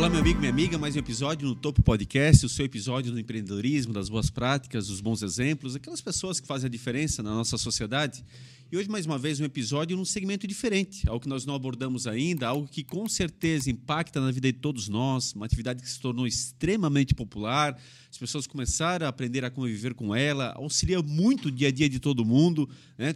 Olá, meu amigo, minha amiga, mais um episódio no Topo Podcast, o seu episódio do empreendedorismo, das boas práticas, dos bons exemplos, aquelas pessoas que fazem a diferença na nossa sociedade. E hoje, mais uma vez, um episódio num segmento diferente, algo que nós não abordamos ainda, algo que com certeza impacta na vida de todos nós, uma atividade que se tornou extremamente popular, as pessoas começaram a aprender a conviver com ela, auxilia muito o dia a dia de todo mundo, né?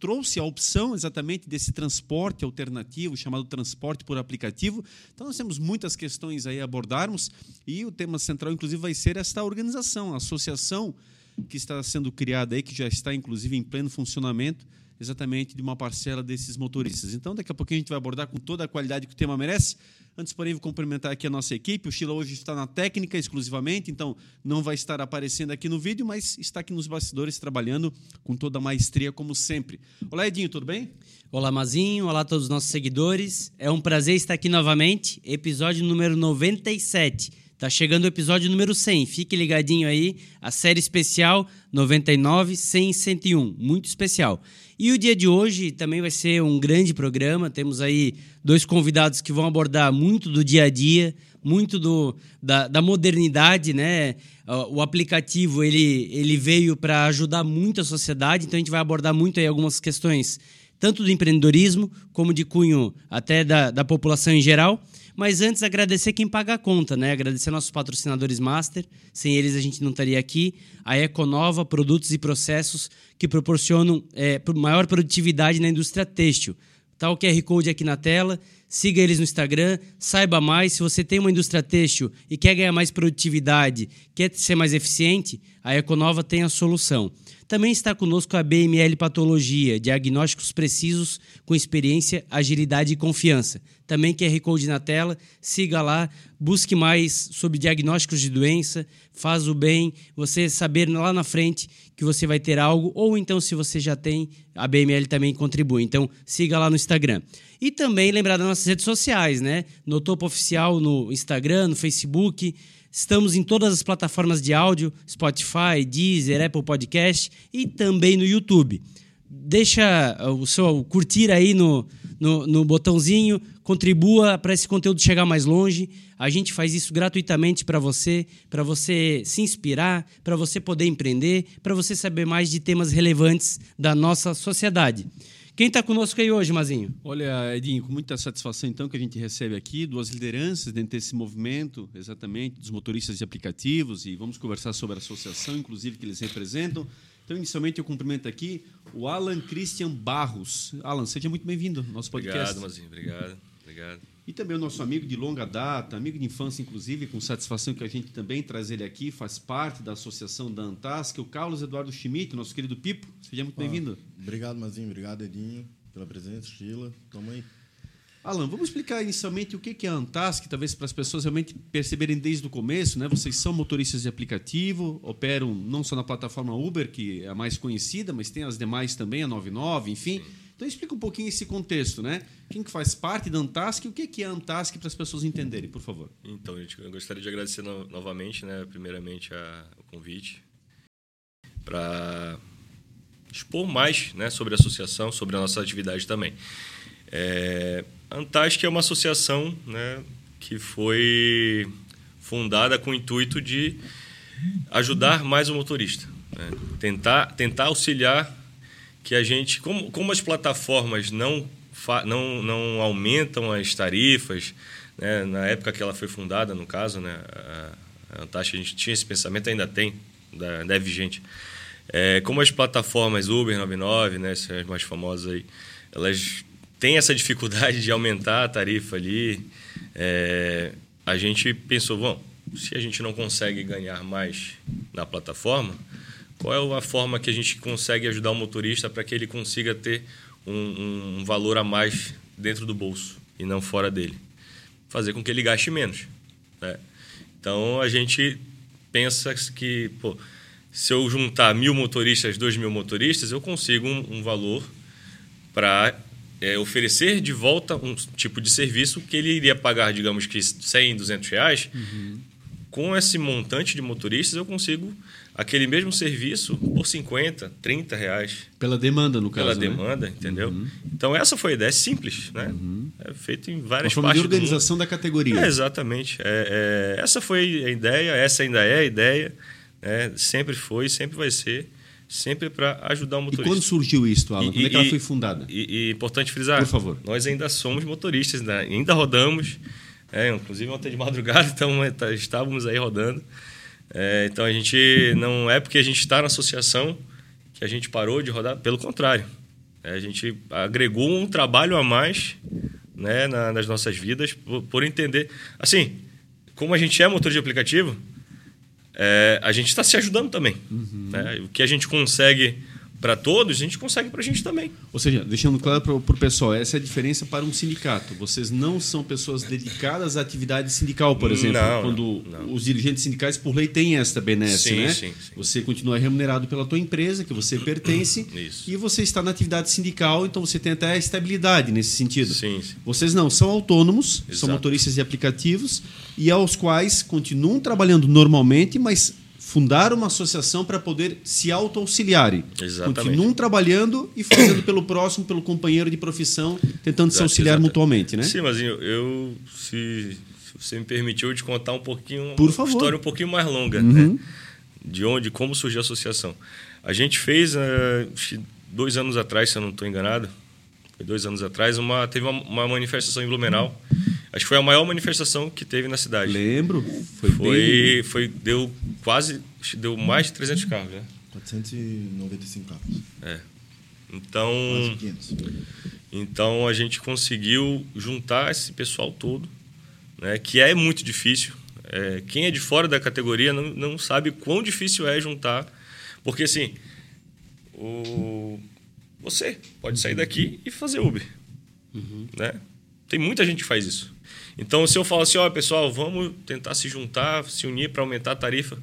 trouxe a opção exatamente desse transporte alternativo, chamado transporte por aplicativo. Então, nós temos muitas questões aí a abordarmos e o tema central, inclusive, vai ser esta organização, a associação que está sendo criada aí, que já está inclusive em pleno funcionamento, exatamente de uma parcela desses motoristas. Então, daqui a pouquinho a gente vai abordar com toda a qualidade que o tema merece. Antes, porém, vou cumprimentar aqui a nossa equipe. O Sheila hoje está na técnica exclusivamente, então não vai estar aparecendo aqui no vídeo, mas está aqui nos bastidores trabalhando com toda a maestria, como sempre. Olá, Edinho, tudo bem? Olá, Mazinho. Olá a todos os nossos seguidores. É um prazer estar aqui novamente. Episódio número 97 Tá chegando o episódio número 100. Fique ligadinho aí, a série especial 99, 100 101. Muito especial. E o dia de hoje também vai ser um grande programa. Temos aí dois convidados que vão abordar muito do dia a dia, muito do, da, da modernidade, né? O aplicativo ele, ele veio para ajudar muito a sociedade, então a gente vai abordar muito aí algumas questões, tanto do empreendedorismo, como de cunho até da, da população em geral. Mas antes, agradecer quem paga a conta, né? Agradecer nossos patrocinadores master. Sem eles, a gente não estaria aqui. A Econova, produtos e processos que proporcionam é, maior produtividade na indústria têxtil. Tá o QR Code aqui na tela. Siga eles no Instagram, saiba mais. Se você tem uma indústria têxtil e quer ganhar mais produtividade, quer ser mais eficiente, a Econova tem a solução. Também está conosco a BML Patologia, diagnósticos precisos com experiência, agilidade e confiança. Também QR Code na tela, siga lá, busque mais sobre diagnósticos de doença, faz o bem, você saber lá na frente que você vai ter algo, ou então se você já tem, a BML também contribui. Então siga lá no Instagram. E também lembrar das nossas redes sociais, né? No Topo Oficial, no Instagram, no Facebook. Estamos em todas as plataformas de áudio, Spotify, Deezer, Apple Podcast e também no YouTube. Deixa o seu curtir aí no, no, no botãozinho, contribua para esse conteúdo chegar mais longe. A gente faz isso gratuitamente para você, para você se inspirar, para você poder empreender, para você saber mais de temas relevantes da nossa sociedade. Quem está conosco aí hoje, Mazinho? Olha, Edinho, com muita satisfação então que a gente recebe aqui duas lideranças dentro desse movimento, exatamente, dos motoristas de aplicativos e vamos conversar sobre a associação, inclusive, que eles representam. Então, inicialmente, eu cumprimento aqui o Alan Christian Barros. Alan, seja muito bem-vindo ao nosso podcast. Obrigado, Mazinho. Obrigado. Obrigado. E também o nosso amigo de longa data, amigo de infância, inclusive, com satisfação que a gente também traz ele aqui, faz parte da associação da Antas, que é o Carlos Eduardo Schmidt, nosso querido Pipo. Seja muito bem-vindo. Obrigado, Mazinho. Obrigado, Edinho, pela presença. Sheila, tamo aí. Alan, vamos explicar inicialmente o que é a Antask, talvez para as pessoas realmente perceberem desde o começo, né? Vocês são motoristas de aplicativo, operam não só na plataforma Uber, que é a mais conhecida, mas tem as demais também, a 99, enfim. Sim. Então explica um pouquinho esse contexto, né? Quem que faz parte da Antask e o que é a Antask para as pessoas entenderem, por favor. Então, eu gostaria de agradecer no, novamente, né, primeiramente a, o convite para expor mais né, sobre a associação, sobre a nossa atividade também. É, a Antask é uma associação né, que foi fundada com o intuito de ajudar mais o motorista. Né? Tentar, tentar auxiliar que a gente, como, como as plataformas não, não, não aumentam as tarifas, né? na época que ela foi fundada, no caso, né? a, a taxa, a gente tinha esse pensamento, ainda tem, ainda é vigente. É, como as plataformas Uber 99, né, as mais famosas aí, elas têm essa dificuldade de aumentar a tarifa ali, é, a gente pensou, bom, se a gente não consegue ganhar mais na plataforma, qual é a forma que a gente consegue ajudar o motorista para que ele consiga ter um, um, valor a mais dentro do bolso e não fora dele? Fazer com que ele gaste menos. Né? Então a gente pensa que, pô, se eu juntar mil motoristas, dois mil motoristas, eu consigo um, um valor para é, oferecer de volta um tipo de serviço que ele iria pagar, digamos que 100, 200 reais. Uhum. Com esse montante de motoristas, eu consigo aquele mesmo serviço por 50, 30 reais. Pela demanda, no caso. Pela né? demanda, entendeu? Uhum. Então essa foi a ideia, é simples, né? É feito em Uma várias forma de partes do mundo. organização da categoria. É, exatamente. É, é, essa foi a ideia, essa ainda é a ideia, né? sempre foi, sempre vai ser, sempre para ajudar o e motorista. quando surgiu isso, Alan? E- Quando é que ela e- foi fundada? E, e importante frisar, Por favor. nós ainda somos motoristas, né? ainda rodamos, é, inclusive ontem de madrugada então, é, tá- estávamos aí rodando. É, então a gente não é porque a gente está na associação que a gente parou de rodar, pelo contrário. É, a gente agregou um trabalho a mais né, na- nas nossas vidas por, por entender. Assim, como a gente é motor de aplicativo, é, a gente está se ajudando também. né? O que a gente consegue para todos, a gente consegue para a gente também. Ou seja, deixando claro para o pessoal, essa é a diferença para um sindicato. Vocês não são pessoas dedicadas à atividade sindical, por exemplo. Não, quando não, não. os dirigentes sindicais, por lei, têm esta benesse, Sim, né? sim, sim. Você continua remunerado pela tua empresa, que você pertence, Isso. e você está na atividade sindical, então você tem até a estabilidade nesse sentido. Sim, sim. Vocês não, são autônomos, são Exato. motoristas de aplicativos, e aos quais continuam trabalhando normalmente, mas fundaram uma associação para poder se auto-auxiliarem. Continuam trabalhando e fazendo pelo próximo, pelo companheiro de profissão, tentando se Exato, auxiliar exato. mutuamente, né? Sim, mas eu, eu se, se você me permitiu, te contar um pouquinho, Por uma favor. história um pouquinho mais longa, Uhum. né? De onde, como surgiu a associação. A gente fez, que dois anos atrás, se eu não estou enganado, foi dois anos atrás, uma, teve uma, uma manifestação em Blumenau. Acho que foi a maior manifestação que teve na cidade. Lembro, foi, bem... Foi, foi, deu quase, acho que deu mais de 300 carros, né? 495 carros. É. Então, Quase 500. Então a gente conseguiu juntar esse pessoal todo, né, que é muito difícil. É, quem é de fora da categoria não, não sabe quão difícil é juntar, porque assim, o, você pode sair daqui e fazer Uber, né? Tem muita gente que faz isso. Então se eu falo assim, ó pessoal, vamos tentar se juntar, se unir para aumentar a tarifa,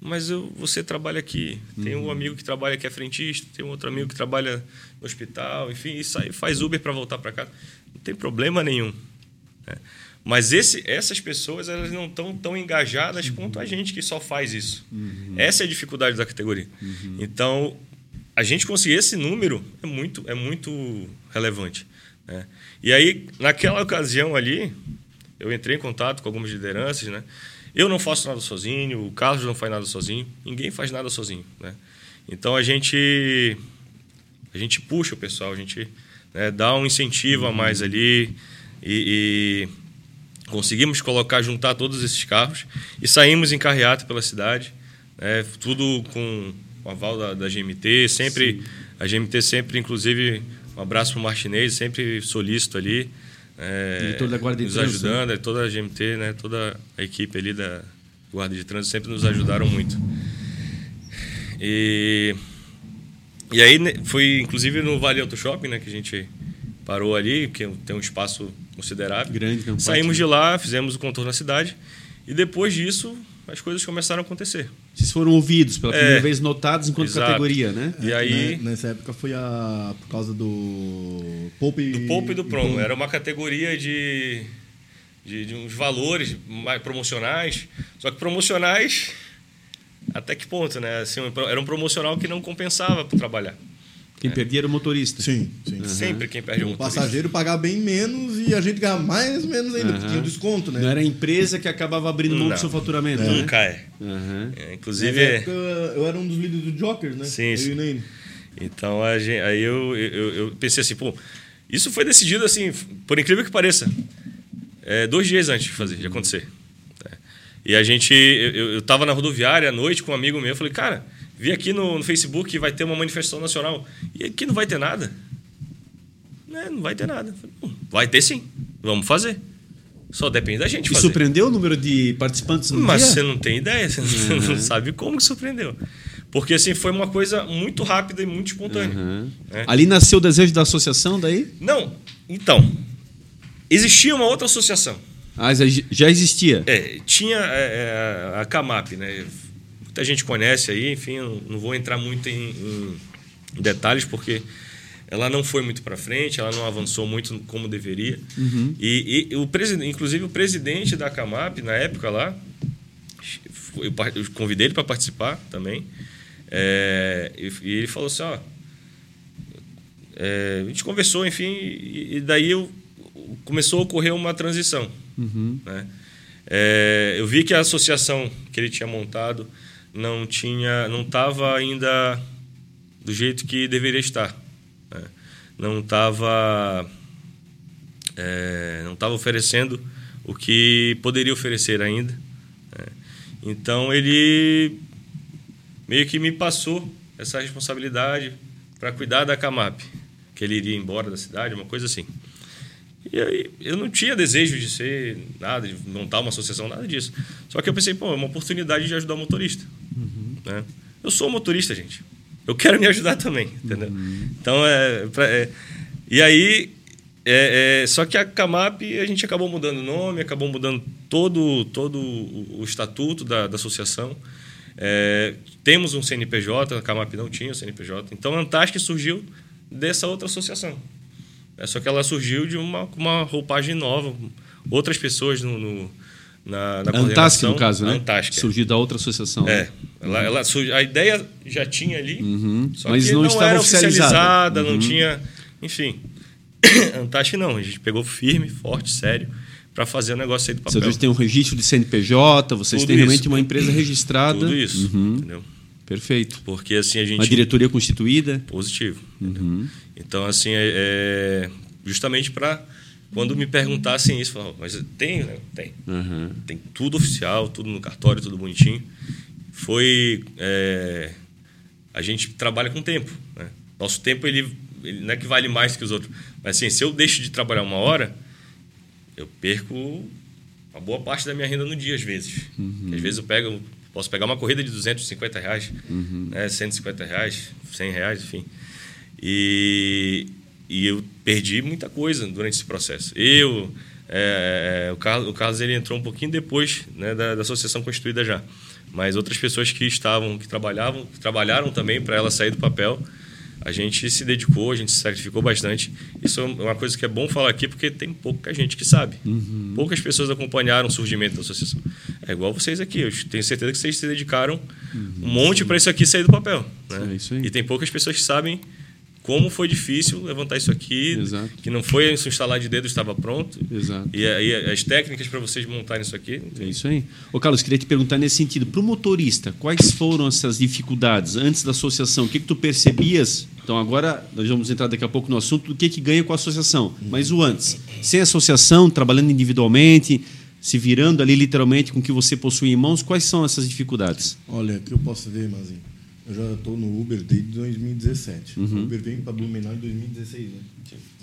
mas eu, você trabalha aqui, tem um amigo que trabalha aqui é frentista, tem um outro amigo que trabalha no hospital, enfim, e sai, faz Uber para voltar para casa. Não tem problema nenhum. né? Mas esse, essas pessoas elas não estão tão engajadas quanto a gente que só faz isso. Essa é a dificuldade da categoria. Então, a gente conseguir esse número é muito, é muito relevante. né? E aí, naquela ocasião ali, eu entrei em contato com algumas lideranças, né? Eu não faço nada sozinho, o Carlos não faz nada sozinho, ninguém faz nada sozinho, né? Então a gente a gente puxa o pessoal, a gente né, dá um incentivo a mais ali e, e conseguimos colocar, juntar todos esses carros e saímos em carreata pela cidade, né, tudo com o aval da, da GMT, sempre a GMT sempre, inclusive, um abraço para o Martinez, sempre solícito ali. é, Diretor da Guarda de nos Trânsito, ajudando, é, toda a GMT, né, toda a equipe ali da Guarda de Trânsito sempre nos ajudaram muito. E, e aí né, foi inclusive no Vale Auto Shopping, né, que a gente parou ali, que tem um espaço considerável. Grande, um Saímos pátio, de lá, fizemos o contorno da cidade e depois disso as coisas começaram a acontecer. Vocês foram ouvidos pela É. primeira vez, notados enquanto Exato. categoria, né? E aí Né, Nessa época foi a, por causa do Poupe do Poupa e do Promo. Era uma categoria de, de, de uns valores mais promocionais. Só que promocionais, até que ponto, né? Assim, era um promocional que não compensava para trabalhar. Quem perdia era o motorista. Sim, sim. Sempre quem perde um O motorista. passageiro pagar bem menos e a gente ganhar mais ou menos ainda, porque Aham. tinha o desconto, né? Não era a empresa que acabava abrindo mão do seu faturamento, né? Nunca é. Aham. É, Inclusive, época, eu era um dos líderes do Jokers, né? Sim, Eu sim. e o Nene. então a gente, aí eu, eu, eu pensei assim, pô, isso foi decidido assim, por incrível que pareça, é, dois dias antes de fazer, de acontecer. É. E a gente, eu, eu- eu tava na rodoviária à noite com um amigo meu, eu falei, cara, vi aqui no, no Facebook que vai ter uma manifestação nacional e aqui não vai ter nada. Né, não vai ter nada. Eu falei, "Pô, vai ter sim, vamos fazer. Só depende da gente E fazer. surpreendeu o número de participantes no Mas dia? você não tem ideia, você não sabe como que surpreendeu. Porque assim, foi uma coisa muito rápida e muito espontânea. Aham. É. Ali nasceu o desejo da associação daí? Não, então, existia uma outra associação. Ah, já- já existia. É, tinha é, é, a Camap, né? Muita gente conhece aí, enfim, eu não vou entrar muito em, em detalhes porque ela não foi muito para frente, ela não avançou muito como deveria. E, e o presidente, inclusive o presidente da Camap na época lá eu, eu convidei ele para participar também. É, e, e, ele falou assim: ó. É, a gente conversou, enfim, e, e daí eu, começou a ocorrer uma transição. Uhum. Né? É, eu vi que a associação que ele tinha montado não tinha, não estava ainda do jeito que deveria estar. Né? Não estava, é, não estava oferecendo o que poderia oferecer ainda. Né? Então ele meio que me passou essa responsabilidade para cuidar da Camap, que ele iria embora da cidade, uma coisa assim. E aí eu não tinha desejo de ser nada, de montar uma associação, nada disso. Só que eu pensei, pô, é uma oportunidade de ajudar o motorista. Uhum. Né? Eu sou motorista, gente. Eu quero me ajudar também, entendeu? Uhum. Então, é, pra, é, E aí, é, é, só que a Camap, a gente acabou mudando o nome, acabou mudando todo, todo o, estatuto da, da associação. É, temos um CNPJ, a Camap não tinha o CNPJ. Então, a Antártica surgiu dessa outra associação. É, só que ela surgiu de uma, uma roupagem nova. Outras pessoas no, no na, na Antártica, no caso, né? Antártica. Surgiu da outra associação. É. Ela, ela, a ideia já tinha ali, uhum. mas não, não estava era oficializada, oficializada, não tinha... Enfim, Antártica não. A gente pegou firme, forte, sério, para fazer o negócio aí do papel. Vocês têm um registro de CNPJ, vocês Tudo têm realmente isso. uma empresa registrada. Tudo isso, Uhum. entendeu? Perfeito. Porque assim a gente... Uma diretoria constituída. Positivo. Uhum. Então, assim, é, é justamente para quando me perguntassem isso, falar, mas tem, né? Tem. Uhum. Tem tudo oficial, tudo no cartório, tudo bonitinho. Foi. é, a gente trabalha com tempo. Né? Nosso tempo, ele, ele não é que vale mais que os outros. Mas, assim, se eu deixo de trabalhar uma hora, eu perco uma boa parte da minha renda no dia, às vezes. Uhum. Às vezes eu pego, posso pegar uma corrida de 250 reais, Uhum. né? 150 reais, 100 reais, enfim. E, e eu perdi muita coisa durante esse processo. Eu, é, o, Carlos, o Carlos ele entrou um pouquinho depois né, da, da associação constituída já. Mas outras pessoas que estavam, que trabalhavam, que trabalharam também para ela sair do papel, a gente se dedicou, a gente se sacrificou bastante. Isso é uma coisa que é bom falar aqui porque tem pouca gente que sabe. Uhum. Poucas pessoas acompanharam o surgimento da associação. É igual vocês aqui. Eu tenho certeza que vocês se dedicaram um monte para isso aqui sair do papel. Né? É isso aí. E tem poucas pessoas que sabem como foi difícil levantar isso aqui, Exato. que não foi isso instalar de dedo estava pronto. Exato. E aí as técnicas para vocês montarem isso aqui. É isso aí. Ô, Carlos, queria te perguntar nesse sentido. Para o motorista, quais foram essas dificuldades antes da associação? O que, que tu percebias? Então, agora nós vamos entrar daqui a pouco no assunto do que, que ganha com a associação. Mas o antes. Sem associação, trabalhando individualmente, se virando ali literalmente com o que você possui em mãos, quais são essas dificuldades? Olha, o que eu posso ver, Mazinho? Eu já estou no Uber desde 2017. Uhum. O Uber veio para Blumenau em 2016, né?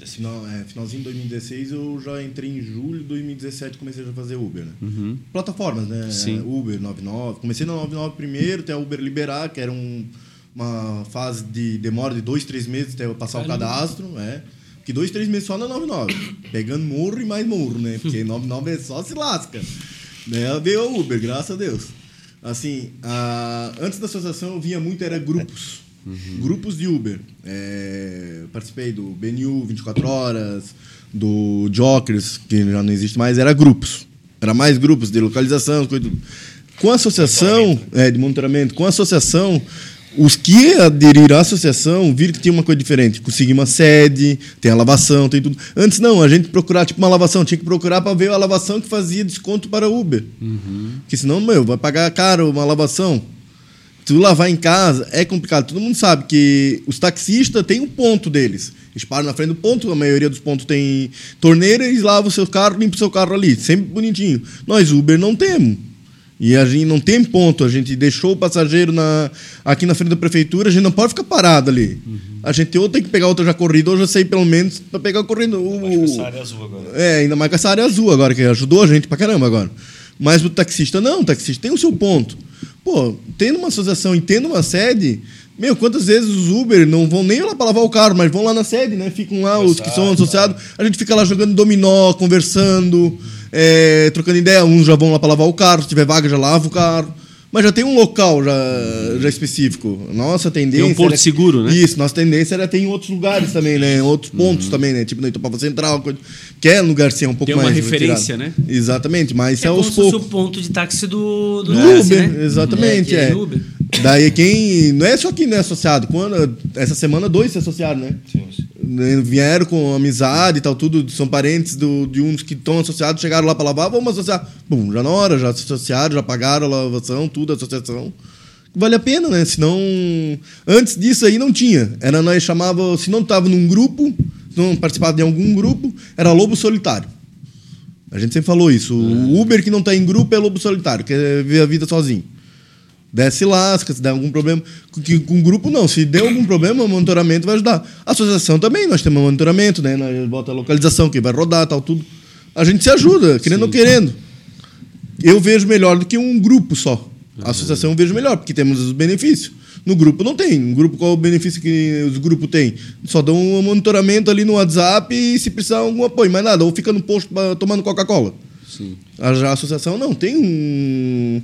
Final, é, finalzinho de 2016, eu já entrei em julho de 2017 comecei a fazer Uber, né? Uhum. Plataformas, né? Sim. Uber, 99. Comecei na 99 primeiro, até a Uber liberar, que era um, uma fase de demora de dois, três meses até eu passar o cadastro, é. Que dois, três meses só na 99. Pegando morro e mais morro, né? Porque 99 é só se lasca. Né? Veio a Uber, graças a Deus. Assim, a- antes da associação eu via muito, era grupos. Grupos de Uber. É, participei do BNU 24 Horas, do Jokers, que já não existe mais, era grupos. Era mais grupos de localização, coisa Com a associação, é, de monitoramento, com a associação, os que aderiram à associação viram que tinha uma coisa diferente. Consegui uma sede, tem a lavação, tem tudo. Antes não, a gente procurava tipo uma lavação, tinha que procurar para ver a lavação que fazia desconto para Uber. Porque senão, meu, vai pagar caro uma lavação. Tu lavar em casa é complicado. Todo mundo sabe que os taxistas têm um ponto deles. Eles param na frente do ponto, a maioria dos pontos tem torneira, eles lavam o seu carro, limpam o seu carro ali, sempre bonitinho. Nós, Uber, não temos. E a gente não tem ponto, a gente deixou o passageiro na, aqui na frente da prefeitura, a gente não pode ficar parado ali. A gente ou tem que pegar outra já corrida, ou já sair pelo menos para pegar o correndo. O, Essa área azul agora. é, ainda mais com essa área azul agora, que ajudou a gente pra caramba agora. Mas o taxista não, o taxista tem o seu ponto. Pô, tendo uma associação e tendo uma sede, meu, quantas vezes os Uber não vão nem lá pra lavar o carro, mas vão lá na sede, né? Ficam lá, os que são associados, a gente fica lá jogando dominó, conversando, é, trocando ideia, uns já vão lá pra lavar o carro, se tiver vaga já lava o carro. Mas já tem um local já, já específico. Nossa tendência. Tem um porto era- seguro, né? Isso, nossa tendência era ter em outros lugares também, né? Em outros pontos também, né? Tipo na Itopava Central, coisa- que é um lugar assim, um pouco Tem uma mais. referência, retirado. né? Exatamente, mas É é, como aos se fosse o poucos. ponto de táxi do, do Do táxi, Uber, né? exatamente, que é. do Uber. Daí quem. Não é só quem não é associado. Quando, essa semana, dois se associaram, né? Sim, sim. Né, Vieram com amizade e tal, tudo, são parentes do, de uns que estão associados, chegaram lá para lavar, vamos associar. Bum, já na hora, já se associaram, já pagaram a lavação, tudo, a associação. Vale a pena, né? Senão. Antes disso aí não tinha. Era nós chamava, se não estava num grupo, se não participava de algum grupo, era lobo solitário. A gente sempre falou isso. O Uber que não está em grupo é lobo solitário, quer ver a vida sozinho. Desce lasca, se der algum problema. Com, com grupo, não. Se der algum problema, o monitoramento vai ajudar. A associação também, nós temos monitoramento, né? Nós bota a localização, quem vai rodar, tal, tudo. A gente se ajuda, querendo ou querendo. Eu vejo melhor do que um grupo só. A associação eu vejo melhor, porque temos os benefícios. No grupo não tem. No grupo, qual é o benefício que os grupos têm? Só dão um monitoramento ali no WhatsApp e se precisar algum apoio, mais nada. Ou fica no posto tomando Coca-Cola. Sim. A, a associação não, tem um.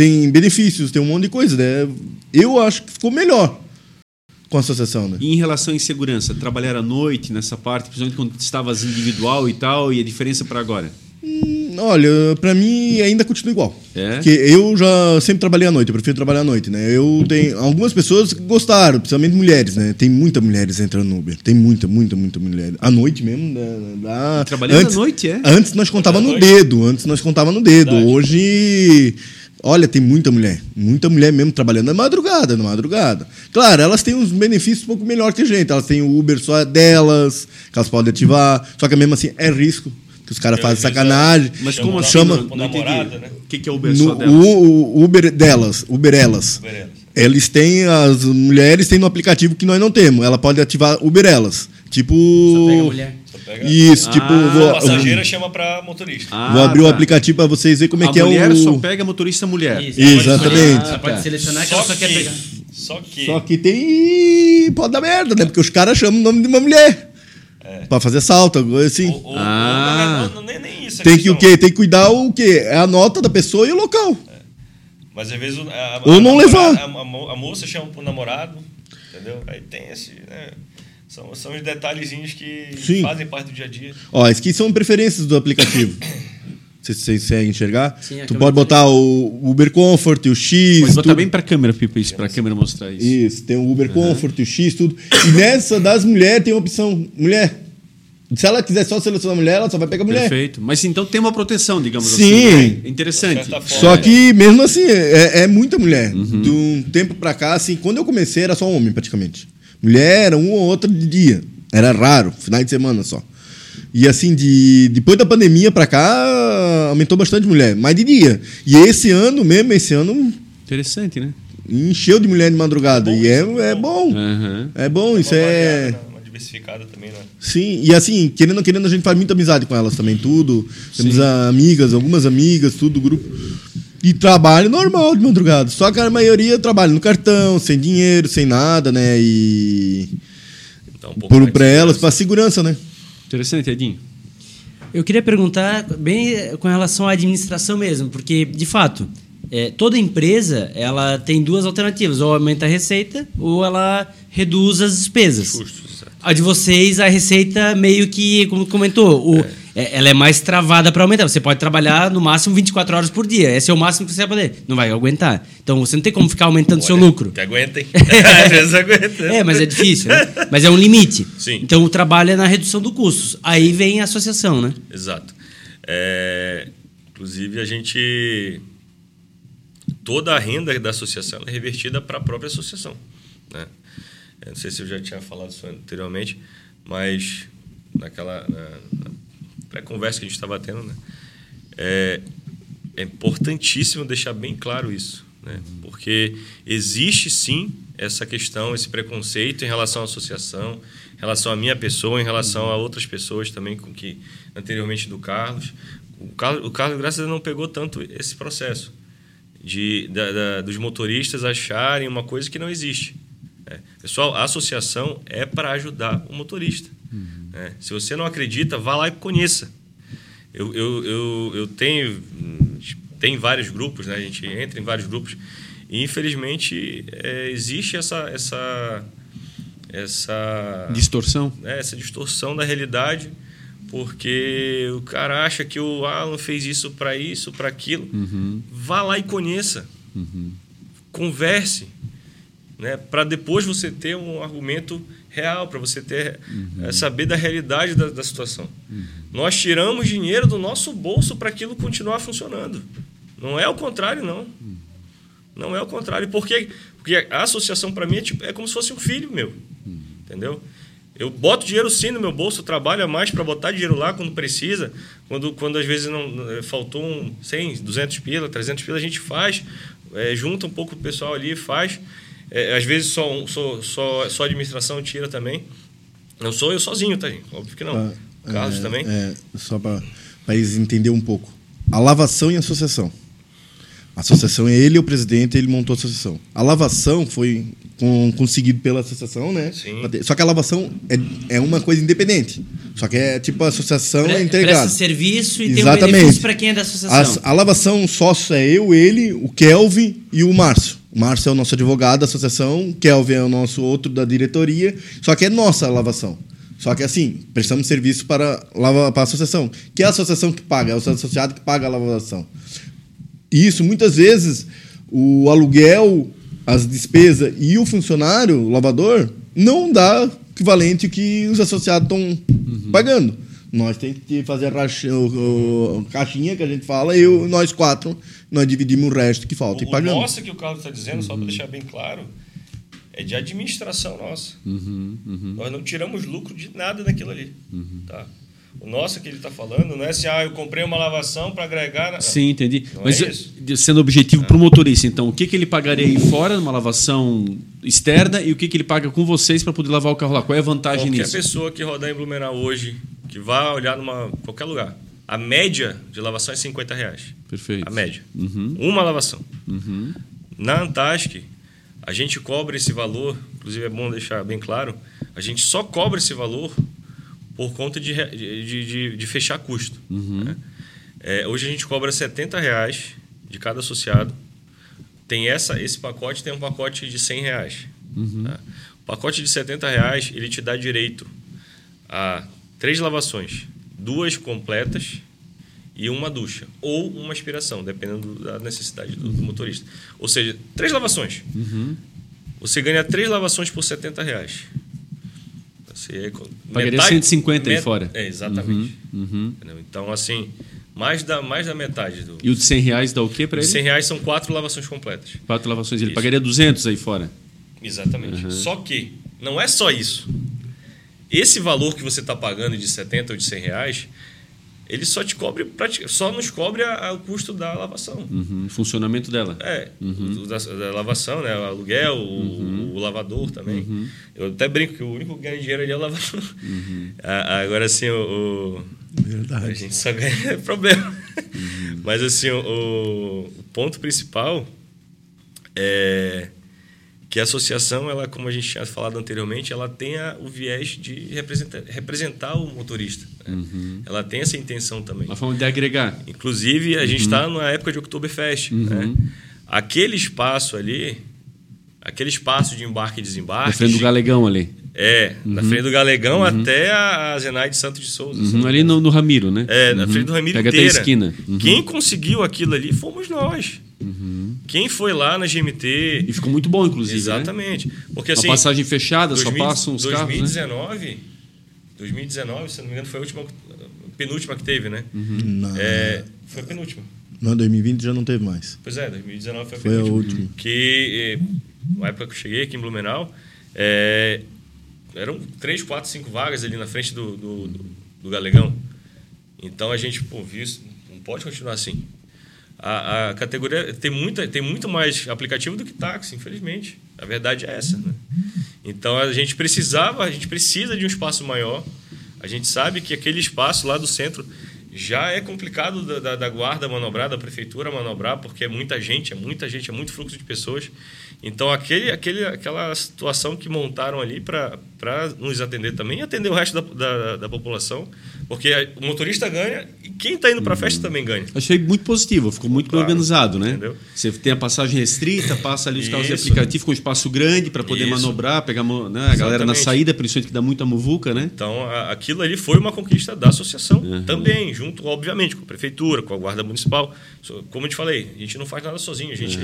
Tem benefícios, tem um monte de coisa, né? Eu acho que ficou melhor com a associação, né? E em relação à insegurança, trabalhar à noite nessa parte, principalmente quando estavas individual e tal, e a diferença para agora? Hum, Olha, pra mim ainda continua igual. É? Porque eu já sempre trabalhei à noite, eu prefiro trabalhar à noite, né? Eu tenho algumas pessoas que gostaram, principalmente mulheres, né? Tem muitas mulheres entrando no Uber. Tem muita, muita, muita mulher. À noite mesmo, né? Dá- Trabalhando antes, à noite, é? Antes nós contava no dedo, antes nós contava no dedo. Verdade. Hoje, olha, tem muita mulher, muita mulher mesmo trabalhando na madrugada, na madrugada. Claro, elas têm uns benefícios um pouco melhor que a gente. Elas têm o Uber só delas, que elas podem ativar. Só que mesmo assim é risco, que os caras Eu, fazem vezes, sacanagem. Mas Chama como assim? chama- namorado, né? O que, que é Uber No- só delas? o, o Uber delas, Uber elas. Uber elas. Eles têm, as mulheres têm no aplicativo que nós não temos. Ela pode ativar Uber elas. Tipo. Só pega a mulher. Pega- Isso, Ah, tipo. A Vou, passageira chama pra motorista. Ah, vou abrir o tá. aplicativo para vocês verem como é a que é mulher o. só pega motorista mulher. Isso, ela pode Exatamente. Ela pode tá. selecionar que Só ela só quer que, pegar. só que, Só que tem. Pode dar merda, né? Porque os caras chamam o nome de uma mulher. Pra fazer salto, alguma coisa assim. o, o, Ah. não, não, nem, nem isso. a tem que o quê? Tem que cuidar o quê? É a nota da pessoa e o local. Mas às vezes a, a, Ou não a levar. A, a a moça chama pro namorado, entendeu? Aí tem esse. Né? São, são os detalhezinhos que Sim. fazem parte do dia a dia. Ó, esses aqui são preferências do aplicativo. Vocês vocês conseguem enxergar? Sim, tu pode botar o Uber Comfort, o X. Pode botar tudo. bem para a câmera, Pipa, isso, para a câmera mostrar isso. Isso, tem o Uber Comfort, o X, tudo. E nessa das mulheres tem a opção mulher. Se ela quiser só selecionar mulher, ela só vai pegar mulher. Perfeito. Mas então tem uma proteção, digamos Sim. assim. É interessante. De certa forma. Só que mesmo assim, é, é muita mulher. Uhum. De um tempo pra cá, assim, quando eu comecei era só homem praticamente. Mulher era um ou outro de dia. Era raro, final de semana só. E assim, de, depois da pandemia pra cá, aumentou bastante mulher, mas de dia. E esse ano mesmo, esse ano, Interessante, né? encheu de mulher de madrugada. É bom e é, é é bom. Aham. É bom, isso é. variada, né? Uma diversificada também, né? Sim, e assim, querendo ou não querendo, a gente faz muita amizade com elas também, tudo. Temos Sim. amigas, algumas amigas, tudo do grupo. E trabalho normal de madrugada. Só que a maioria trabalha no cartão, sem dinheiro, sem nada, né? E. Então, um Por, pra elas, pra segurança, né? Interessante, Edinho. Eu queria perguntar bem eh, com relação à administração mesmo, porque, de fato, eh, toda empresa ela tem duas alternativas, ou aumenta a receita ou ela reduz as despesas. Certo. A de vocês, a receita meio que, como comentou, o, é, ela é mais travada para aumentar. Você pode trabalhar no máximo 24 horas por dia. Esse é o máximo que você vai poder. Não vai aguentar. Então você não tem como ficar aumentando seu Olha, lucro. Que aguentem. Às vezes aguenta. É, mas é difícil, né? Mas é um limite. Sim. Então o trabalho é na redução do custos. Aí vem a associação, né? Exato. É, inclusive, a gente. Toda a renda da associação é revertida para a própria associação. Né? Eu não sei se eu já tinha falado isso anteriormente, mas naquela na, na pré-conversa que a gente estava tendo, né? é, é importantíssimo deixar bem claro isso. Né? Porque existe sim essa questão, esse preconceito em relação à associação, em relação à minha pessoa, em relação a outras pessoas também, com que anteriormente do Carlos. O Carlos, o Carlos graças a Deus, não pegou tanto esse processo de, da- da- dos motoristas acharem uma coisa que não existe. né? Pessoal, a associação é para ajudar o motorista. Né? Se você não acredita, vá lá e conheça. Eu, eu, eu, eu tenho tem vários grupos, né? A gente entra em vários grupos e infelizmente é, existe essa essa essa Distorção? né, essa distorção da realidade, porque o cara acha que o Alan fez isso para isso, para aquilo. Vá lá e conheça. Converse, né, para depois você ter um argumento real, para você ter eh, saber da realidade da, da situação. Nós tiramos dinheiro do nosso bolso para aquilo continuar funcionando. Não é o contrário, não. Não é o contrário. Por quê? Porque a associação, para mim, é, tipo- é como se fosse um filho meu. Entendeu? Eu boto dinheiro sim no meu bolso, trabalho a mais para botar dinheiro lá quando precisa. Quando, quando às vezes não eh, faltou um 100, 200 pila, 300 pila, a gente faz. eh, junta um pouco o pessoal ali, faz. Eh, às vezes só, só, só, só a administração tira também. Não sou eu sozinho, tá, gente? Óbvio que não. Ah, o Carlos é, também. É, só para eles entenderem um pouco. A lavação e a associação. A associação é ele, o presidente, ele montou a associação. A lavação foi com, conseguido pela associação, né? Sim. Só que a lavação é, é uma coisa independente. Só que é tipo a associação é Pre- integrada. Presta serviço e tem um Exatamente. benefício para quem é da associação. A, a lavação sócio é eu, ele, o Kelvin e o Márcio. Márcio é o nosso advogado da associação, Kelvin é o nosso outro da diretoria, só que é nossa a lavação. Só que assim, prestamos serviço para, lava, para a associação, que é a associação que paga, é o associado que paga a lavação. E isso, muitas vezes, o aluguel, as despesas e o funcionário, o lavador, não dá equivalente ao que os associados estão pagando. Nós temos que fazer a caixinha que a gente fala, e eu, nós quatro, nós dividimos o resto que falta O, e o pagamos. nossa que o Carlos está dizendo, só para deixar bem claro, é de administração nossa. Nós não tiramos lucro de nada daquilo ali. Tá? O nosso que ele está falando não é assim, ah, eu comprei uma lavação para agregar. na- Sim, entendi. Não Mas é isso? de- sendo objetivo para o motorista, então, o que, que ele pagaria aí fora numa lavação externa e o que, que ele paga com vocês para poder lavar o carro lá? Qual é a vantagem Qualquer nisso? pessoa que rodar em Blumenau hoje, que vá olhar numa qualquer lugar, a média de lavação é 50 reais. Perfeito. A média. Uhum. Uma lavação. Uhum. Na Antasc, a gente cobra esse valor, inclusive é bom deixar bem claro, a gente só cobra esse valor por conta de, de, de, de fechar custo. né? É, hoje a gente cobra 70 reais de cada associado. Tem essa, esse pacote tem um pacote de 100 reais. tá? O pacote de 70 reais ele te dá direito a três lavações, duas completas e uma ducha ou uma aspiração, dependendo da necessidade do, do motorista. Ou seja, três lavações. Você ganha três lavações por 70 reais. Você é Pagaria 150 aí fora. É, exatamente. Uhum. Entendeu? Então, assim, mais da, mais da metade do. E o de 100 reais dá o quê para ele? 100 reais são quatro lavações completas. Quatro lavações. Ele Isso. pagaria 200 aí fora. Exatamente. Só que não é só isso. Esse valor que você está pagando de 70 ou de 100 reais, ele só te cobre, só nos cobre a- a- o custo da lavação. Uhum. Funcionamento dela. É, o da, da lavação, né? O aluguel, o, o lavador também. Eu até brinco que o único que ganha dinheiro ali é o lavador. A- Agora, assim, o, o- a Verdade. gente só ganha problema. Mas, assim, o, o ponto principal é que a associação, ela, como a gente tinha falado anteriormente, ela tem a- o viés de representar, representar o motorista. né? Ela tem essa intenção também. Uma forma de agregar. Inclusive, a gente está na época de Oktoberfest. Né? Aquele espaço ali, aquele espaço de embarque e desembarque. Na frente do galegão ali. É, na frente do Galegão até a Zenaide Santos de Souza. Uhum. Ali no, no Ramiro, né? É, na Uhum. frente do Ramiro Pega inteira. até a esquina. Uhum. Quem conseguiu aquilo ali fomos nós. Quem foi lá na GMT. E ficou muito bom, inclusive. Né? Exatamente. Porque assim. Uma passagem fechada, só 2000 passam os carros, né? 2019, 2019, se não me engano, foi a última, penúltima que teve, né? Uhum. Não, É, foi a penúltima. não, 2020 já não teve mais. Pois é, 2019 foi a Foi a penúltima. última. Que, eh, na época que eu cheguei aqui em Blumenau, eh, eram três, quatro, cinco vagas ali na frente do, do, do, do Galegão. Então a gente, pô, viu isso, não pode continuar assim. A, a categoria tem, muita, tem muito mais aplicativo do que táxi, infelizmente. A verdade é essa, né? Então a gente precisava, a gente precisa de um espaço maior. A gente sabe que aquele espaço lá do centro já é complicado da, da, da guarda manobrar, da prefeitura manobrar, porque é muita gente, é muita gente, é muito fluxo de pessoas. Então aquele, aquele, aquela situação que montaram ali para para nos atender também e atender o resto da, da, da população, porque a- o motorista ganha e quem está indo para a festa também ganha. Achei muito positivo, ficou muito bem Claro, organizado, né? entendeu? Você tem a passagem restrita, passa ali os carros de aplicativo com espaço grande para poder Isso. manobrar, pegar né, a galera na Exatamente. saída, principalmente que dá muita muvuca, né? Então, a- aquilo ali foi uma conquista da associação Uhum. também, junto, obviamente, com a prefeitura, com a guarda municipal. So- Como eu te falei, a gente não faz nada sozinho, a gente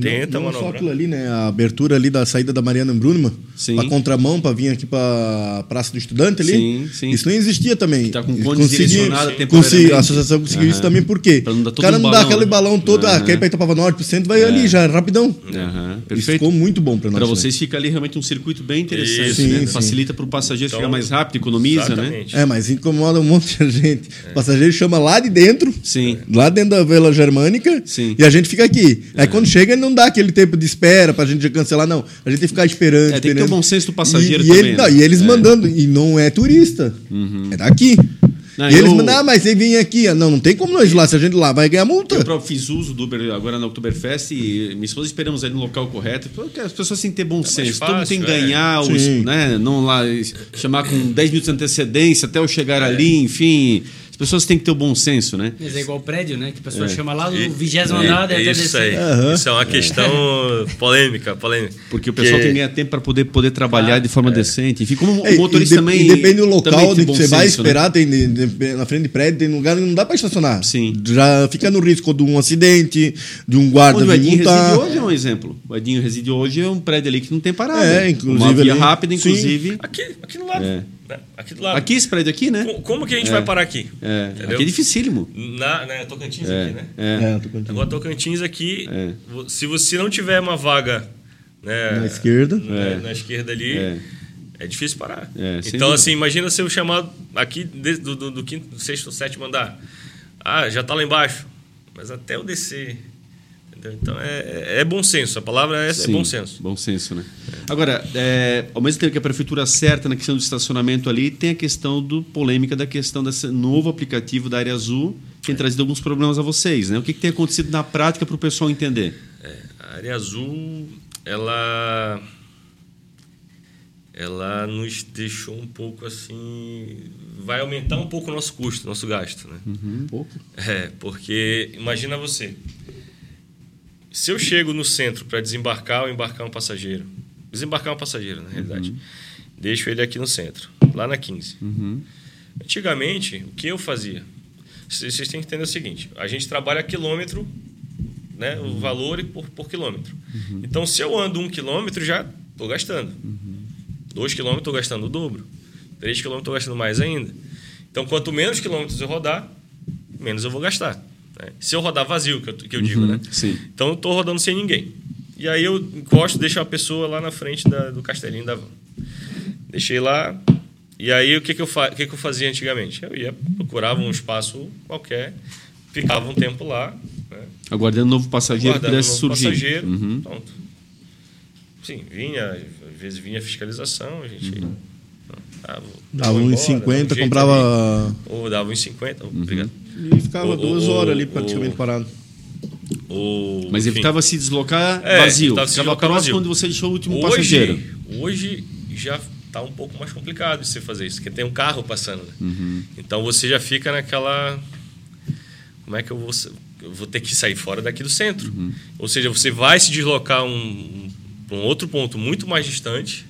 tenta não, não só manobrar. aquilo ali, né? A abertura ali da saída da Mariana Brunman, pra contramão, pra vir aqui pra Praça do Estudante ali. Sim, sim. Isso não existia também. tá com conseguiam- direcionada temporariamente. consegui- a associação conseguiu isso Aham. também, por quê? Pra não dar o todo cara um não dá aquele né? balão todo, ah, Aham. quer ir pra Itapava Norte, pro centro, vai ali já, rapidão. Aham, Isso perfeito. ficou muito bom pra nós. Para né? vocês fica ali realmente um circuito bem interessante, Isso. né? Sim. Facilita para o passageiro Então, chegar mais rápido, economiza, né? Exatamente. É, mas incomoda um monte de gente. O passageiro chama lá de dentro, Sim. lá dentro da Vila Germânica, Sim. e a gente fica aqui. Aí quando chega, não dá aquele tempo de espera pra gente cancelar, não. A gente tem que ficar esperando. É, tem que ter esperando. o bom senso do passageiro e, e também, ele- não, e eles É. mandando, e não é turista, é daqui. Não, e eles eu- mandam, ah, mas você vem aqui. Ah, Não, não tem como nós ir lá. Se a gente ir lá vai ganhar multa. Eu próprio fiz uso do Uber agora na Oktoberfest e minha esposa esperamos aí no local correto. Porque as pessoas têm que ter bom senso. Todo mundo tem que fácil, é. ganhar, os, né? Não lá chamar com 10 minutos de antecedência até eu chegar ali, enfim. As pessoas têm que ter o bom senso, né? Mas é igual o prédio, né? Que a pessoa É. chama lá no vigésimo é, andar e até é isso aí. Aham. Isso é uma questão polêmica, polêmica. Porque o pessoal Que- tem que ganhar tempo para poder, poder trabalhar de forma decente. Enfim, como É, o motorista e de- também. E depende do local onde bom você vai senso, né? esperar, tem de- de- na frente de prédio, tem lugar que não dá pra estacionar. Sim. Já fica no risco de um acidente, de um guarda Onde o Edinho multar. reside hoje é um exemplo. O Edinho reside hoje é um prédio ali que não tem parada. É, inclusive Uma via ali- rápida, sim. inclusive. Aqui, aqui do lado. É. Aqui do lado. Aqui, esse prédio aqui, né? Co- Como que a gente vai parar aqui? É, Entendeu? aqui é dificílimo. Na, né, Tocantins É, aqui, né? é. É, tô contando. Agora, Tocantins aqui, É. se você não tiver uma vaga né, Na esquerda. né, É. na esquerda ali, É. é, difícil parar. É, então, dúvida. assim, imagina se eu chamar aqui de- do, do, do quinto, sexto, sétimo andar. Ah, já está lá embaixo. Mas até eu descer. Entendeu? Então, é, é bom senso. A palavra é, é Sim, bom senso. Bom senso, né? Agora, é, ao mesmo tempo que a prefeitura acerta na questão do estacionamento ali, tem a questão do polêmica da questão desse novo aplicativo da área azul, que tem trazido alguns problemas a vocês, né? O que, que tem acontecido na prática para o pessoal entender? A área azul, ela ela nos deixou um pouco assim, vai aumentar um pouco o nosso custo, nosso gasto, né? Um pouco. É, porque imagina você, se eu chego no centro para desembarcar ou embarcar um passageiro, desembarcar um passageiro, na realidade, deixo ele aqui no centro, lá na 15. Antigamente, o que eu fazia? Vocês têm que entender o seguinte: a gente trabalha quilômetro, né, o valor por, por quilômetro. Então, se eu ando um quilômetro, já estou gastando. Dois quilômetros, estou gastando o dobro. Três quilômetros, estou gastando mais ainda. Então, quanto menos quilômetros eu rodar, menos eu vou gastar. Né? Se eu rodar vazio, que eu, que eu digo, né? Sim. Então, eu estou rodando sem ninguém. E aí eu encosto, deixo a pessoa lá na frente da- do castelinho da van. Deixei lá. E aí, o que, que, eu, fa- que, que eu fazia antigamente? Eu ia, procurava um espaço qualquer, ficava um tempo lá, né? Aguardando um novo passageiro que um pudesse novo surgir. passageiro. Uhum. Pronto. Sim, vinha, às vezes vinha a fiscalização, a gente. Uhum. Dava vou uns embora, 50, dá um jeito comprava. ali. Ou dava uns 50, Uhum. obrigado. E ficava O- duas o- horas ali praticamente o- parado. Mas enfim. evitava se deslocar É, vazio. Ficava deslocar próximo vazio. onde você deixou o último passageiro. Hoje, hoje já está um pouco mais complicado de você fazer isso, porque tem um carro passando. Né? Uhum. Então você já fica naquela. Como é que eu vou. Eu vou ter que sair fora daqui do centro. Uhum. Ou seja, você vai se deslocar um, um, para um outro ponto muito mais distante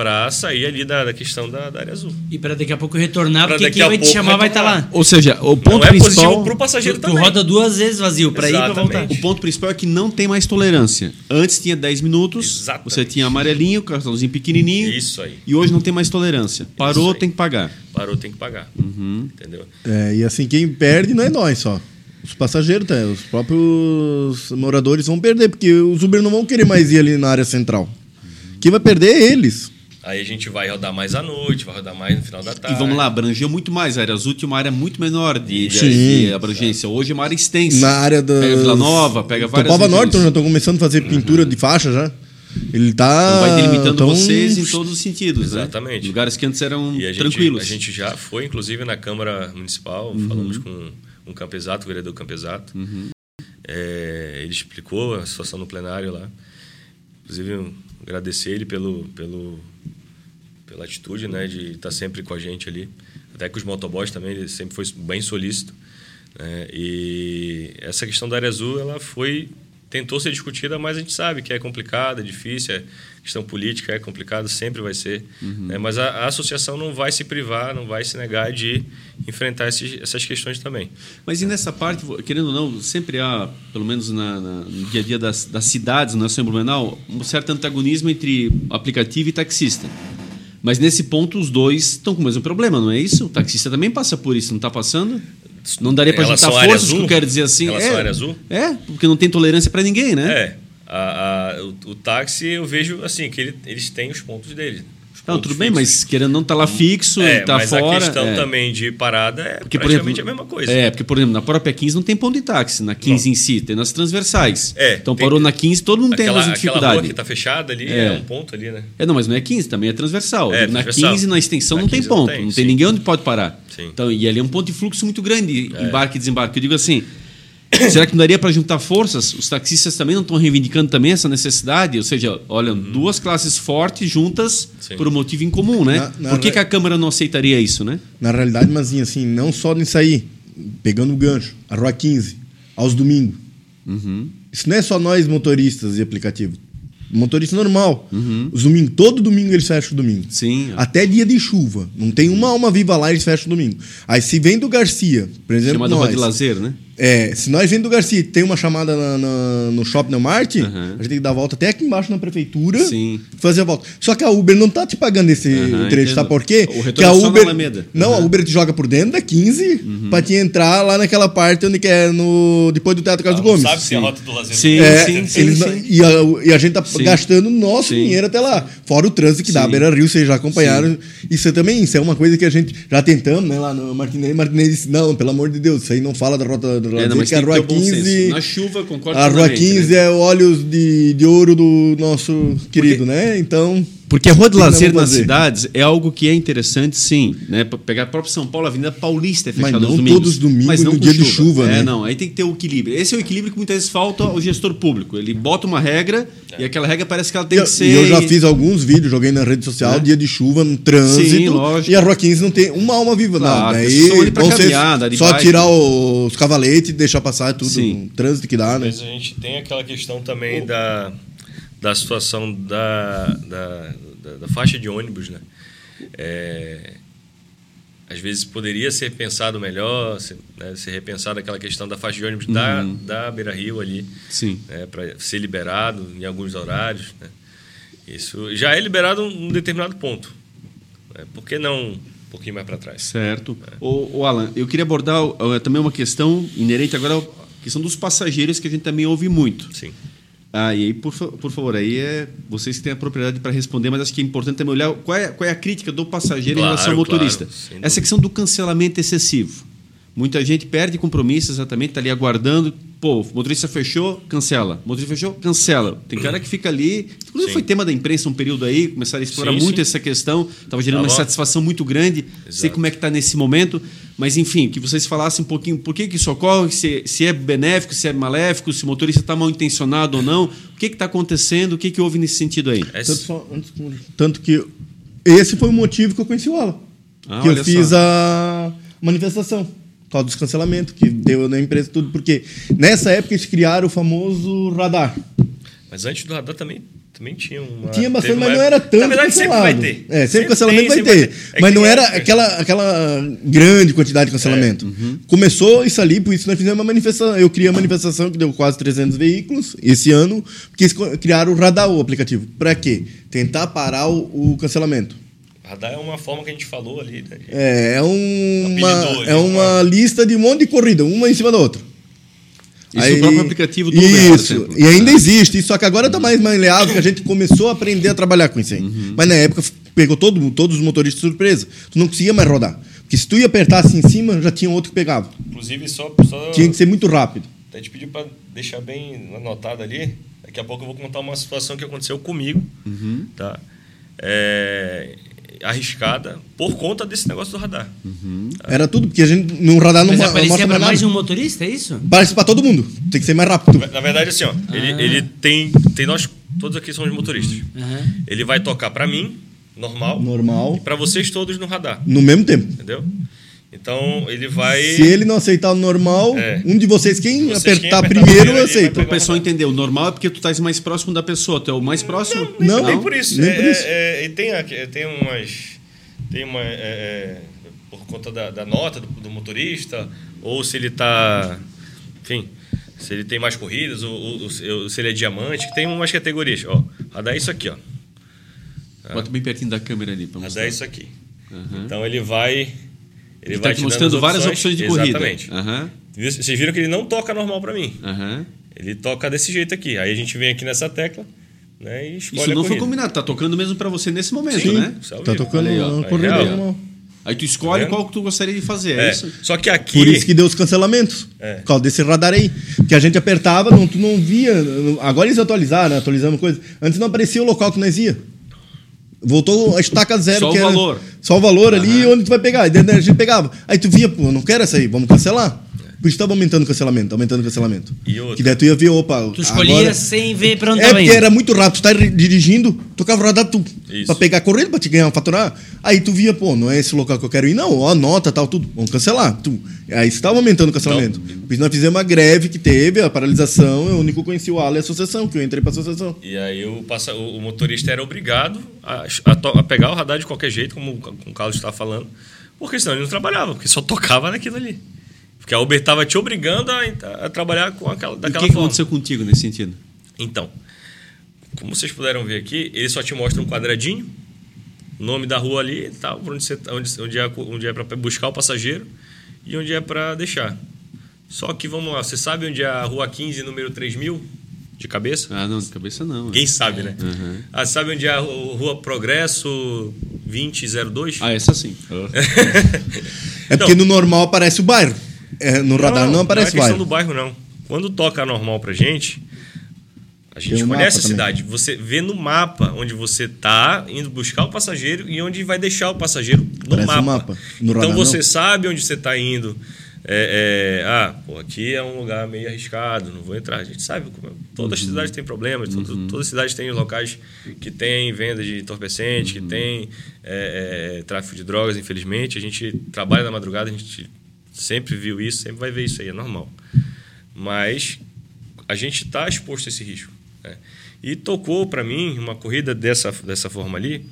para sair ali da, da questão da, da área azul. E para daqui a pouco retornar, Pra porque quem vai te chamar vai estar retornar. lá. Ou seja, o ponto Não é principal. positivo para o passageiro Tu, tu também. roda duas vezes vazio, para ir e pra Exatamente. voltar. O ponto principal é que não tem mais tolerância. Antes tinha 10 minutos, Exatamente. você tinha amarelinho, cartãozinho pequenininho. Isso aí. E hoje não tem mais tolerância. Parou, tem que pagar. Parou, tem que pagar. Uhum. Entendeu? É, e assim, quem perde não é nós só. Os passageiros, tá? os próprios moradores vão perder, porque os Uber não vão querer mais ir ali na área central. Quem vai perder é eles. Aí a gente vai rodar mais à noite, vai rodar mais no final da tarde. E vamos lá, abrangeu muito mais. A área azul tinha uma área muito menor de, de- Sim. de abrangência. Hoje é uma área extensa. Na área da. Pega Vila Nova, pega várias Topava Norte, já estou começando a fazer pintura de faixa já. Ele tá. Então vai delimitando tão- vocês em todos os sentidos. né? Exatamente. Lugares que antes eram E a gente, tranquilos. a gente já foi, inclusive, na Câmara Municipal, Uhum. falamos com um Campesato, o vereador Campesato. É, ele explicou a situação no plenário lá. Inclusive, agradecer ele pelo, pelo, pela atitude, né, de estar sempre com a gente ali. Até com os motoboys também, ele sempre foi bem solícito. Né? E essa questão da área azul, ela foi tentou ser discutida, mas a gente sabe que é complicada, é difícil, é questão política é complicada, sempre vai ser. Uhum. Né? Mas a, a, associação não vai se privar, não vai se negar de enfrentar esses, essas questões também. Mas e nessa parte, querendo ou não, sempre há, pelo menos na, na, no dia a dia das, das cidades, no nosso Blumenau, um certo antagonismo entre aplicativo e taxista. Mas nesse ponto os dois estão com o mesmo problema, não é isso? O taxista também passa por isso, não está passando? Não daria para juntar forças, que eu quero dizer assim. Relação é, área azul? É, porque não tem tolerância para ninguém, né? É. A, a, o, o, táxi, eu vejo assim, que ele, eles têm os pontos dele. Não, tudo bem, mas querendo não estar tá lá fixo, é, tá mas fora. a questão é. também de parada é porque, praticamente exemplo, a mesma coisa. É, porque, por exemplo, na própria 15 não tem ponto de táxi, na 15 não. em si, tem nas transversais. É, então parou na 15, todo mundo aquela, tem a dificuldade. Aquela rua que está fechada ali é. é. um ponto ali, né? É, não, mas não é 15, também é transversal. É, na transversal. 15, na extensão, na não tem ponto. Não tem, não tem ninguém onde pode parar. Sim. Então, e ali é um ponto de fluxo muito grande, é. embarque e desembarque. Eu digo assim, Será que não daria para juntar forças? Os taxistas também não estão reivindicando também essa necessidade? Ou seja, olha, uhum. duas classes fortes juntas Sim. por um motivo em comum, né? Na, na por que, re... que, a Câmara não aceitaria isso, né? Na realidade, mas assim, não só nisso aí, pegando o gancho, a Rua 15, aos domingos. Uhum. Isso não é só nós motoristas e aplicativo. Motorista normal. Uhum. Os domingos, todo domingo eles fecham o domingo. Sim. Até dia de chuva. Não tem uma alma viva lá, eles fecham o domingo. Aí se vem do Garcia, por exemplo. Chamada nós, de lazer, né? É, se nós vindo do Garcia tem uma chamada na, na, no Shopping Neumart, uhum. a gente tem que dar a volta até aqui embaixo na prefeitura Sim. fazer a volta. Só que a Uber não tá te pagando esse uhum, trecho, sabe por quê? O que a Uber, Não, uhum. a Uber te joga por dentro da 15 uhum. pra te entrar lá naquela parte onde que é no, depois do Teatro Carlos ah, Gomes. Sabe se é a rota do lazer. Sim, é, sim, sim, eles, sim. E, a, e a gente tá sim. gastando nosso sim. dinheiro até lá. Fora o trânsito que dá, Beira Rio, vocês já acompanharam. Isso é também, isso é uma coisa que a gente já tentamos, né, lá no Martinez. Martinez disse, não, pelo amor de Deus, isso aí não fala da rota do é, que é a Rua 15. Na chuva, concordo A Rua 15 né? é olhos de, de ouro do nosso querido, Porque... né? Então. Porque a rua de lazer nas cidades é algo que é interessante, sim. Né? Pegar a própria São Paulo, a Avenida Paulista é fechada mas não domingos. todos os domingos mas não no dia chuva. de chuva, é, né? não. Aí tem que ter o equilíbrio. Esse é o equilíbrio que muitas vezes falta ao gestor público. Ele bota uma regra é. e aquela regra parece que ela tem e, que ser... E eu já fiz alguns vídeos, joguei na rede social, é. dia de chuva, no trânsito. Sim, lógico. E a Rua 15 não tem uma alma viva, claro, não. Daí, só, caminhar, só tirar os cavaletes e deixar passar tudo. Sim. Trânsito que dá, né? Mas a gente tem aquela questão também da, da situação da, da, da, da faixa de ônibus, né? É, às vezes poderia ser pensado melhor, ser, né, ser repensado aquela questão da faixa de ônibus uhum. da, da Beira Rio ali, né, para ser liberado em alguns horários. Né? Isso já é liberado um determinado ponto. Né? Por que não um pouquinho mais para trás? Certo. É. O, o, Alan, eu queria abordar uh, também uma questão inerente agora à questão dos passageiros que a gente também ouve muito. Sim. Ah, e aí, por, por favor, aí é vocês que têm a propriedade para responder, mas acho que é importante também olhar qual é, qual é a crítica do passageiro claro, em relação ao motorista. Claro, Essa questão do cancelamento excessivo. Muita gente perde compromisso exatamente, está ali aguardando. Pô, motorista fechou, cancela. Motorista fechou, cancela. Tem cara que fica ali. Inclusive, sim. foi tema da imprensa um período aí, começaram a explorar sim, muito sim. essa questão. Estava gerando tá uma satisfação muito grande. Exato. Sei como é que está nesse momento. Mas, enfim, que vocês falassem um pouquinho por que, que isso ocorre, se, se é benéfico, se é maléfico, se o motorista está mal intencionado ou não. O que está acontecendo, o que, que houve nesse sentido aí? Tanto, tanto, que esse foi o motivo que eu conheci o Alan. Ah, que eu fiz só. a manifestação causa dos cancelamentos, que deu na empresa tudo, porque nessa época eles criaram o famoso radar. Mas antes do radar também, também tinha uma. Tinha bastante, mas não era tanto. Na verdade, cancelado. sempre vai ter. É, sempre, sempre cancelamento tem, vai sempre ter. Vai ter. É mas não era é... aquela, aquela grande quantidade de cancelamento. É. Uhum. Começou isso ali, por isso nós fizemos uma manifestação. Eu criei a manifestação que deu quase 300 veículos esse ano, porque eles criaram o radar, o aplicativo. Para quê? Tentar parar o, o cancelamento. Radar é uma forma que a gente falou ali. Né? É, é, um, uma, é uma lista de um monte de corrida, uma em cima da outra. Isso Aí, o próprio aplicativo do Uber, Isso, e ainda existe, só que agora está mais maleável, porque a gente começou a aprender a trabalhar com isso aí. Uhum. Mas na época pegou todo, todos os motoristas de surpresa. Tu não conseguia mais rodar. Porque se tu ia apertar assim em cima, já tinha outro que pegava. Inclusive, só. só tinha que ser muito rápido. A gente pediu para deixar bem anotado ali. Daqui a pouco eu vou contar uma situação que aconteceu comigo. Uhum. Tá? É, arriscada por conta desse negócio do radar. Uhum. Era tudo, porque a gente no radar não Mas aparecia para mais de um motorista, é isso? Parece para todo mundo. Tem que ser mais rápido. Na verdade, assim, ó, ah. ele, ele tem, tem nós todos aqui somos motoristas. Uhum. Ele vai tocar para mim normal, Normal. e para vocês todos no radar, No mesmo tempo. entendeu? Então ele vai. Se ele não aceitar o normal, É. um de vocês, quem Vocês, apertar, quem apertar primeiro, primeiro, aceita. vai O pessoal entender, o normal é porque tu estás mais próximo da pessoa, tu é o mais próximo? Nem, Não, nem por isso. nem É, por isso. é, é, e tem, aqui- tem umas. Tem uma. é, é, por conta da, da nota do, do motorista, ou se ele está. Enfim, se ele tem mais corridas, ou, ou- ou se ele é diamante, que tem umas categorias. Ó, radar é isso aqui, ó. Bota bem pertinho da câmera ali. Pra Radar mostrar. é isso aqui. Então ele vai. Ele, Ele vai está te mostrando dando várias opções de corrida. Exatamente. Aham, Vocês viram que ele não toca normal para mim. aham. Ele toca desse jeito aqui. Aí a gente vem aqui nessa tecla né, e escolhe Isso a não foi combinado, tá tocando mesmo pra você nesse momento, Sim. né? Isso é Tá tocando aí, ó. Aí, corrida real. normal. Aí tu escolhe Tá qual que tu gostaria de fazer, é, É, isso? Só que aqui. Por isso que deu os cancelamentos. É. Por causa desse radar aí. Porque a gente apertava, não, tu não via. Agora eles atualizaram, né? atualizando coisa. Antes não aparecia o local que nós ia. Voltou a estaca zero. Só o valor. Só o valor ali onde tu vai pegar. E a gente pegava. Aí tu via, pô, não quero essa aí, vamos cancelar. Por isso tava aumentando o cancelamento, aumentando o cancelamento. E outra? Que daí tu ia ver, opa. Tu escolhia agora- sem ver pra onde É, porque indo. era muito rápido. Tu tá ri- dirigindo, tocava o radar tu. Isso. Pra pegar a corrida, pra te ganhar, faturar. Aí tu via, pô, não é esse local que eu quero ir, não. Ó, nota, tal, tudo. Vamos cancelar. Tu. Aí você tava aumentando o cancelamento. Por isso nós fizemos uma greve que teve, a paralisação. Eu único conheci o ALA e a associação, que eu entrei pra associação. E aí o, passa, o, o motorista era obrigado a, a to- a pegar o radar de qualquer jeito, como, como o Carlos estava falando, porque senão ele não trabalhava, porque só tocava naquilo ali. Porque a Uber estava te obrigando a, a trabalhar com aquela, o daquela que, que forma. aconteceu contigo nesse sentido? Então, como vocês puderam ver aqui, ele só te mostra um quadradinho, o nome da rua ali e tal, onde, você, tá- onde, onde é, onde é para buscar o passageiro e onde é para deixar. Só que vamos lá, você sabe onde é a rua 15, número 3000? De cabeça? Ah, não, de cabeça não. Ninguém sabe, né? Uhum. Ah, sabe onde é a ru- Rua Progresso 2002? Ah, essa sim. É porque no normal aparece o bairro. É, no radar não, aparece o Não é questão do bairro, não. Quando toca normal pra gente, a gente Tem um conhece a cidade. Você vê no mapa onde você tá indo buscar o passageiro e onde vai deixar o passageiro no Aparece mapa. o mapa. No então radar, você não. sabe onde você tá indo. É, é, ah, pô, aqui é um lugar meio arriscado, não vou entrar. A gente sabe, como- todas as cidades têm problemas, todo- todas as cidades têm locais que têm venda de entorpecente, que tem é, é, tráfico de drogas, infelizmente. A gente trabalha na madrugada, a gente sempre viu isso, sempre vai ver isso aí, é normal. Mas a gente está exposto a esse risco. né? E tocou para mim uma corrida dessa, dessa forma ali,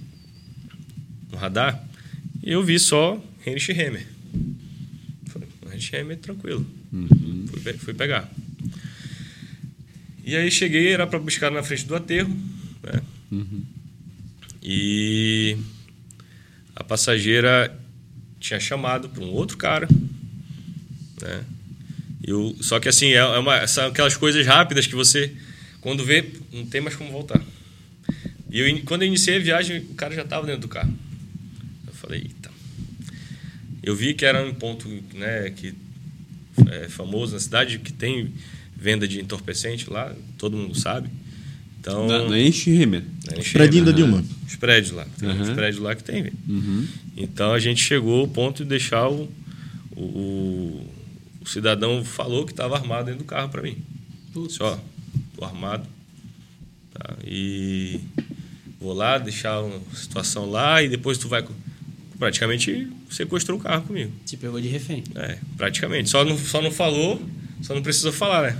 no radar, e eu vi só Heinrich Hammer. Falei, Heinrich Hammer, tranquilo. Fui, pe- fui pegar. E aí cheguei, era para buscar na frente do aterro, né? E a passageira tinha chamado para um outro cara, né? Eu, só que assim, é é uma, são aquelas coisas rápidas que você, quando vê, não tem mais como voltar. E eu, quando eu iniciei a viagem, o cara já estava dentro do carro. Eu falei, eita. Eu vi que era um ponto né, que é famoso na cidade, que tem venda de entorpecente lá, todo mundo sabe. Então, Não, não enche Hemer. né, encheu, Predinho da né? Dilma. Os prédios lá. Tem uns Aham. prédios lá que tem. Uhum. Então a gente chegou ao ponto de deixar o- o cidadão falou que estava armado dentro do carro para mim. Disse, ó, tô armado. Tá? E vou lá deixar uma situação lá e depois tu vai praticamente sequestrou o carro comigo. Te pegou de refém. É, praticamente. Só não, só não falou, só não precisou falar, né?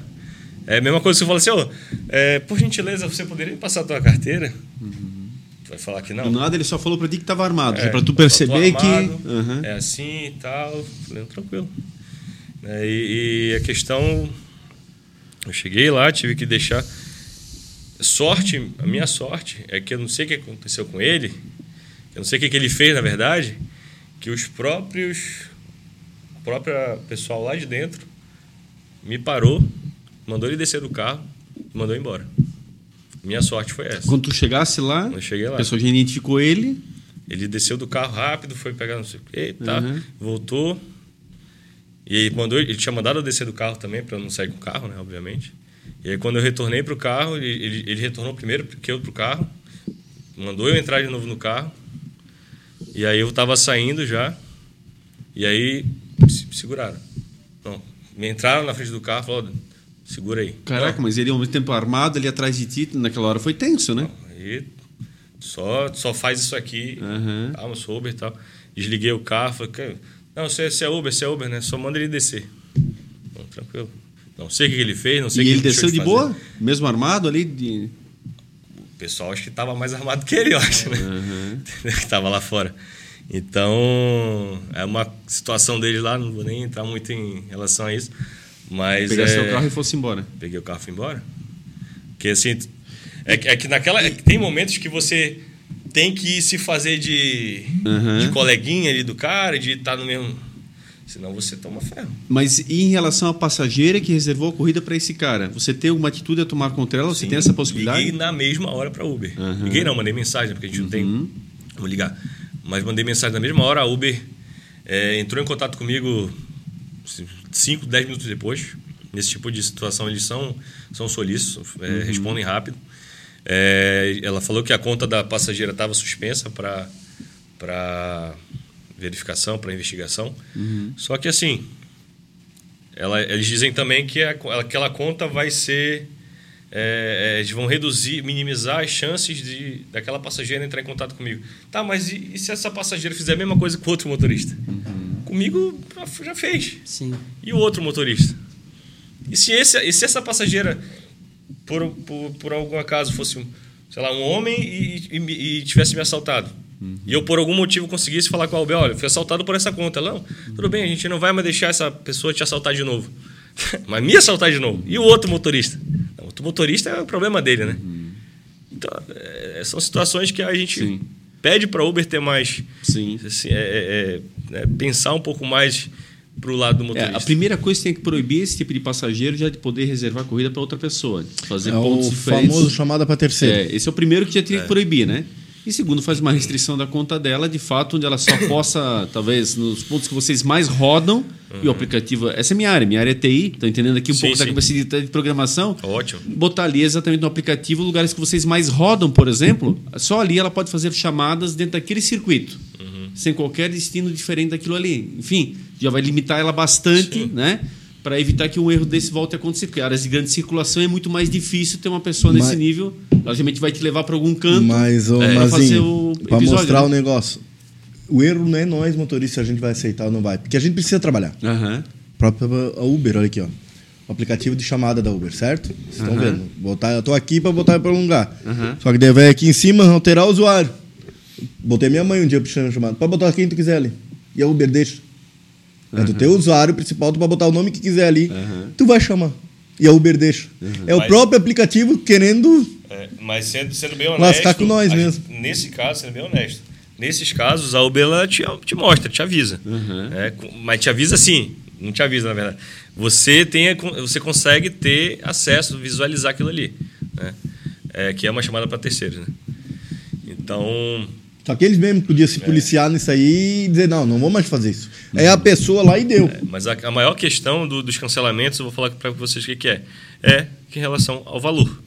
É a mesma coisa que você fala assim, ó, é, por gentileza, você poderia me passar a tua carteira? Tu vai falar que não? Do nada ele só falou pra ti que tava armado. É, pra tu perceber armado, que. Aham. É assim e tal. Falei, tranquilo. É, e, e a questão. Eu cheguei lá, tive que deixar. Sorte, a minha sorte é que eu não sei o que aconteceu com ele, eu não sei o que, que ele fez, na verdade, que os próprios. O próprio pessoal lá de dentro me parou, mandou ele descer do carro e mandou embora. Minha sorte foi essa. Quando tu chegasse lá, Eu cheguei lá. a pessoa já identificou ele. Ele desceu do carro rápido, foi pegar não sei o tá, Uhum. voltou. E ele mandou, ele tinha mandado eu descer do carro também para eu não sair com o carro, né, obviamente. E aí quando eu retornei pro carro, ele, ele, ele retornou primeiro que eu pro carro, mandou eu entrar de novo no carro. E aí eu tava saindo já. E aí se seguraram. Não, me entraram na frente do carro, falaram, segura aí. Caraca, mas ele ao mesmo tempo armado ali atrás de ti, naquela hora foi tenso, né? Aí Só, só faz isso aqui. Aham. Calma, sou Uber e tal. Desliguei o carro, falei, "Cara, não, você, você é Uber, você é Uber, né? Só manda ele descer. Não, tranquilo. Não sei o que ele fez, não sei o que ele deixou desceu de fazer. boa? Mesmo armado ali? De... O pessoal acho que estava mais armado que ele, eu acho, né? que tava lá fora. Então, é uma situação dele lá, não vou nem entrar muito em relação a isso. Mas Pegar é... seu carro e fosse embora. Peguei o carro e fui embora. Porque assim, é, que- é que naquela. é que tem momentos que você tem que se fazer de, Uhum. de coleguinha ali do cara, de estar no mesmo. Senão você toma ferro. Mas e em relação à passageira que reservou a corrida para esse cara? Você tem alguma atitude a tomar contra ela? Você Sim, tem essa possibilidade? Liguei na mesma hora para Uber. Uhum. Liguei não, mandei mensagem, porque a gente não tem. Vou ligar. Mas mandei mensagem na mesma hora. A Uber é, entrou em contato comigo 5, 10 minutos depois. Nesse tipo de situação, eles são, são solícitos, é, respondem rápido. É, ela falou que a conta da passageira estava suspensa para verificação, para investigação. Só que assim, ela- eles dizem também que a- aquela conta vai ser. é, é, eles vão reduzir, minimizar as chances de daquela passageira entrar em contato comigo. Tá, mas e, e se essa passageira fizer a mesma coisa com outro motorista? Comigo já- já fez. Sim. E o outro motorista? E se, esse, e se essa passageira, por, por, por algum acaso, fosse, um, sei lá, um homem e, e, e tivesse me assaltado? E eu, por algum motivo, conseguisse falar com a Uber, olha, fui assaltado por essa conta. Ela, Não, tudo bem, a gente não vai mais deixar essa pessoa te assaltar de novo. Mas me assaltar de novo. E o outro motorista? Não, o outro motorista é o problema dele, né? Então, é, são situações que a gente Sim. pede para Uber ter mais... Sim. assim, é- é- é- é pensar um pouco mais pro lado do É, motorista. a primeira coisa que tem que proibir esse tipo de passageiro já de poder reservar a corrida para outra pessoa. Fazer É pontos o diferentes. famoso chamada para terceiro. É, esse é o primeiro que já teria que proibir, né? E segundo, faz uma restrição da conta dela, de fato, onde ela só possa, talvez, nos pontos que vocês mais rodam, e o aplicativo. Essa é minha área, minha área é TI, estou entendendo aqui um Sim, pouco da sim. capacidade de programação. Ótimo. Botar ali exatamente no aplicativo lugares que vocês mais rodam, por exemplo, só ali ela pode fazer chamadas dentro daquele circuito, Uhum. sem qualquer destino diferente daquilo ali. Enfim, já vai limitar ela bastante, né? Para evitar que um erro desse volte a acontecer, porque áreas de grande circulação é muito mais difícil ter uma pessoa nesse Mas- nível. Logicamente vai te levar para algum canto. Mas, ô, É, pra fazer o episódio, mostrar né? o negócio. O erro não é nós, motoristas, a gente vai aceitar ou não vai. Porque a gente precisa trabalhar. A própria a Uber, olha aqui, ó. O aplicativo de chamada da Uber, certo? Vocês estão Aham. vendo? Botar, eu tô aqui para botar para um lugar. Aham. Só que daí vai aqui em cima alterar o usuário. Botei minha mãe um dia puxando chamada. Pode botar quem tu quiser ali. E a Uber deixa. É do teu usuário principal, tu pode botar o nome que quiser ali. Aham. Tu vai chamar. E a Uber deixa. É o Mas- próprio aplicativo querendo É, mas sendo, sendo bem honesto. Lascar com nós mesmo. gente- nesse caso, sendo bem honesto. Nesses casos, a Uber ela te, te mostra, te avisa. Uhum. É, mas te avisa assim. Não te avisa, na verdade. Você, tem, você consegue ter acesso, visualizar aquilo ali. Né? É, que é uma chamada para terceiros. Né? Então, Só que eles mesmos podiam se policiar nisso aí e dizer, não, não vou mais fazer isso. É a pessoa lá e deu. Mas a, a maior questão do- dos cancelamentos, eu vou falar para vocês o que, que é. É em relação ao valor.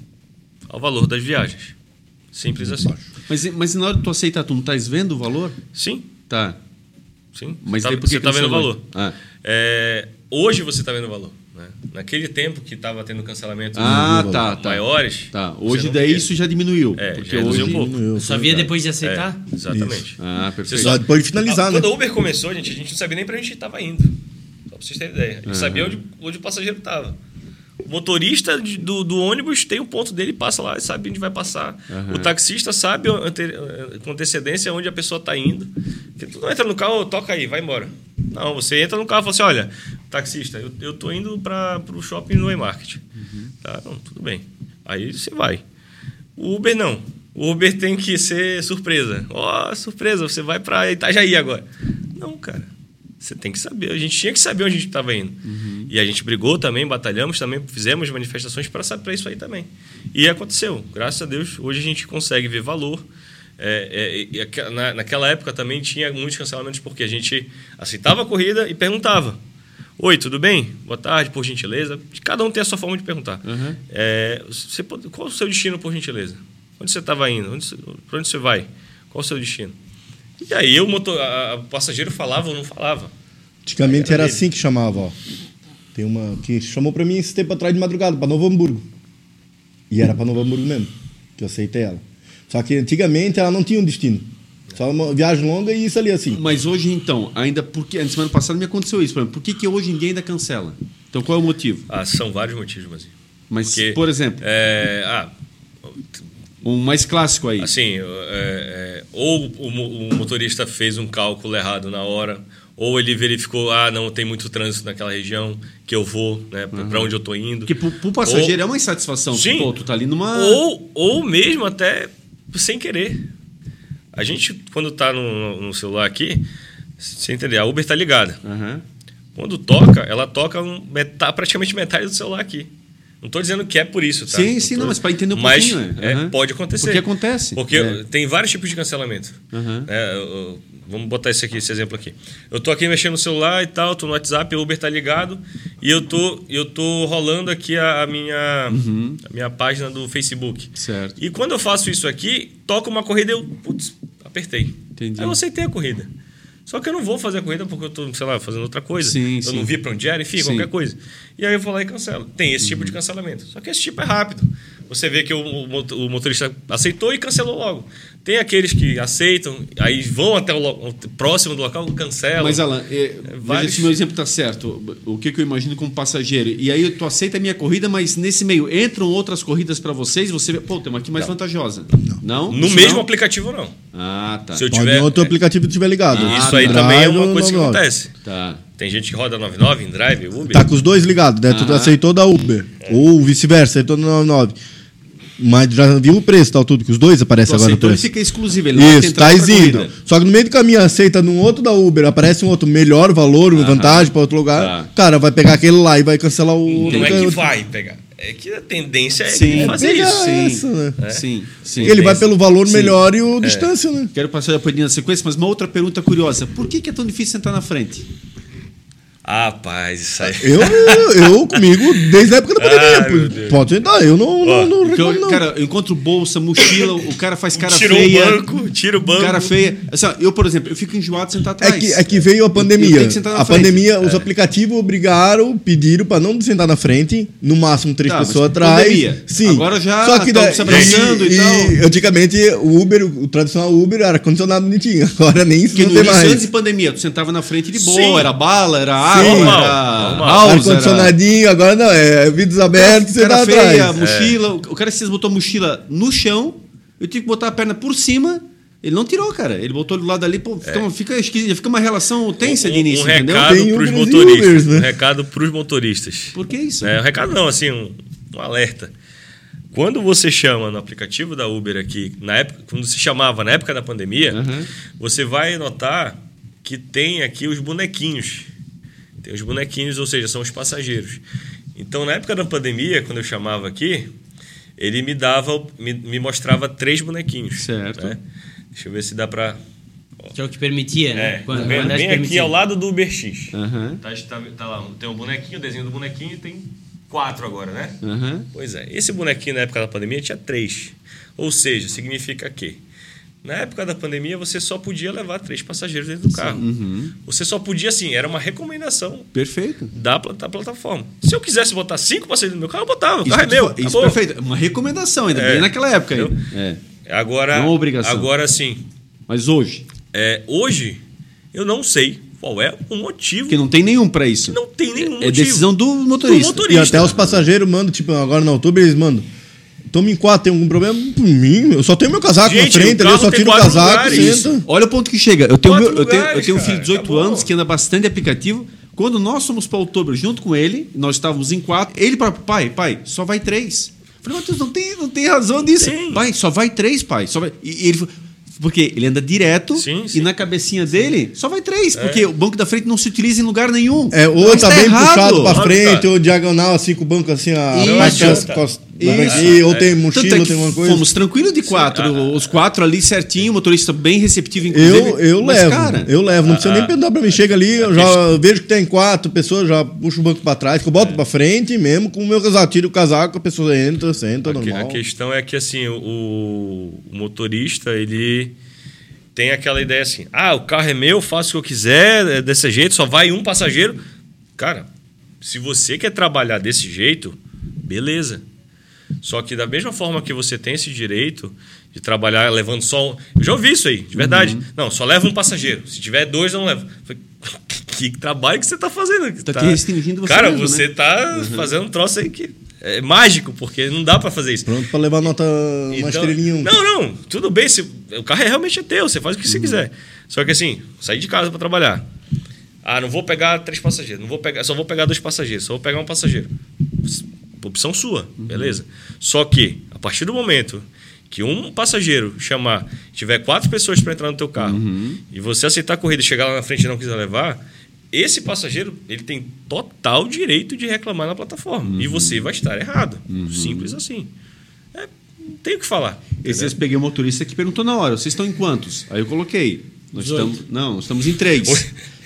Ao valor das viagens. Simples assim. Mas, mas na hora de tu aceitar, tu não estás vendo o valor? Sim, Tá. sim. Mas você tá, que você tá vendo o valor. Ah. É, hoje você está vendo o valor. Né? Naquele tempo que estava tendo cancelamentos Ah, tá, tá. maiores. Tá. Hoje daí isso já diminuiu. É, porque já hoje... um pouco. Diminuiu, Só via depois de aceitar? É, exatamente. Ah, Você perfeito. só- Pode finalizar, Ah, né? Quando a Uber começou, gente, a gente não sabia nem para onde a gente estava indo. Só para vocês terem ideia. A gente sabia onde, onde o passageiro estava. O motorista de- do, do ônibus tem o ponto dele, passa lá e sabe onde vai passar. O taxista sabe ante- com antecedência onde a pessoa está indo. Porque tu não entra no carro, toca aí, vai embora. Não, você entra no carro e fala assim: olha, taxista, eu, eu tô indo para o shopping no E-Market. Tá, não, tudo bem. Aí você vai. O Uber não. O Uber tem que ser surpresa. Ó, surpresa, você vai para Itajaí agora. Não, cara. Você tem que saber. A gente tinha que saber onde a gente estava indo. E a gente brigou também, batalhamos também, fizemos manifestações para isso aí também. E aconteceu. Graças a Deus, hoje a gente consegue ver valor. É, é, na, naquela época também tinha muitos cancelamentos porque a gente aceitava a corrida e perguntava. Oi, tudo bem? Boa tarde, por gentileza. Cada um tem a sua forma de perguntar. Uhum. É, você qual o seu destino, por gentileza? Onde você estava indo? Onde para onde você vai? Qual o seu destino? E aí o, motor, a, a- o passageiro falava ou não falava. Antigamente Era era dele. assim que chamava, ó. Tem uma que chamou pra mim esse tempo atrás de madrugada, pra Novo Hamburgo. E era pra Novo Hamburgo mesmo, que eu aceitei ela. Só que antigamente ela não tinha um destino. Só uma viagem longa e isso ali assim. Mas hoje, então, ainda porque. Na semana passada me aconteceu isso. Por, exemplo, por que, que hoje dia ainda cancela? Então, qual é o motivo? Ah, são vários motivos, mas. Mas, Porque, por exemplo, É, ah, um mais clássico aí. assim, é, é, ou o, o motorista fez um cálculo errado na hora, ou ele verificou, ah, não tem muito trânsito naquela região que eu vou, né, para onde eu tô indo. Porque pro, pro passageiro é uma insatisfação. Sim. Pô, tu tá ali numa. Ou, ou mesmo até sem querer. A gente, quando tá no, no celular aqui, você entender, a Uber tá ligada. Aham. Quando toca, ela toca um, praticamente metade do celular aqui. Não estou dizendo que é por isso, tá? Sim, sim, tô- não, mas para entender um mas, pouquinho. é, Aham. pode acontecer. Porque acontece. Porque É. tem vários tipos de cancelamento. Aham. É, eu- eu- vamos botar esse aqui, esse exemplo aqui. Eu tô aqui mexendo no celular e tal, tô no WhatsApp, o Uber tá ligado e eu tô, eu tô rolando aqui a, a minha, Uhum. a minha página do Facebook. Certo. E quando eu faço isso aqui, toca uma corrida e eu, putz, apertei. Entendi. Aí eu aceitei a corrida. Só que eu não vou fazer a corrida porque eu tô, sei lá, fazendo outra coisa. Sim, eu sim. não vi para onde era, enfim, Sim. qualquer coisa. E aí eu vou lá e cancelo. Tem esse tipo de cancelamento. Só que esse tipo é rápido. Você vê que o, o motorista aceitou e cancelou logo. Tem aqueles que aceitam, aí vão até o, lo- o próximo do local, cancelam. Mas, Alan, é, veja vários- se o meu exemplo está certo. O que, que eu imagino como passageiro? E aí tu aceita a minha corrida, mas nesse meio entram outras corridas para vocês e você vê, pô, tem uma aqui mais vantajosa. Não? no Isso mesmo não? aplicativo, não. Ah, tá. Se eu Pode tiver. outro aplicativo estiver ligado. Ah, isso aí tá. também é uma coisa que ou 99. acontece. Tá. Tem gente que roda 99 em Drive, Uber. Tá com os dois ligados, né? Tu Aham. aceitou da Uber. Ou vice-versa, aceitou da 99. Mas já viu o preço, tal, tudo, que os dois aparecem agora no ele preço. fica exclusivo. Ele Isso, tá corrida. Só que no meio do caminho aceita num outro da Uber, aparece um outro melhor valor, uma vantagem para outro lugar. Tá. Cara, vai pegar aquele lá e vai cancelar o Não é outro. que vai pegar. É que a tendência é Sim. fazer Pegar isso. Sim. essa, né? Sim, sim. Ele vai pelo valor Sim. melhor e o distância, né? Quero passar a na sequência, mas uma outra pergunta curiosa. Por que, que é tão difícil sentar na frente? Ah, rapaz, isso aí. Eu, eu comigo, desde a época da pandemia. Deus. pode sentar, eu não, Ó, não, não eu, não. cara, eu encontro bolsa, mochila, o cara faz cara feia. o banco, tira o banco. Cara feia. Assim, ó, eu, por exemplo, eu fico enjoado de sentar É atrás. que, é que veio a Eu- eu pandemia. tenho que sentar na a frente. pandemia, É. os aplicativos obrigaram, pediram para não sentar na frente, no máximo três Tá, pessoas atrás. pandemia. Sim. Agora já Só que daí- se abraçando e tal. Antigamente o Uber, o tradicional Uber era condicionado bonitinho. Agora nem isso Porque não tem início, antes mais. de pandemia, tu sentava na frente de boa, Sim. era bala, era Normal, era normal. era... Ar-condicionadinho, agora não, é vidros abertos, você tá feia, atrás. mochila. O cara se botou a mochila no chão, eu tive que botar a perna por cima. Ele não tirou, cara. Ele botou do lado ali, pô, fica, fica, esquisito, fica uma relação tensa de um, início, um entendeu? recado Tem para os motoristas. Ubers, né? Um recado para os motoristas. Por que isso? É, um recado não, assim, um, um alerta. Quando você chama no aplicativo da Uber aqui, na época, quando se chamava na época da pandemia, Aham. você vai notar que tem aqui os bonequinhos. Tem os bonequinhos, ou seja, são os passageiros. Então, na época da pandemia, quando eu chamava aqui, ele me dava, me, me mostrava três bonequinhos. Certo. né? Deixa eu ver se dá para. Que é o que permitia, né? É, Quando- bem, quando bem aqui permitia. ao lado do Uber X. Aham, Tá, tá, tá lá, tem um bonequinho, o desenho do bonequinho, tem quatro agora, né? aham. Pois é, esse bonequinho na época da pandemia tinha três. Ou seja, significa que na época da pandemia você só podia levar três passageiros dentro do carro. Uhum. Você só podia, assim, era uma recomendação Perfeito. da, da plataforma. Se eu quisesse botar cinco passageiros no meu carro, eu botava. O Isso, carro é que tu meu. isso perfeito. Uma recomendação, ainda É. bem naquela época aí. Entendeu? É. Agora, Não é uma obrigação. agora sim, Mas hoje, é, hoje eu não sei qual é o motivo. porque não tem nenhum para isso. Não tem nenhum É motivo. decisão do motorista. Do motorista. E até os passageiros mandam, tipo, agora na outubro eles mandam. Toma em quatro, tem algum problema? Por mim, eu só tenho meu casaco Gente, na frente ali, eu só tiro o casaco, lugares. senta. Olha o ponto que chega. Eu tenho, meu- eu tenho, eu tenho um filho de 18 acabou. anos que anda bastante aplicativo. Quando nós fomos para outubro junto com ele, nós estávamos em quatro. Ele para pai, pai, só vai três. Eu falei, Matheus, não tem, não tem razão disso. Tem. Pai, só vai três, pai. Só vai... E ele falou, porque ele anda direto Sim, e sim. na cabecinha dele só vai três, porque o banco da frente não se utiliza em lugar nenhum. É, ou Mas tá, bem errado. puxado pra Não, frente, tá. ou diagonal, assim, com o banco assim, a parte das Isso. Aqui, ou tem Tanto mochila, é ou que tem alguma coisa. fomos tranquilos de quatro, os quatro ali certinho, o motorista bem receptivo, inclusive. Eu, eu Mas, levo, cara, eu levo, não precisa nem perguntar pra mim. Chega ali, eu já vejo que tem quatro pessoas, já puxo o banco pra trás, que eu boto pra frente mesmo, com o meu casaco, tiro o casaco, a pessoa entra, senta, A, normal. a questão é que assim, o, o motorista, ele tem aquela ideia assim: ah, o carro é meu, faço o que eu quiser, é desse jeito, só vai um passageiro. Cara, se você quer trabalhar desse jeito, beleza. Só que da mesma forma que você tem esse direito de trabalhar levando só. Eu já ouvi isso aí, de verdade. Uhum. Não, só leva um passageiro. Se tiver dois, não leva. Eu falei, que trabalho que você está fazendo? Tá aqui restringindo você Cara, mesmo, você né? tá fazendo um troço aí que é mágico, porque não dá para fazer isso. Pronto pra levar nota uma Então- estrelinha. um. Não, não, tudo bem. Se, o carro é realmente é teu, você faz o que você Uhum. quiser. Só que assim, sair de casa para trabalhar. Ah, não vou pegar três passageiros, não vou pegar, só vou pegar dois passageiros, só vou pegar um passageiro. Opção sua, Uhum. beleza? Só que, a partir do momento que um passageiro chamar, tiver quatro pessoas para entrar no teu carro, Uhum. e você aceitar a corrida e chegar lá na frente e não quiser levar, esse passageiro ele tem total direito de reclamar na plataforma. E Uhum. você vai estar errado. Simples assim. É, não tem o que falar. Esses dias peguei um motorista que perguntou na hora: vocês estão em quantos? Aí eu coloquei. Nós estamos, não, estamos em três.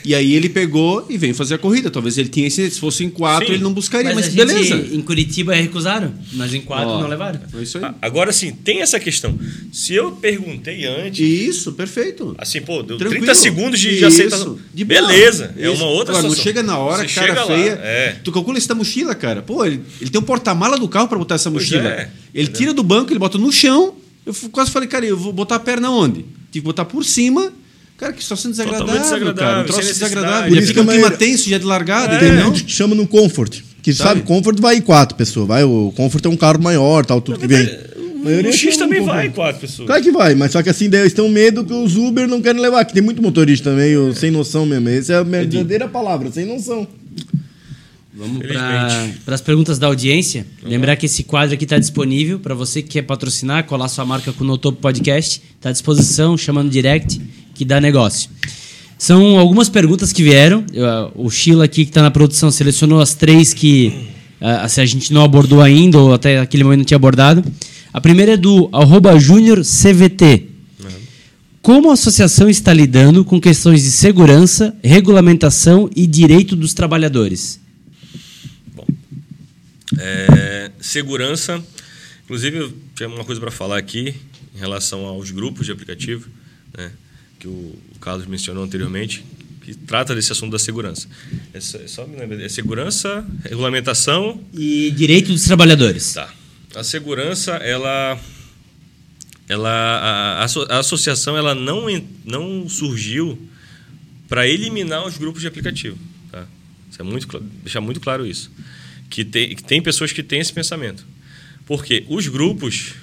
E aí ele pegou e veio fazer a corrida. Talvez ele tinha esse, se fosse em quatro, Sim. ele não buscaria, mas, a gente, beleza. Em Curitiba recusaram, mas em quatro Ó, não levaram. É isso aí. Ah, Agora sim, tem essa questão. Se eu perguntei antes, Isso, perfeito. assim, pô, deu Tranquilo. 30 segundos de, aceitação. de. Beleza, é Isso. uma outra Agora, não situação. chega na hora, Você cara chega lá, feia. é. Tu calcula essa mochila, cara. Pô, ele, ele tem um porta-mala do carro para botar essa mochila. é, ele tira do banco, ele bota no chão. Eu quase falei, cara, eu vou botar a perna onde? Tive que botar por cima. Cara, que situação desagradável, Totalmente desagradável, cara. Um troço desagradável. Por Ele isso fica um a clima tenso já de largada, É. A entendeu? gente chama no Comfort. Que Sabe? sabe, Comfort vai em quatro pessoas. Vai, o Comfort é um carro maior, tal, tudo que vem. A O X também no vai, quatro pessoas. Claro que vai, mas só que assim, daí eles têm medo que os Uber não querem levar. Que tem muito motorista também, o sem noção mesmo. Essa é a verdadeira palavra, sem noção. Vamos para as perguntas da audiência. Lembrar que esse quadro aqui está disponível para você que quer patrocinar, colar sua marca com o No Topo Podcast. Está à disposição, chamando direct, que dá negócio. São algumas perguntas que vieram. Ah, o Sheila aqui, que está na produção, selecionou as três que ah, se a gente não abordou ainda, ou até aquele momento não tinha abordado. A primeira é do arroba júnior CVT. Como a associação está lidando com questões de segurança, regulamentação e direito dos trabalhadores? É, segurança. Inclusive, eu tinha uma coisa para falar aqui em relação aos grupos de aplicativo, né, que o, Carlos mencionou anteriormente, que trata desse assunto da segurança. É só, é só me lembrar, é segurança, regulamentação. E direito dos trabalhadores. Tá. A segurança, ela. ela a, a a associação ela não, não surgiu para eliminar os grupos de aplicativo. Tá? Isso é muito, deixar muito claro isso. Que tem, que tem pessoas que têm esse pensamento. Porque os grupos,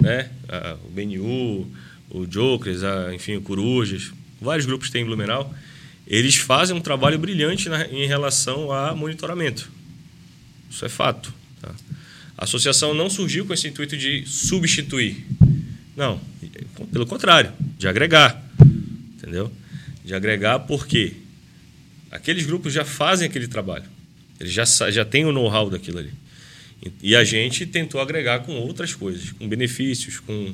né, a- o BNU, o Jokers, a- enfim, o Corujas, vários grupos tem em Blumenau, eles fazem um trabalho brilhante na- em relação a monitoramento. Isso é fato. tá? A associação não surgiu com esse intuito de substituir. Não, pelo contrário, de agregar. Entendeu? De agregar porque aqueles grupos já fazem aquele trabalho. Eles já, já têm o know-how daquilo ali. E a gente tentou agregar com outras coisas, com benefícios, com,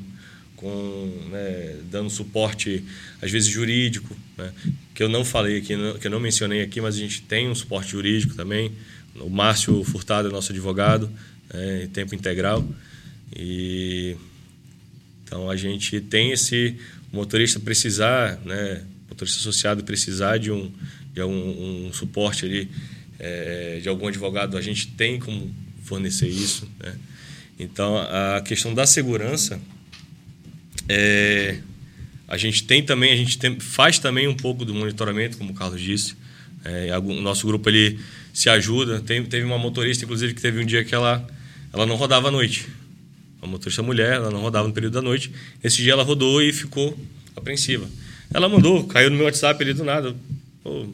com né, dando suporte, às vezes jurídico, né, que eu não falei aqui, que eu não mencionei aqui, mas a gente tem um suporte jurídico também. O Márcio Furtado é nosso advogado, é, em tempo integral. E então a gente tem esse motorista precisar, né, motorista associado precisar de um de um, um suporte ali eh, de algum advogado, a gente tem como fornecer isso, né? Então a questão da segurança é, a gente tem também, a gente tem- faz também um pouco do monitoramento, como o Carlos disse. É, o nosso grupo ele se ajuda. Tem, teve uma motorista, inclusive, que teve um dia que ela, ela não rodava à noite. Uma motorista mulher, ela não rodava no período da noite. Esse dia ela rodou e ficou apreensiva. Ela mandou, caiu no meu WhatsApp ali do nada. Pô,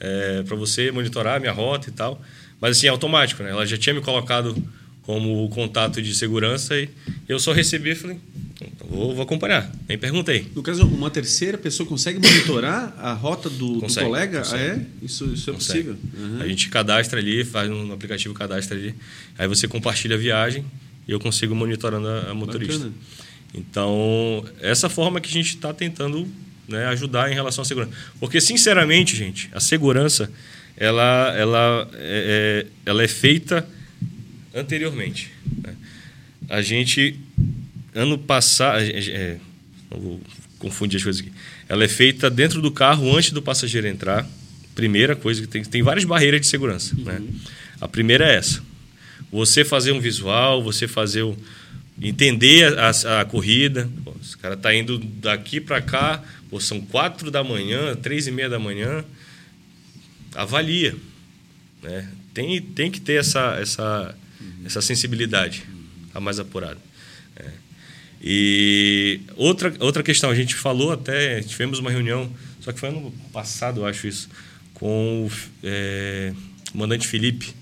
é, para você monitorar a minha rota e tal. Mas assim, é automático, né? Ela já tinha me colocado como contato de segurança e eu só recebi e falei, "Então, vou, vou acompanhar. Nem perguntei. No caso, uma terceira pessoa consegue monitorar a rota do, do Consegue, colega? consegue. Ah, é? Isso, isso é Consegue. possível? Uhum. A gente cadastra ali, faz no aplicativo cadastra ali. Aí você compartilha a viagem e eu consigo monitorando a, a motorista. Bacana. Então, essa forma que a gente está tentando né, ajudar em relação à segurança. Porque, sinceramente, gente, a segurança ela, ela, é, é- ela é feita anteriormente. né? A gente, ano passado. É, não vou confundir as coisas aqui. Ela é feita dentro do carro antes do passageiro entrar. Primeira coisa que tem, tem várias barreiras de segurança. Né? A primeira é essa. você fazer um visual, você fazer um, entender a, a, a corrida. Pô, esse cara tá indo daqui para cá, pô, são quatro da manhã, três e meia da manhã. Avalia, né? Tem, tem que ter essa, essa, essa sensibilidade a mais apurada. E outra, outra questão, a gente falou até, tivemos uma reunião, só que foi ano passado, eu acho isso, com o é, comandante Felipe,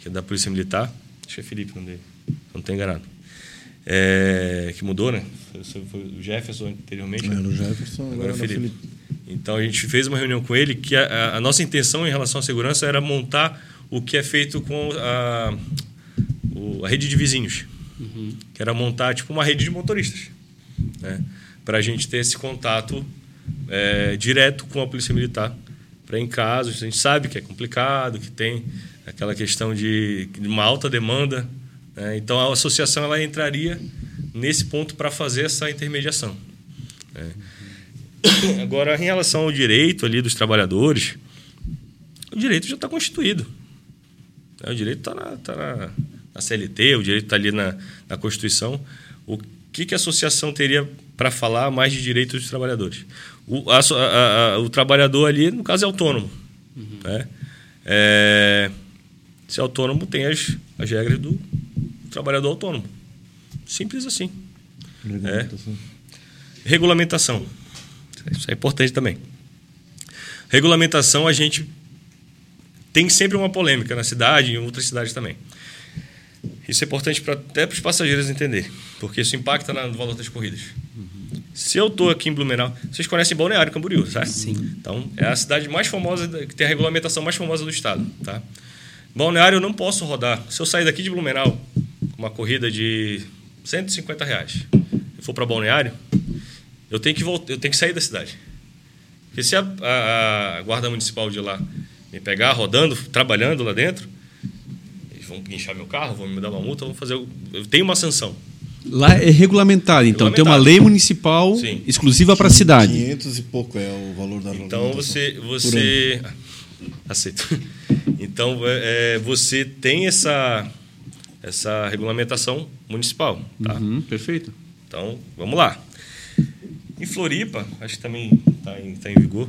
que é da Polícia Militar. Acho que é Felipe, não, dele, não estou enganado. É, que mudou, né? Foi, foi o Jefferson anteriormente. Era o Jefferson, agora, agora é o Felipe. Felipe. Então a gente fez uma reunião com ele que a, a nossa intenção em relação à segurança era montar o que é feito com a, a rede de vizinhos, que era montar tipo uma rede de motoristas, né? para a gente ter esse contato é, direto com a polícia militar, para em casos a gente sabe que é complicado, que tem aquela questão de, de uma alta demanda, né? então a associação ela entraria nesse ponto para fazer essa intermediação. né? Agora, em relação ao direito ali dos trabalhadores, o direito já está constituído. O direito está na, tá na, na CLT, o direito está ali na, na Constituição. O que, que a associação teria para falar mais de direitos dos trabalhadores? O, a a- a- o trabalhador ali, no caso, é autônomo. Né? É, se é autônomo, tem as, as regras do trabalhador autônomo. Simples assim. Regulamentação. Regulamentação. Isso é importante também. Regulamentação, a gente tem sempre uma polêmica na cidade e em outras cidades também. Isso é importante pra, até para os passageiros entenderem, porque isso impacta na- no valor das corridas. Se eu estou aqui em Blumenau, vocês conhecem Balneário Camboriú, certo? Sim. Então, é a cidade mais famosa, que tem a regulamentação mais famosa do estado, tá? Balneário eu não posso rodar. Se eu sair daqui de Blumenau com uma corrida de 150 reais e for para Balneário, eu tenho que voltar, eu tenho que sair da cidade. Porque se a, a- a guarda municipal de lá me pegar rodando, trabalhando lá dentro, vão guinchar meu carro, vão me dar uma multa, vão fazer. Eu tenho uma sanção. Lá é regulamentado, então tem uma lei municipal Sim. exclusiva para a cidade. 500 e pouco é o valor da Então você você aceito. Então é, você tem essa essa regulamentação municipal, tá? Uhum, perfeito. Então vamos lá. Em Floripa, acho que também está em, tá em vigor.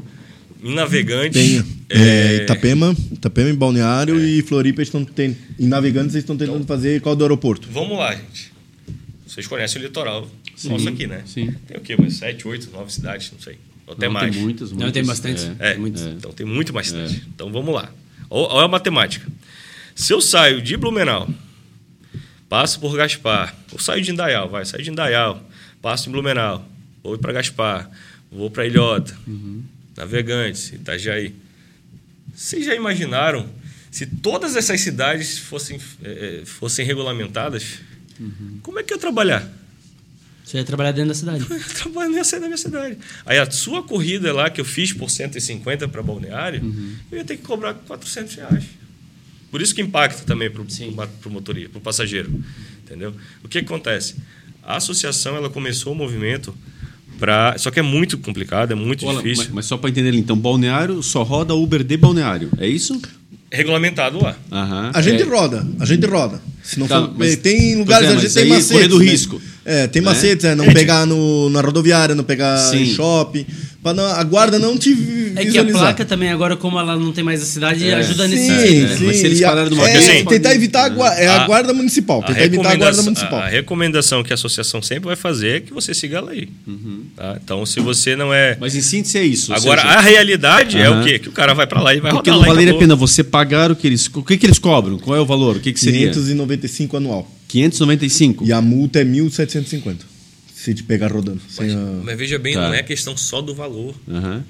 Em Navegantes. Tem. é, É, Itapema, Itapema em Balneário e Floripa estão ten- em Navegantes eles estão tentando Então- fazer qual do aeroporto. Vamos lá, gente. Vocês conhecem o litoral nosso aqui, né? sim. Tem o quê? Umas sete, oito, nove cidades, não sei. Ou até Não, mais. Tem muitas, Não, muitas. tem bastante. É. É, Muitos. então tem muito mais cidade. Então vamos lá. Olha a matemática. Se eu saio de Blumenau, passo por Gaspar, ou saio de Indaial, vai, saio de Indaial, passo em Blumenau, vou para Gaspar, vou para Ilhota, Navegantes, Itajaí. Vocês já imaginaram se todas essas cidades fossem, eh, eh, fossem regulamentadas? Como é que eu ia trabalhar? Você ia trabalhar dentro da cidade. Eu ia sair da minha cidade. Aí a sua corrida lá que eu fiz por 150 para balneário, eu ia ter que cobrar 400 reais. Por isso que impacta também para o motorista, para o passageiro. Entendeu? O que, que acontece? A associação ela começou o movimento para. Só que é muito complicado, é muito Olha, difícil. mas, mas só para entender, então, balneário só roda Uber de balneário, é isso? Regulamentado lá. Aham. A gente É. roda, a gente roda. Se não Tá, for, mas- tem lugares é, a gente mas tem aí macetes. correr do né? risco. É, tem Né? macetes, é, não Gente. pegar no, na rodoviária, não pegar Sim. em shopping, pra não, a guarda não te É que a visualizar. placa também, agora, como ela não tem mais a cidade, É. ajuda nesse Sim, sentido. né? sim. Mas se eles pararam numa é, assim, tentar evitar a, gua- é a, a- guarda municipal. A Tentar evitar a guarda recomendação, municipal. a recomendação que a associação sempre vai fazer é que você siga a lei. Uhum. Tá? Então, se você não é. Mas em síntese é isso. Agora, seja, a realidade é Aham. o quê? Que o cara vai para lá e vai porque rodar não lá e valeria a pena você pagar o que eles. O que, que eles cobram? Qual é o valor? O que, que seria? 595 anual. 595. E a multa é 1.750. Se te pegar rodando. sem Mas, a- mas veja bem, Tá. não é questão só do valor. Aham.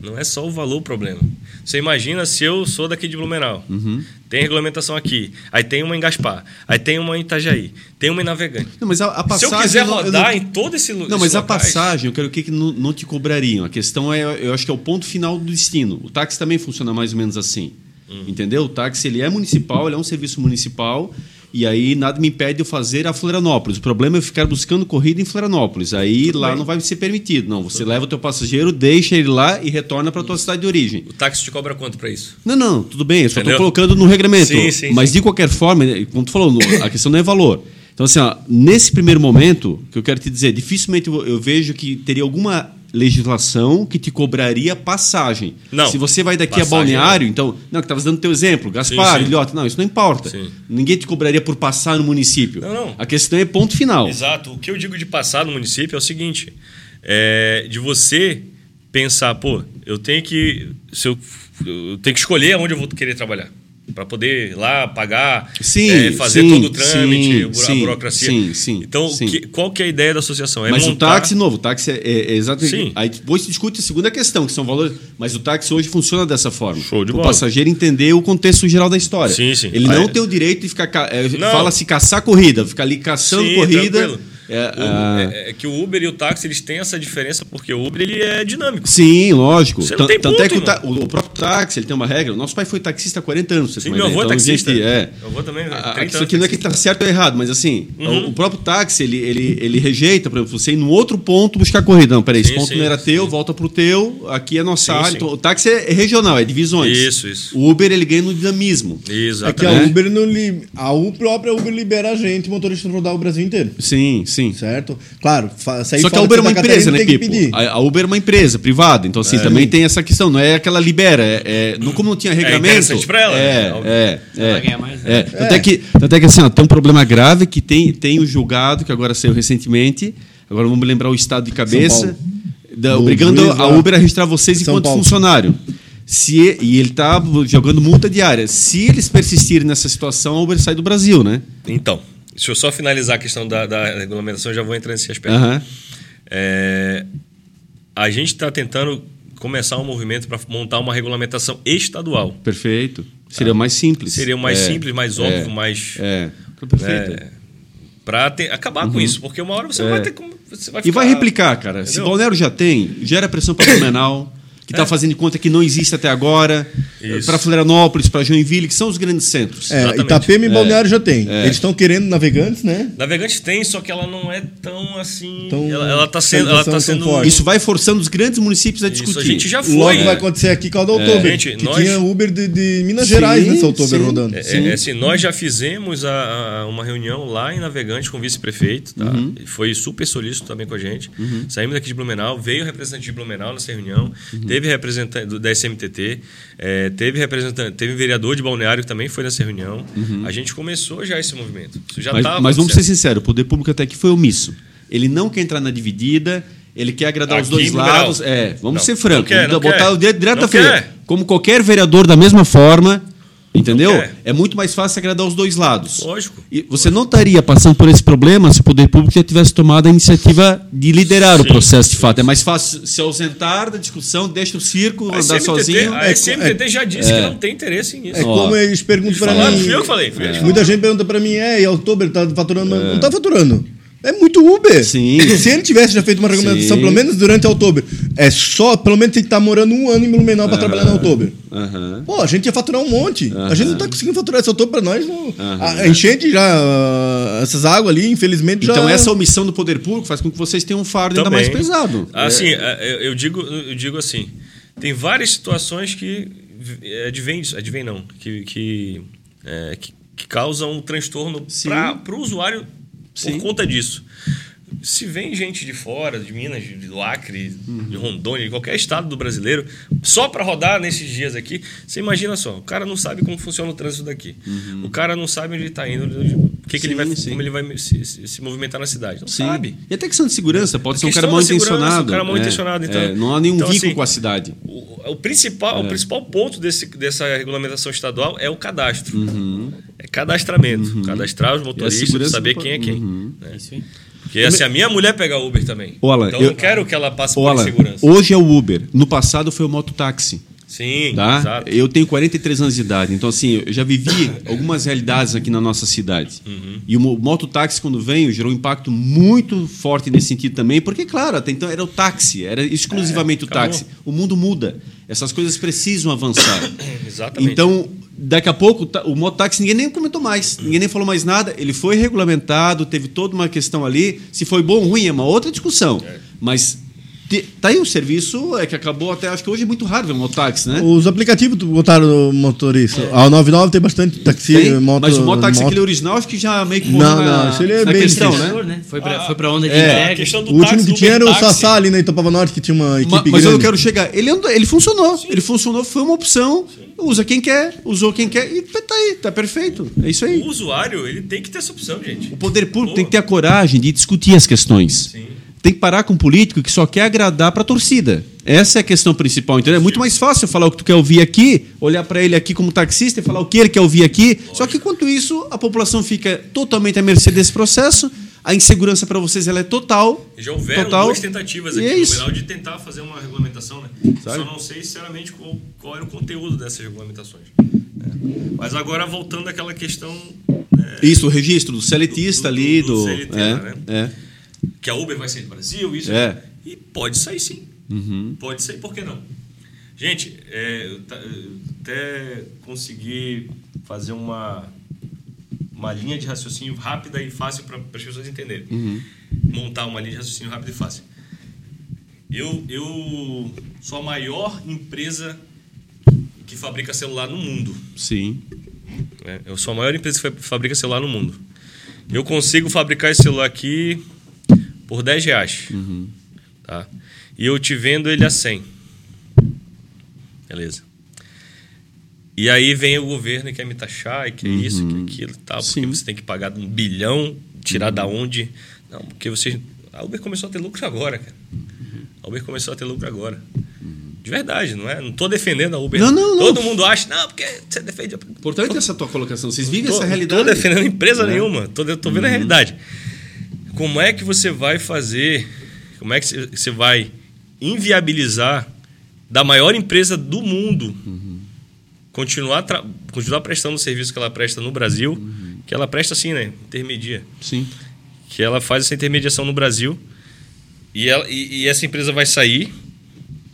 Não é só o valor o problema. Você imagina se eu sou daqui de Blumenau. Uhum. Tem regulamentação aqui. Aí tem uma em Gaspar. Aí tem uma em Itajaí. Tem uma em Navegante. Não, mas a, a se passagem. eu quiser não- eu rodar não- em todo esse lu- Não, mas esses a locais- passagem, eu quero o que, que não, não te cobrariam. A questão é, eu acho que é o ponto final do destino. O táxi também funciona mais ou menos assim. Hum. Entendeu? O táxi ele é municipal, ele é um serviço municipal E aí nada me impede de eu fazer a Florianópolis. O problema é eu ficar buscando corrida em Florianópolis. Aí lá bem. não vai ser permitido. Não, você leva o teu passageiro, deixa ele lá e retorna para tua cidade de origem. O táxi te cobra quanto para isso? Não, não, tudo bem, eu só estou colocando no regramento. Sim, sim, mas sim. de qualquer forma, né, como tu falou, a questão não é valor. Então, assim, ó, nesse primeiro momento, que eu quero te dizer, dificilmente eu vejo que teria alguma legislação que te cobraria passagem. Não, Se você vai daqui a passagem Balneário, então. Não, que estavas dando teu exemplo, Gaspar, sim. Ilhote, não, isso não importa. Sim. Ninguém te cobraria por passar no município. Não, não. A questão é ponto final. Exato. O que eu digo de passar no município é o seguinte: é de você pensar, pô, eu tenho que. Se eu, eu tenho que escolher aonde eu vou querer trabalhar. Para poder ir lá pagar, Sim, é, fazer sim, todo o trâmite, sim, a burocracia. sim, sim, então, que- qual que é a ideia da associação? É mas montar... o táxi, novo, o táxi é, é exatamente. Sim. Aí depois se discute a segunda questão, que são valores. Mas o táxi hoje funciona dessa forma. Show de o bola. passageiro entender o contexto geral da história. Sim, sim. Ele Ah, não é. tem o direito de ficar. ca- é. Fala-se caçar corrida, ficar ali caçando corrida. tranquilo. É, O- ah, é- é que o Uber e o táxi eles têm essa diferença porque o Uber ele é dinâmico. Sim, lógico. Você não tem Tanto ponto, é que o, ta- o- o próprio táxi ele tem uma regra. Nosso pai foi taxista há 40 anos. você Sim, meu avô é. Então, taxista. gente, é. Meu avô também, Ah, 30 Isso aqui não é que está certo ou errado, mas assim, o, o próprio táxi, ele, ele, ele rejeita, por exemplo, você ir num outro ponto buscar corrida. Não, peraí, esse Sim, ponto sim, não era sim. teu, volta pro teu, aqui é nossa Sim, área. sim. Então, o táxi é regional, é divisões. Isso, isso. O Uber, ele ganha no dinamismo. É que Exatamente. a Uber não li... a U- própria Uber libera a gente, motorista, rodar o Brasil inteiro. Sim, sim. Certo? Claro, Só que a Uber é uma empresa, né, Catarina Pipo? A, Uber é uma empresa privada, então assim, também tem essa questão, não é que ela libera, é, é- não, como não tinha regramento... interessante pra ela, É, né? é, é. mais, né? É, Tanto, é. que, tanto é que assim, ó, tem um problema grave que tem, tem o julgado, que agora saiu recentemente, agora vamos lembrar o estado de cabeça, da- Do obrigando juiz a. Uber a registrar vocês São enquanto Paulo. funcionário. Se, e ele está jogando multa diária. Se eles persistirem nessa situação, a Uber sai do Brasil, né? Então, deixa eu só finalizar a questão da, da regulamentação, já vou entrar nesse aspecto. Aham. É, a gente está tentando começar um movimento para montar uma regulamentação estadual. Perfeito. Seria mais simples. Seria o mais É, simples, mais é, óbvio, mais. É. Perfeito. É, para acabar com isso, porque uma hora você vai ter como. Você vai Uhum. É. E vai ficar- replicar, cara. Se Entendeu? Balneário já tem, gera pressão para Blumenau, que está fazendo de conta que não existe até agora, Isso. para Florianópolis, para Joinville, que são os grandes centros. É, Exatamente. Itapema e Balneário já tem. É. Eles estão querendo navegantes, né? Navegantes tem, só que ela não é tão assim. Tão- ela, ela tá sendo. Ela tá sendo forte. Isso vai forçando os grandes municípios a Isso, discutir. a gente já foi. Logo É. vai acontecer aqui com a da. Gente, que nós- tinha Uber de, de Minas Sim, Gerais nessa sim. rodando. É, é, assim, nós já fizemos a- a- uma reunião lá em Navegante com o vice-prefeito, tá? Uhum. Foi super solícito também com a gente. Saímos daqui de Blumenau, veio o representante de Blumenau nessa reunião, Uhum. Teve representante do- da SMTT, é, teve representante, teve vereador de Balneário que também foi nessa reunião. A gente começou já esse movimento. Isso já Uhum. Mas, tava mas vamos ser sinceros, o poder público até aqui foi omisso. Ele não quer entrar na dividida, ele quer agradar os Aqui dois em Blumenau. lados. É, vamos Não, ser francos. botar quer. o dedo direto Não quer. Como qualquer vereador da mesma forma, entendeu? quer. É muito mais fácil agradar os dois lados. Lógico. E você não estaria passando por esse problema se o poder público já tivesse tomado a iniciativa de liderar o Sim, processo de fato. É mais fácil se ausentar da discussão, deixa o circo, A andar SMTT, sozinho. a É, SMTT já disse que não tem interesse nisso. É como eles perguntam falaram, mim. fui eu que falei. Muita gente pergunta pra mim, é, e a Oktober tá faturando, mas não tá faturando. É muito Uber. Sim. Se ele tivesse já feito uma regulamentação, Sim. pelo menos durante Oktober, é só, pelo menos tem que estar morando um ano em Blumenau pra trabalhar na Oktober. Aham. Pô, a gente ia faturar um monte. A gente não tá conseguindo faturar essa Oktober pra nós. Não. A, a enchente já, ah, essas águas ali, infelizmente, já... Então essa omissão do poder público faz com que vocês tenham um fardo ainda mais Também. pesado. Assim, é, eu eu digo, eu digo assim, tem várias situações que eh, advém disso, advém não, que, que, é, que, que causam um transtorno para o usuário Sim. por conta disso. Se vem gente de fora, de Minas, de do Acre, de Rondônia, de qualquer estado do brasileiro, só para rodar nesses dias aqui, você imagina só, o cara não sabe como funciona o trânsito daqui. O cara não sabe onde ele está indo, o que, que ele vai, Uhum. Sim, sim. como ele vai se, se- se movimentar na cidade. Não Sim. sabe. E até questão de segurança, pode A ser um cara mal intencionado. um cara mal É, intencionado, então- é, não há nenhum então, vínculo assim, com a cidade. O, o principal, o principal ponto desse, dessa regulamentação estadual é o cadastro. É cadastramento. Cadastrar os motoristas, saber quem é quem. Uhum. né? Isso aí. Porque assim, a minha mulher pega Uber também. Alan, então eu- não quero que ela passe por Olha, insegurança. hoje é o Uber. No passado foi o mototáxi. Sim, Tá? exato. Eu tenho 43 anos de idade, então assim, eu já vivi algumas realidades aqui na nossa cidade. Uhum. E o mo- mototáxi, quando veio, gerou um impacto muito forte nesse sentido também, porque, claro, até então era o táxi, era exclusivamente o É, acabou. táxi. O mundo muda. Essas coisas precisam avançar. Exatamente. Então, Daqui a pouco, tá- o mototáxi ninguém nem comentou mais, ninguém nem falou mais nada. Ele foi regulamentado, teve toda uma questão ali. Se foi bom ou ruim é uma outra discussão. Mas te- tá aí o serviço, é que acabou até, acho que hoje é muito raro ver um mototáxi, né? Os aplicativos botaram no motorista. A 99 tem bastante taxi, Tem, moto. mas o mototáxi moto. aquele original, acho que já meio que Não, morreu não, na, isso ele é bem questão, né? né? Foi pra, Ah, foi pra onda de é, entrega. a questão do O último táxi, que tinha era o. Sassá ali na Itopava Norte, que tinha uma equipe Ma- Mas, grande. eu quero chegar. Ele, andou- ele funcionou. Ele funcionou, foi uma opção. Usa quem quer, usou quem quer e tá aí, tá perfeito. É isso aí. O usuário, ele tem que ter essa opção, gente. O poder público Boa. tem que ter a coragem de discutir as questões. Sim. Tem que parar com um político que só quer agradar para a torcida. Essa é a questão principal, entendeu? É muito mais fácil falar o que tu quer ouvir aqui, olhar para ele aqui como taxista e falar o que ele quer ouvir aqui. Só que enquanto isso, a população fica totalmente à mercê desse processo. A insegurança para vocês ela é total. Já houveram total. duas tentativas aqui é no. Blumenau de tentar fazer uma regulamentação, né? Sabe? Só não sei sinceramente qual, qual era o conteúdo dessas regulamentações. né? Mas agora voltando àquela questão né, Isso, o registro do seletista Do- do- ali, do do. CLT, é, né? é. Que a Uber vai sair do Brasil, isso. É. E pode sair sim. Uhum. Pode sair, por que não? Gente, é, eu até consegui fazer uma, uma linha de raciocínio rápida e fácil para as pessoas entenderem. Uhum. Montar uma linha de raciocínio rápida e fácil. Eu, eu sou a maior empresa que fabrica celular no mundo. Sim. né? Eu sou a maior empresa que fa- fabrica celular no mundo. Eu consigo fabricar esse celular aqui por 10 reais. Tá? E eu te vendo ele a 100. Beleza. E aí vem o governo e quer me taxar, e quer isso, que aquilo e tal, porque Sim. você tem que pagar um bilhão, tirar da onde? Não, porque você. A Uber começou a ter lucro agora, cara. A Uber começou a ter lucro agora. De verdade, não é? Não tô defendendo a Uber. Não, não, não. Todo mundo acha, não, porque você defende a Importante essa tua colocação. Vocês vivem tô, essa Não realidade. tô defendendo empresa É. Uhum. nenhuma. Tô, tô vendo a realidade. Como é que você vai fazer? Como é que você- vai inviabilizar da maior empresa do mundo Uhum. continuar, continuar prestando o serviço que ela presta no Brasil, Uhum. que ela presta assim, né? Intermedia. Sim. Que ela faz essa intermediação no Brasil e, ela, e, e essa empresa vai sair.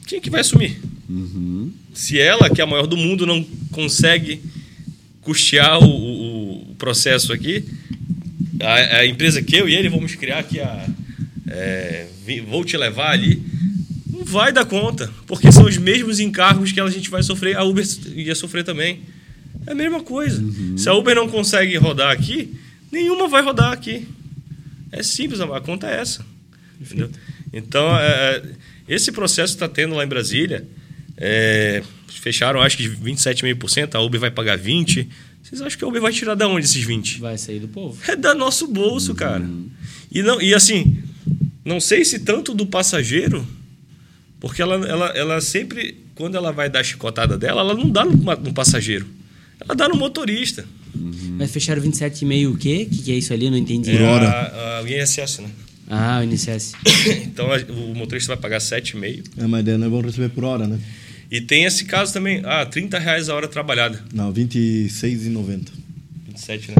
Quem que vai assumir? Uhum. Se ela, que é a maior do mundo, não consegue custear o, o- o processo aqui, a, a empresa que eu e ele vamos criar aqui a. é, vou te levar ali. Não vai dar conta, porque são os mesmos encargos que a gente vai sofrer, a Uber ia sofrer também. É a mesma coisa. Se a Uber não consegue rodar aqui, nenhuma vai rodar aqui. É simples, a conta é essa. Entendeu? Então, é, esse processo está tendo lá em Brasília. é, fecharam, acho que 27,5%, a Uber vai pagar 20%. Vocês acham que a Uber vai tirar da onde esses 20%? Vai sair do povo. É da nosso bolso, cara. E, não, e assim, não sei se tanto do passageiro, porque ela, ela, ela sempre, quando ela vai dar a chicotada dela, ela não dá no, no passageiro. Ela dá no motorista. Mas fecharam 27,5 o quê? O que, que é isso ali? Eu não entendi. É hora. a, a, o INSS, né? Ah, o INSS. Então a- o motorista vai pagar 7,5. É, mas daí nós vamos receber por hora, né? E tem esse caso também, ah, 30 reais a hora trabalhada. Não, 26,90. 27, né?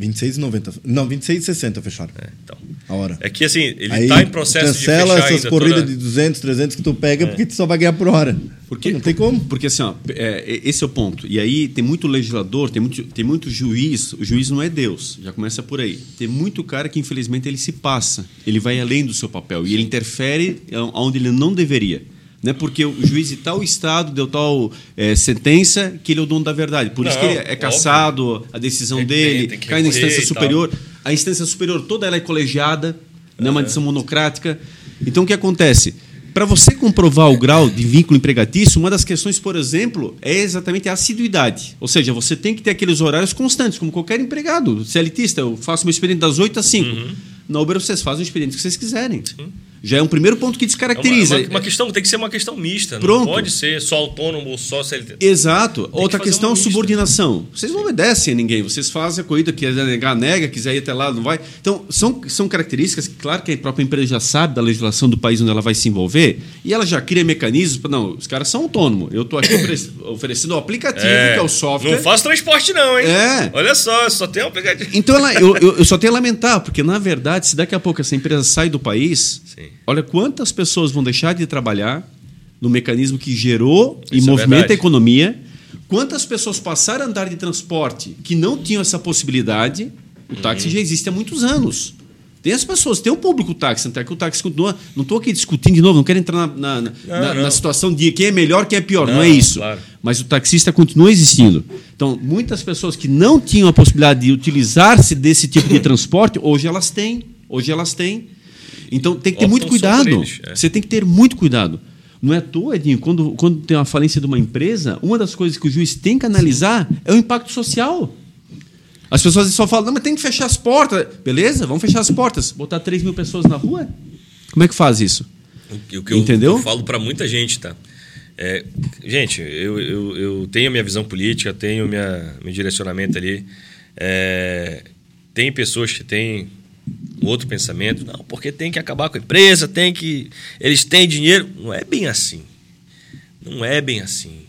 26,90. Não, 26,60 fecharam. É, então. A hora. É que assim, ele está em processo de cancela fechar essas ainda corridas toda- de 200, 300 que tu pega É. porque tu só vai ganhar por hora. Porque, não tem como. Porque assim, ó, é, esse é o ponto. E aí tem muito legislador, tem muito, tem muito juiz. O juiz não é Deus, já começa por aí. Tem muito cara que, infelizmente, ele se passa. Ele vai além do seu papel. E ele interfere onde ele não deveria. Não é porque o juiz de tal estado deu tal é, sentença que ele é o dono da verdade. Por isso Não, que ele é óbvio. cassado, a decisão Tem dele, tem cai na instância superior. A instância superior toda ela é colegiada, não é uma decisão monocrática. Então, o que acontece? Para você comprovar o grau de vínculo empregatício, uma das questões, por exemplo, é exatamente a assiduidade. Ou seja, você tem que ter aqueles horários constantes, como qualquer empregado. CLTista, eu faço meu expediente das 8 às 5. Na Uber, vocês fazem o expediente que vocês quiserem. Já é um primeiro ponto que É uma, descaracteriza. uma- uma questão, tem que ser uma questão mista. Pronto. Não pode ser só autônomo ou só CLT. Exato. Outra fazer questão é lista. subordinação. Vocês não obedecem a ninguém. Vocês fazem a corrida, quiser negar, nega, quiser ir até lá, não vai. Então, são, são características que, claro que a própria empresa já sabe da legislação do país onde ela vai se envolver e ela já cria mecanismos. pra- Não, os caras são autônomos. Eu estou aqui ofere- oferecendo o aplicativo, que é o software. Não faço transporte, não, hein? É. Olha só, só tem um aplicativo. Então, ela, eu, eu, eu só tenho a lamentar, porque, na verdade, se daqui a pouco essa empresa sai do país, Sim. Olha quantas pessoas vão deixar de trabalhar no mecanismo que gerou e Isso é movimenta verdade. a economia, Quantas pessoas passaram a andar de transporte que não tinham essa possibilidade? O táxi já existe há muitos anos. Tem as pessoas, tem o público táxi, até que o táxi continua. Não estou aqui discutindo de novo, não quero entrar na, na, na- na- não. na situação de quem é melhor, quem é pior. Não, Não, é isso. claro. Mas o taxista continua existindo. Então, muitas pessoas que não tinham a possibilidade de utilizar-se desse tipo de transporte, hoje elas têm. Hoje elas têm. Então, tem que ter muito cuidado. eles, é. Você tem que ter muito cuidado. Não é à toa, Edinho, quando, quando tem uma falência de uma empresa, uma das coisas que o juiz tem que analisar é o impacto social. As pessoas só falam, não, mas tem que fechar as portas. Beleza, vamos fechar as portas. Botar 3 mil pessoas na rua? Como é que faz isso? O que eu, Entendeu? eu falo para muita gente, tá? É, gente, eu, eu, eu tenho a minha visão política, tenho minha, meu direcionamento ali. É, tem pessoas que têm um outro pensamento. Não, porque tem que acabar com a empresa, tem que. Eles têm dinheiro. Não é bem assim. Não é bem assim.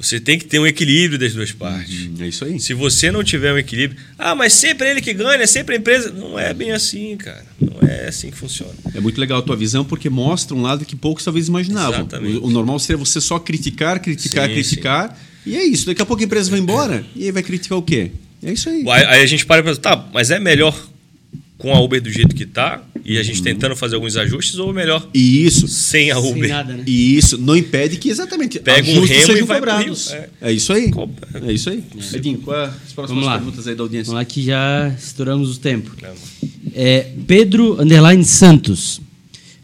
Você tem que ter um equilíbrio das duas partes. É isso aí. Se você não tiver um equilíbrio, ah, mas sempre ele que ganha, sempre a empresa. Não é bem assim, cara. Não é assim que funciona. É muito legal a tua visão porque mostra um lado que poucos talvez imaginavam. Exatamente. O, o normal seria você só criticar, criticar, Sim, criticar. E é isso. Daqui a pouco a empresa vai embora e aí vai criticar o quê? É isso aí. Aí, aí a gente para e pensa, tá, mas é melhor com a Uber do jeito que tá e a gente tentando fazer alguns ajustes ou melhor E isso. sem a Sem Uber? nada, né? E isso não impede que exatamente Pega um remo e vai pro cobrados. rio. É. isso aí. É isso aí. Edinho, qual é as próximas Vamos lá. perguntas aí da audiência? Vamos lá que já estouramos o tempo. É, Pedro Underline Santos.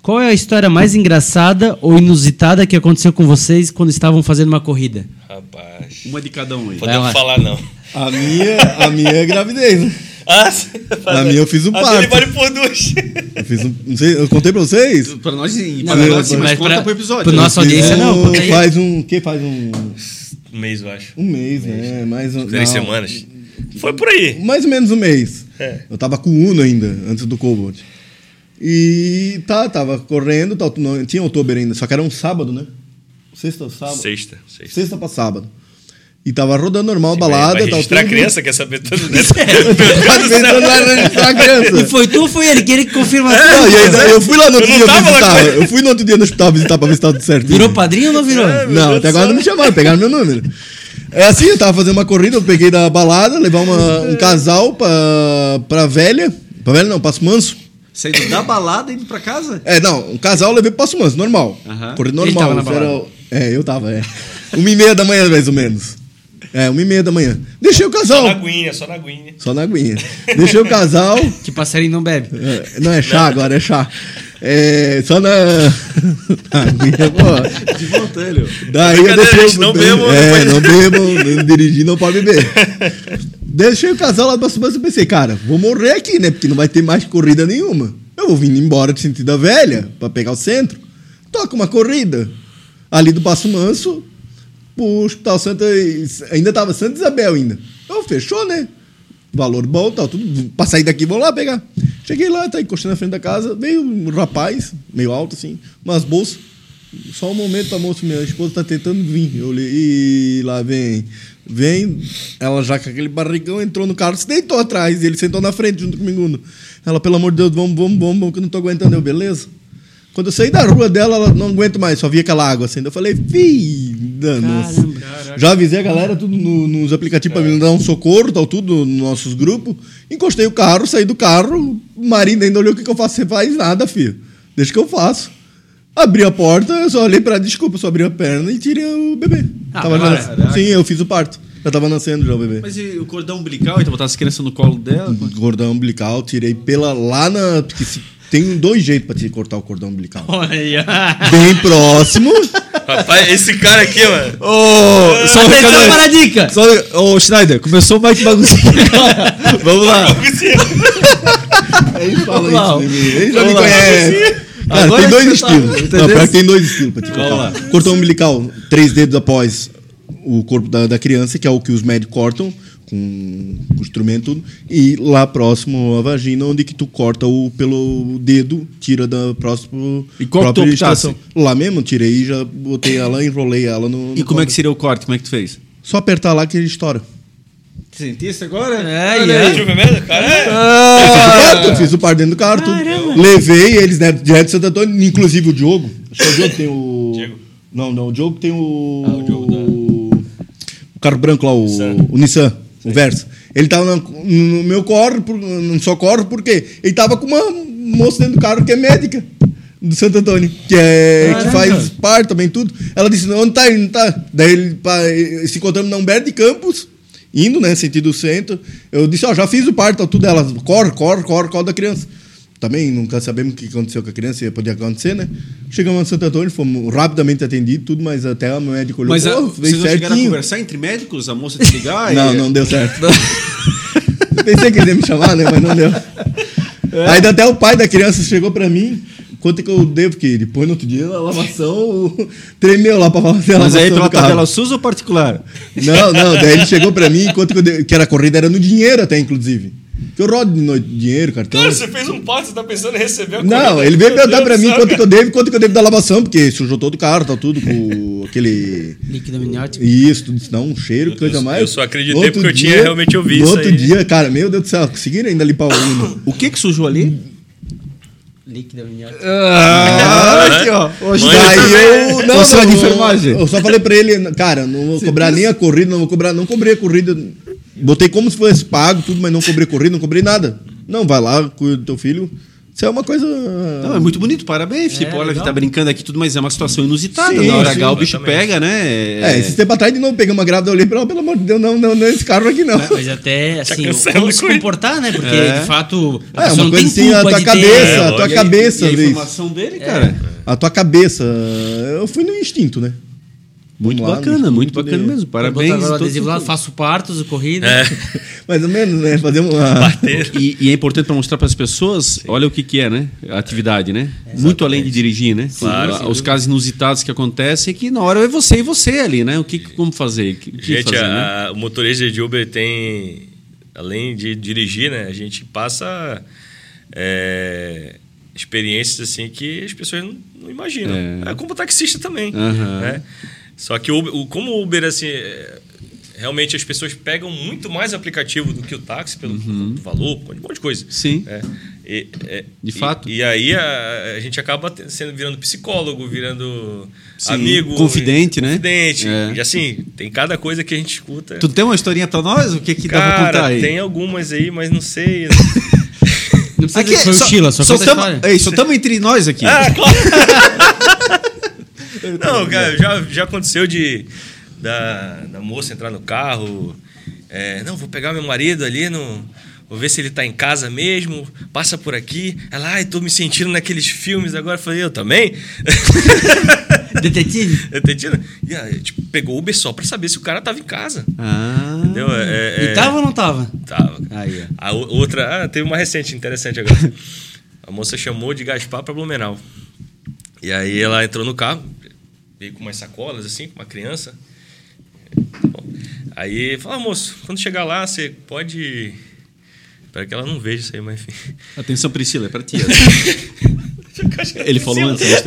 Qual é a história mais engraçada ou inusitada que aconteceu com vocês quando estavam fazendo uma corrida? Rapaz. Uma de cada um aí. Lá. Podemos falar não. A minha, a minha é gravidez, né? Ah, A minha eu fiz um parto. vale por duas. Eu fiz um. Não sei, eu contei pra vocês? Para nós, Não, para mas- nós, sim, mas mas conta pra- pro episódio. Eu fiz audiência, não, um-. Faz um. que faz um. Um mês, eu acho. Um mês, né? Mais um, Três não, semanas. Foi por aí. Mais ou menos um mês. É. Eu tava com o Uno ainda, antes do Cobalt. E tá, tava correndo, tá, não, tinha outubro ainda, só que era um sábado, né? Sexta ou sábado? Sexta. Sexta. Sexta pra sábado. E tava rodando normal, Vai- balada, vai tal, registrar a tudo. criança, quer saber tudo, né? Tá a criança. E foi tu ou foi ele? Queria que confirma Não, e ainda, eu fui lá no outro Eu dia visitar. ele. Eu fui no outro dia no hospital visitar pra ver se tava tudo certo. Virou padrinho ou não virou? É, Não, até agora não me chamaram, pegaram meu número. É assim, eu tava fazendo uma corrida, eu peguei da balada, levar uma- um casal pra, pra velha. Pra velha não, Passo Manso. Saindo da balada indo pra casa? É, não, um casal eu levei pro Passo Manso, normal. Aham. Corrida Ele normal. tava na era- é, eu tava, é. Uma e meia da manhã, mais ou menos. É, uma e meia da manhã. Deixei o Só casal. na aguinha, só na aguinha. Só na aguinha. Deixei o casal. Que passarinho não bebe. É, não é chá agora, é chá. É, só na. na aguinha, pô. De voltando. Daí eu deixei. gente, não be- bebam É, não bebam, não dirigir, não pode beber. Deixei o casal lá pra cima e pensei, cara, vou morrer aqui, né? Porque não vai ter mais corrida nenhuma. Eu vou vindo embora de sentido da velha pra pegar o centro. Toca uma corrida. Ali do Passo Manso, pro Hospital Santa. Ainda tava Santa Isabel ainda. Então, fechou, né? Valor bom, tal, tudo. Pra sair daqui, vou lá pegar. Cheguei lá, tá encostando na frente da casa, veio um rapaz, meio alto assim, umas bolsas. Só um momento, a moça, minha esposa tá tentando vir. Eu olhei, e lá vem. Vem, ela já com aquele barrigão entrou no carro, se deitou atrás, e ele sentou na frente junto comigo. Ela, pelo amor de Deus, vamos, vamos, vamos, vamos, que eu não tô aguentando. Eu, beleza? Quando eu saí da rua dela, ela não aguento mais, só via aquela água assim. Eu falei, fi, danos. Já avisei a galera tudo no- nos aplicativos pra me dar um socorro, tal, tudo nos nossos grupos. Encostei o carro, saí do carro, o marido ainda olhou o que, que eu faço. Você faz nada, filho. Deixa que eu faço. Abri a porta, eu só olhei pra desculpa, só abri a perna e tirei o bebê. Ah, tava já agora- nas- Sim, eu fiz o parto. Já tava nascendo já o bebê. Mas e o cordão umbilical, então botar as crianças no colo dela? Cordão umbilical, tirei pela lá na. Porque se- tem dois jeitos pra te cortar o cordão umbilical. Olha. Bem próximo. Rapaz, esse cara aqui, mano. Ô, só um Atenção para a dica. Só, ô, Schneider, começou mais que baguncinha. Vamos lá. Eles falam Vamos lá. isso de mim. Eles já me Vamos lá. conhecem. Cara, Agora tem dois tá- estilos. entendeu? Não, pior que tem dois estilos pra te cortar. lá. Cordão umbilical, três dedos após o corpo da, da criança, que é o que os médicos cortam com o instrumento, e lá próximo à vagina, onde que tu corta o pelo dedo, tira da próxima E qual própria estação. Lá mesmo, tirei e já botei ela, enrolei ela no. E no como é que seria o corte? Como é que tu fez? Só apertar lá que ele estoura. Sentiste agora? É, Olha e ver mesmo, cara. É. Eu fiz o parto, eu fiz o parto dentro do carro, tudo. Levei eles né, direto de Santo Antônio, inclusive o Diogo. Acho que é o Diogo que tem o. Diego. Não, não, o Diogo tem o. Ah, o Diogo carro branco lá, o Nissan. o Nissan, o Versa. Ele tava no meu corre, só corre, porque ele tava com uma moça dentro do carro que é médica do Santo Antônio, que, é, que faz parto também, tudo. Ela disse, onde tá? Ele não tá. Daí ele, pá, se encontramos na Humberto de Campos, indo, né, sentido centro. Eu disse, ó, já fiz o parto, tudo. Ela, corre, corre, corre, corre da criança. Também nunca sabemos o que aconteceu com a criança, ia poder acontecer, né? Chegamos no Santo Antônio, fomos rapidamente atendidos, tudo, mas até a médica olhou, Mas a, vocês não chegaram a certinho. conversar entre médicos? A moça te ligar? Não, e- não deu certo. Pensei que ele ia me chamar, né? Mas não deu. É. Aí até o pai da criança chegou pra mim. Quanto que eu devo? Porque depois no outro dia a lavação tremeu lá pra fazer a Mas aí pela carro. tabela SUS ou particular? Não, não, daí ele chegou pra mim, quanto que eu devo, que era corrida, era no dinheiro até, inclusive. Que eu rodo de noite dinheiro, cartão. Cara, você fez um pato, você tá pensando em receber a Não, corrida. ele veio perguntar pra mim céu, quanto que eu devo, quanto que eu devo da lavação, porque sujou todo o carro, tá tudo com aquele Líquido amniótico. Isso, tudo isso dá um cheiro, Eu- coisa eu- mais. eu só acreditei outro porque eu tinha realmente ouvido No isso outro aí. dia, cara, meu Deus do céu, conseguiram ainda limpar o uno. O que que sujou ali? Líquido amniótico. Ah, aqui, ó. Hoje Mãe, Daí eu. Não, Você vai de enfermagem? Eu só falei pra ele, cara, não vou cobrar nem a corrida, não vou cobrar, não cobrei a corrida. Botei como se fosse pago, tudo, mas não cobrei corrida, não cobrei nada. Não, vai lá, cuida do teu filho. Isso é uma coisa. Não, é muito bonito, parabéns. É, tipo, olha, legal. tá brincando aqui tudo, mas é uma situação inusitada. Sim, Na hora sim, H o bicho pega, né? É, esse tempo atrás de novo peguei uma grávida, eu olhei pra ela, pelo amor de Deus, não, não, não, esse carro aqui não. Mas até, assim, como a se comportar, né? Porque, É. de fato, a É, uma não coisa tem assim, a tua cabeça, ter... a tua E cabeça, e a Luiz. informação dele, cara. A tua cabeça. Eu fui no instinto, né? Muito lá, bacana, muito bacana de- mesmo. Parabéns. Agora o adesivo lá, faço partos, corrida. É, Mais ou menos, né? Fazer uma. parteiro. E, e é importante para mostrar para as pessoas, olha o que, que é, né? A atividade, né? Muito além de dirigir, né? Claro, Os- sem Os casos inusitados que acontecem é que na hora é você e você ali, né? O que, como fazer? O que, Gente, fazer, a- né? o motorista de Uber tem, além de dirigir, né, a gente passa é, experiências assim que as pessoas não, não imaginam. É. É. como taxista também, Aham. né? Só que o, o- como o Uber assim, é, realmente as pessoas pegam muito mais aplicativo do que o táxi pelo Uhum. valor, por um monte de coisa. Sim. É, e- é, De e- fato. E, aí a, a gente acaba sendo virando psicólogo, virando Sim, amigo, confidente, né? Confidente. É. E assim, tem cada coisa que a gente escuta. Tu tem uma historinha para nós? O que, que dá para Cara, contar aí? tem algumas aí, mas não sei. Não precisa Aqui, dizer que foi só, o Sheila, só, só tamo, ei, só estamos entre nós aqui. ah, claro. não, cara, já, já aconteceu de da, da moça entrar no carro. é, não, vou pegar meu marido ali no. Vou ver se ele tá em casa mesmo. Passa por aqui. Ela, ai, tô me sentindo naqueles filmes agora. Eu falei, eu também? Detetive? Entendi. E aí, tipo, pegou o Uber só pra saber se o cara tava em casa. Ah, Entendeu? É, é- E tava ou não tava? Tava. Aí, ó. A outra, ah, teve uma recente interessante agora. A moça chamou de Gaspar para Blumenau. E aí ela entrou no carro, veio com umas sacolas assim, com uma criança. Bom, Aí falou, ah, moço, quando chegar lá, você pode. Espero que ela não veja isso aí, mas enfim. Atenção, Priscila, é para ti. Ele falou antes. né?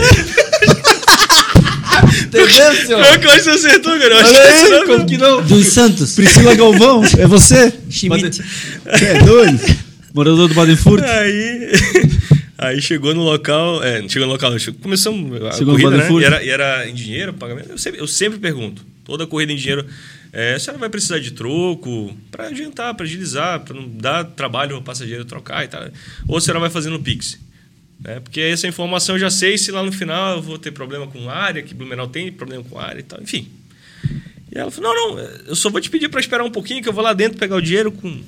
Entendeu, senhor? Pior que eu acho que você acertou, cara. Eu Olha aí, não- como que não? Dos Santos. Priscila Galvão, é você? Schmidt. É doido? Morador do Baden-Furt. Aí, aí chegou no local, é, chegou no local, começamos a Chegou corrida, né? E era, e era em dinheiro, pagamento. Eu sempre, eu sempre pergunto, toda corrida em dinheiro, é, a senhora vai precisar de troco para adiantar, para agilizar, para não dar trabalho ao passageiro trocar e tal. Ou a senhora vai fazer no Pix? né? porque essa informação eu já sei se lá no final eu vou ter problema com área, que Blumenau tem problema com área e tal, enfim. E ela falou: não, não, eu só vou te pedir para esperar um pouquinho, que eu vou lá dentro pegar o dinheiro com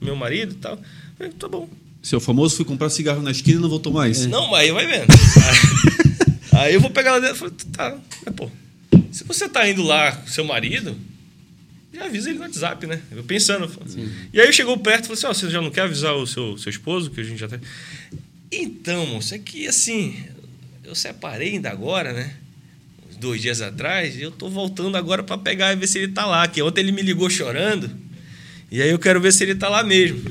meu marido e tal. Eu falei, tá bom. Seu famoso fui comprar cigarro na esquina e não voltou mais. Não, mas aí vai vendo. Aí, aí eu vou pegar lá dentro e falei, tá, mas pô, se você tá indo lá com seu marido, já avisa ele no WhatsApp, né? Eu pensando. eu falei. E aí chegou perto e falou assim, ó, você já não quer avisar o seu, seu esposo, que a gente já tá... Então, moço, é que assim, eu separei ainda agora, né? Uns dois dias atrás, e eu tô voltando agora para pegar e ver se ele tá lá. Que ontem ele me ligou chorando, e aí eu quero ver se ele tá lá mesmo.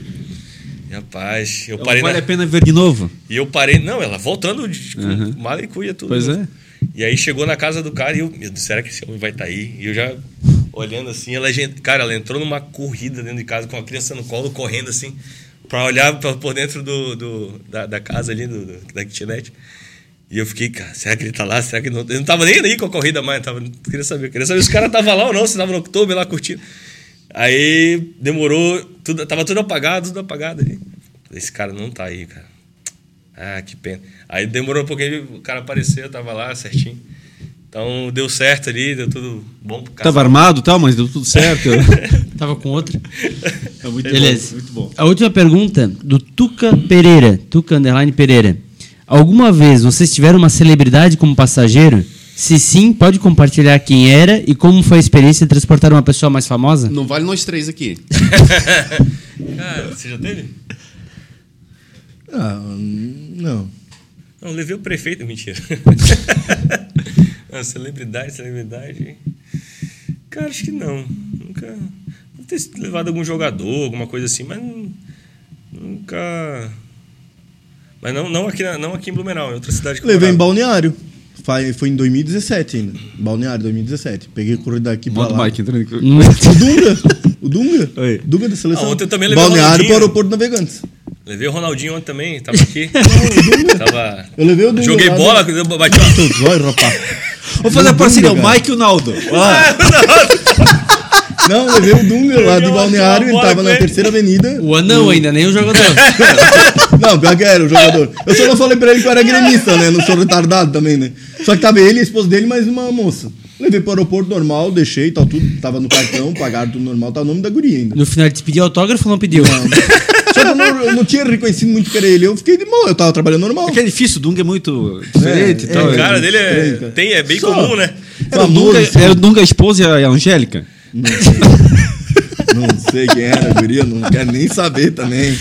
Rapaz, eu Então, parei vale na... a pena ver de novo. E eu parei, não, ela voltando de com Uhum. mala e cuia tudo. Pois é. E aí chegou na casa do cara e eu, meu Deus, será que esse homem vai estar aí? E eu já olhando assim, ela, cara, ela entrou numa corrida dentro de casa com a criança no colo, correndo assim, pra olhar pra, por dentro do, do- da, da casa ali, do, do- da kitnet. E eu fiquei, cara, será que ele tá lá? Será que não? Eu não tava nem aí com a corrida mais, tava, queria saber. Queria saber se os caras estavam lá ou não, se estavam no outubro lá curtindo. Aí demorou, tudo, tava tudo apagado, tudo apagado ali. Esse cara não tá aí, cara. Ah, que pena. Aí demorou um pouquinho, o cara apareceu, tava lá certinho. Então deu certo ali, deu tudo bom pro cara. Tava armado e tal, mas deu tudo certo. Tava com outra. É muito Beleza. bom, muito bom. A última pergunta do Tuca Pereira. Tuca Underline Pereira. Alguma vez vocês tiveram uma celebridade como passageiro? Se sim, pode compartilhar quem era e como foi a experiência de transportar uma pessoa mais famosa? Não vale nós três aqui. Cara, você já teve? Ah, não. Não, levei o prefeito. Mentira. não, celebridade, celebridade. Cara, acho que não. Nunca. Deve ter levado algum jogador, alguma coisa assim, mas nu- nunca. Mas não, não, aqui, não aqui em Blumenau, em outra cidade que eu Levei em. Balneário. Foi em 2017 ainda. Balneário, 2017. Peguei a corrida daqui pra lá. Mike entrando aqui. O Dunga. O Dunga. Oi. Dunga da seleção. Ah, ontem eu também levei o Balneário o aeroporto Navegantes. Levei o Ronaldinho ontem também, tava aqui. tava. Eu levei o Dunga. Joguei lá bola, bati olhos, rapaz. Vou fazer a Dunga, parceria, o. Mike e o Naldo. Não, eu levei o Dunga lá de uma Balneário, ele tava na terceira avenida. O anão ainda, nem o jogador. Não, pior que era o jogador. Eu só não falei pra ele que eu era gremista, né? Não sou retardado também, né? Só que tava ele, a esposa dele, mais uma moça. Levei pro aeroporto normal, deixei, tal, tudo. Tava no cartão, pagaram tudo normal, tá o nome da guria ainda. No final ele te pediu autógrafo ou não pediu? Só que eu não, eu não tinha reconhecido muito que era ele. Eu fiquei de boa, eu tava trabalhando normal. É que é difícil, o Dung é muito diferente e É, tal. O cara é, dele é, cara. tem, é bem Só- comum, né? Era o Dunga, era o Dunga, a esposa e a Angélica. Não sei quem era guria, não quero nem saber também.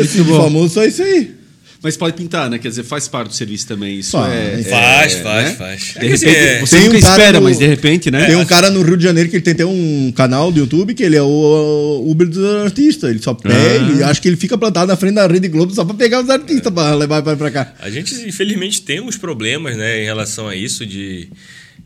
Esse bom. famoso só isso aí. Mas pode pintar, né? Quer dizer, faz parte do serviço também. Isso Faz. é. Faz, é, faz, né? faz. De É repente, é- você Tem nunca um cara espera, no- mas de repente, né? Tem um cara no Rio de Janeiro que ele tem até um canal do YouTube que ele é o Uber dos artistas. Ele só pega, Ah. ele, acho que ele fica plantado na frente da Rede Globo só pra pegar os artistas pra levar pra, pra cá. A gente, infelizmente, tem uns problemas né, em relação a isso, de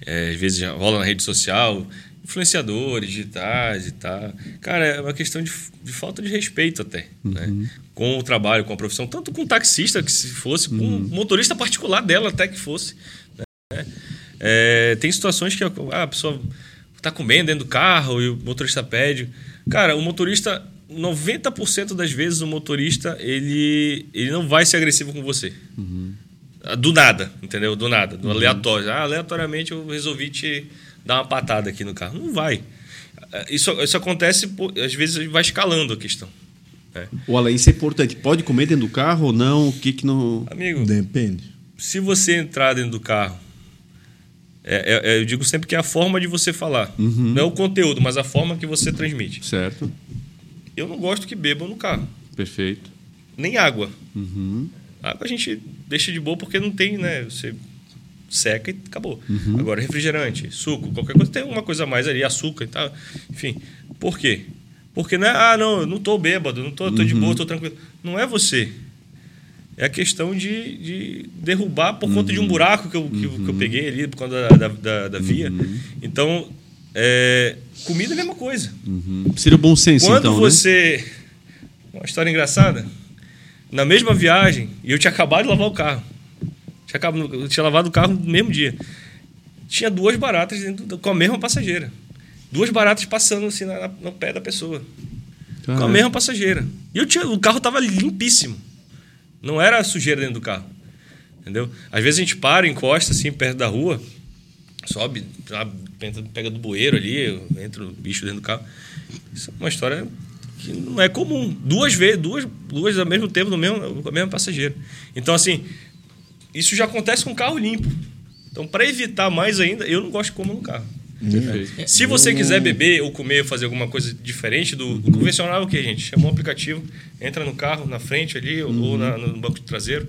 é, às vezes já rola na rede social, influenciadores digitais e tal. Cara, é uma questão de, de falta de respeito até, né? Com o trabalho, com a profissão, tanto com o taxista que se fosse, com o motorista particular dela até que fosse. né? É, tem situações que a, a pessoa tá comendo dentro do carro e o motorista pede. Cara, o motorista, 90% das vezes o motorista, ele, ele não vai ser agressivo com você. Ah, Do nada, entendeu? Do nada, do aleatório. Ah, aleatoriamente eu resolvi te dar uma patada aqui no carro. Não vai. Ah, Isso, isso acontece, às vezes vai escalando a questão. né? O além isso é importante. Pode comer dentro do carro ou não? O que que não. Amigo, Depende. se você entrar dentro do carro, é- é- é- eu digo sempre que é a forma de você falar. Não é o conteúdo, mas a forma que você transmite. Certo. Eu não gosto que bebam no carro. Perfeito. Nem água. Uhum. Água a gente deixa de boa porque não tem, né? Você seca e acabou. Agora, refrigerante, suco, qualquer coisa, tem uma coisa a mais ali, açúcar e tal. Enfim, por quê? Porque não é, ah, não, eu não tô bêbado, não tô, tô de boa, tô tranquilo. Não é você. É a questão de, de derrubar por conta de um buraco que eu, que, que eu peguei ali, por conta da, da, da- da via. Então, é, comida é a mesma coisa. Uhum. Seria o bom senso, Quando então. Né? você. Uma história engraçada. Na mesma viagem, e eu tinha acabado de lavar o carro. Tinha, acabado, eu tinha lavado o carro no mesmo dia. Tinha duas baratas dentro do- com a mesma passageira. Duas baratas passando assim na- no pé da pessoa. Com a mesma passageira. E eu tinha, o carro estava limpíssimo. Não era sujeira dentro do carro. Entendeu? Às vezes a gente para, encosta assim perto da rua, sobe, pega- pega do bueiro ali, entra o bicho dentro do carro. Isso é uma história que não é comum. Duas vezes, duas, duas ao mesmo tempo no mesmo, com a mesma passageira. Então, assim, isso já acontece com carro limpo. Então, para evitar mais ainda, eu não gosto de comer no carro. Perfeito. Se você quiser beber ou comer ou fazer alguma coisa diferente do, do convencional, é o que, gente? Chama um aplicativo, entra no carro, na frente ali, ou- ou na- no banco traseiro,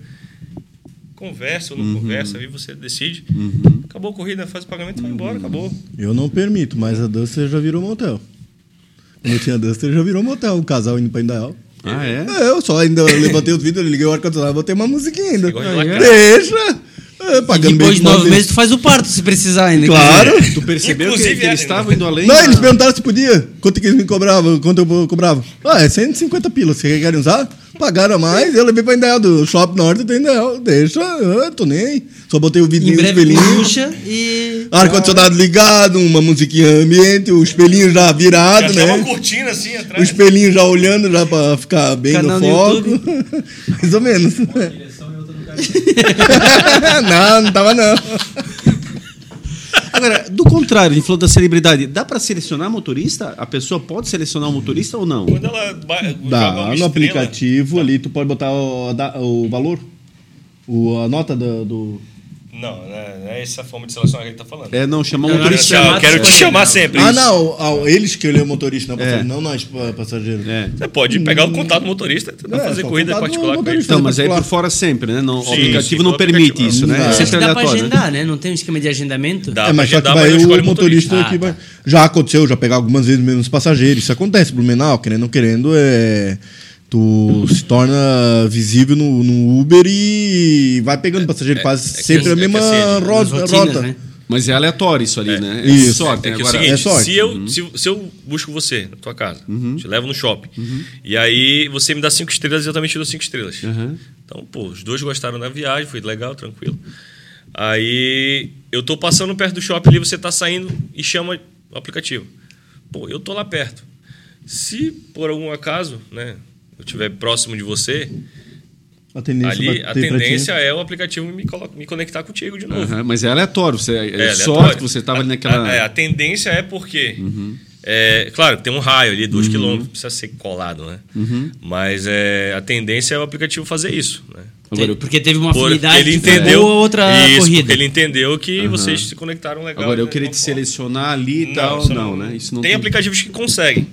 conversa ou não conversa, aí você decide. Acabou a corrida, faz o pagamento e vai embora, acabou. Eu não permito, mas a Duster já virou motel. Quando eu tinha Duster, já virou motel. O casal indo pra Indaial. Ah, é? É, eu só ainda levantei os vidros, liguei o ar-condicionado, botei uma musiquinha ainda. Deixa! É, E pagando depois de nove meses tu faz o parto se precisar ainda. Claro! Tu percebeu que, Inclusive, que eles é- estavam indo além? Não, da- eles perguntaram se podia. Quanto que eles me cobravam, quanto eu cobrava. Ah, é 150 pilas. Vocês querem usar? Pagaram mais, eu levei pra Indaial do Shopping Norte do Indaial. Deixa, eu tô nem. Só botei o Em vidrinho, o breve espelhinho. puxa e. Ar-condicionado ligado, uma musiquinha ambiente, o espelhinho já virado, Já tem uma né? cortina assim O atrás. espelhinho já olhando já pra ficar bem Canal no no foco. Mais ou menos. não, não tava não. Agora, do contrário, ele falou da celebridade. Dá para selecionar motorista? A pessoa pode selecionar um motorista ou não? Quando ela Dá, no estrela, aplicativo ali tu pode botar o, o valor, o, a nota do, do- Não, né, não é essa forma de selecionar que ele tá falando. É, não, chamar um Não, Quero, motorista. chamar quero te chamar sempre. Ah, não, ah, eles que ele é o motorista, não, É. não nós pa- passageiros. É. Você pode pegar o contato do motorista e tentar É, fazer corrida particular com ele. Então, mas aí por particular. fora sempre, né? Não, o Sim, aplicativo sim, não permite aplicativo. isso, né? Não. É que dá pra aleatório. né? agendar, né? Não tem um esquema de agendamento? Dá é, mas só que vai não o o motorista motorista. que Ah, vai. tá. Já aconteceu, já pegar algumas vezes mesmo os passageiros. Isso acontece, Blumenau, querendo ou querendo, é. Tu se torna visível no, no Uber e vai pegando passageiro quase é que sempre a assim, é mesma assim, ro- Nas rotinas, rota. né? Mas é aleatório isso ali, né? É Isso. sorte. É né? que é o Agora, seguinte, é sorte. se, eu, se, se eu busco você na tua casa, te levo no shopping, e aí você me dá cinco estrelas e eu também te dou cinco estrelas. Aham. Então, pô, os dois gostaram da viagem, foi legal, tranquilo. Aí eu tô passando perto do shopping ali, você tá saindo e chama o aplicativo. Pô, eu tô lá perto. Se por algum acaso, né, estiver próximo de você, A tendência ali vai a tendência é o aplicativo me, me conectar contigo de novo. Aham, Mas é aleatório. Você, é, É, sorte aleatório. que você estava ali A- naquela. A, é, a tendência é porque. É, claro, tem um raio ali, dois quilômetros, precisa ser colado, né? Mas é, a tendência é o aplicativo fazer isso. Né? Agora, Porque teve uma afinidade ele que entendeu outra isso, corrida. porque ele entendeu que vocês se conectaram legal. Agora, eu né? queria Não te pode. selecionar ali e Não, tal. isso Não, né? Isso não tem, aplicativos que conseguem,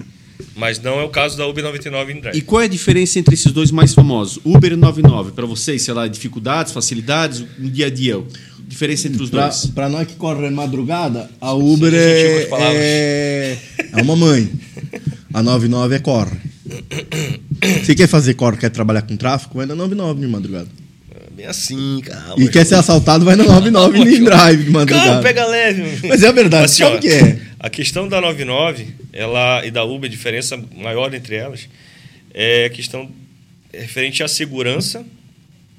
mas não é o caso da Uber 99 em Drive. E qual é a diferença entre esses dois mais famosos? Uber e 99. Para vocês, sei lá, dificuldades, facilidades, no dia a dia. Diferença entre os Pra, dois. pra nós que corre de madrugada, a Uber é, é, é uma mãe. A 99 é corre. Se quer fazer corre, quer trabalhar com tráfego, vai na 99 de madrugada. Bem assim, calma. E quer ser assaltado, vai na 99 Calma, em drive madrugada. Calma, pega leve. Mas é a verdade, Assim, sabe ó, o que é? A questão da 99 ela, e da Uber, a diferença maior entre elas é a questão referente à segurança,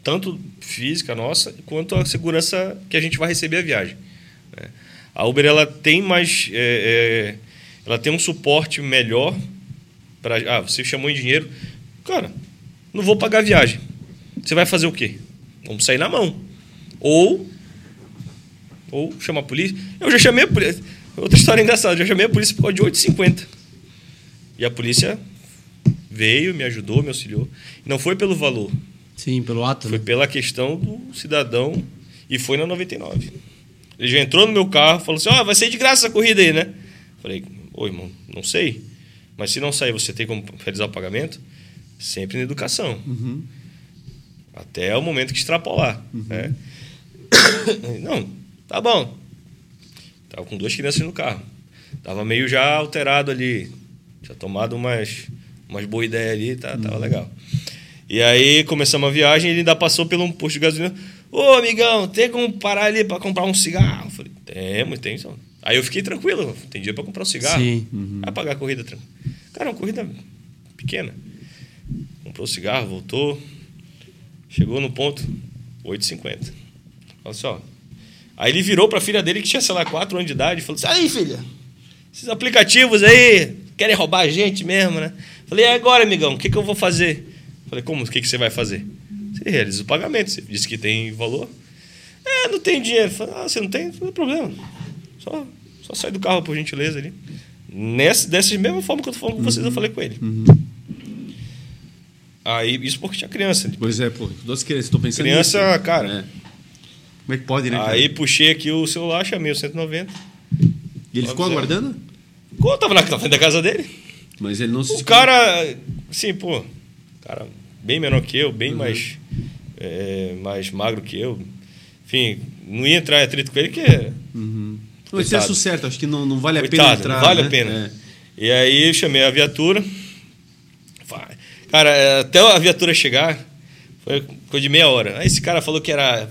tanto física nossa, quanto a segurança que a gente vai receber a viagem. né? A Uber ela tem mais. é, é, ela tem um suporte melhor para. Ah, você chamou em dinheiro. Cara, não vou pagar a viagem. Você vai fazer o quê? Vamos sair na mão. Ou ou chamar a polícia. Eu já chamei a polícia. Outra história engraçada, eu já chamei a polícia por causa de 8,50. E a polícia veio, me ajudou, me auxiliou. Não foi pelo valor, Sim, pelo ato. foi Né? pela questão do cidadão e foi na 99. Ele já entrou no meu carro, falou assim: "Ó, vai sair de graça essa corrida aí, né?" Falei: "Ô, irmão, não sei. Mas se não sair, você tem como realizar o pagamento?" Sempre na educação. Até o momento que extrapolar, né? Não, tá bom. Tava com duas crianças no carro. Tava meio já alterado ali. Tinha tomado umas, umas boas ideias ali, tá, tava legal. E aí começamos a viagem ele ainda passou pelo um posto de gasolina. Ô, amigão, tem como parar ali para comprar um cigarro? Eu falei, temos, tem. Então. Aí eu fiquei tranquilo, tem dia para comprar um cigarro. Sim. Vai pagar a corrida tranquilo. Cara, uma corrida pequena. Comprou o cigarro, voltou. Chegou no ponto, 8,50. Olha só. Aí ele virou para a filha dele, que tinha, sei lá, 4 anos de idade, e falou assim: aí, filha, esses aplicativos aí querem roubar a gente mesmo, né? Falei, e agora, amigão, o que, que eu vou fazer? Falei, como? O que, que você vai fazer? Você realiza o pagamento, você disse que tem valor. É, não tem dinheiro. Falei, ah, você não tem? Não tem problema. Só, só sai do carro, por gentileza, ali. Nessa, dessa mesma forma que eu tô falando com vocês, eu falei com ele. Aí, isso porque tinha criança. Pois é, pô. Duas crianças, estou pensando Criança, nisso. cara. É. Como é que pode, né? cara? Aí puxei aqui o celular, chamei o 190. E ele ficou aguardando? Eu tava na frente da casa dele. Mas ele não se. O cara, assim, pô, cara bem menor que eu, Uhum. bem mais, é, mais magro que eu. Enfim, não ia entrar em atrito com ele, que Uhum. Mas isso é Coitado. certo, acho que não, não vale a pena Coitado, entrar. não vale né? a pena. É. E aí eu chamei a viatura. Cara, é, até a viatura chegar, foi coisa de meia hora. Aí esse cara falou que era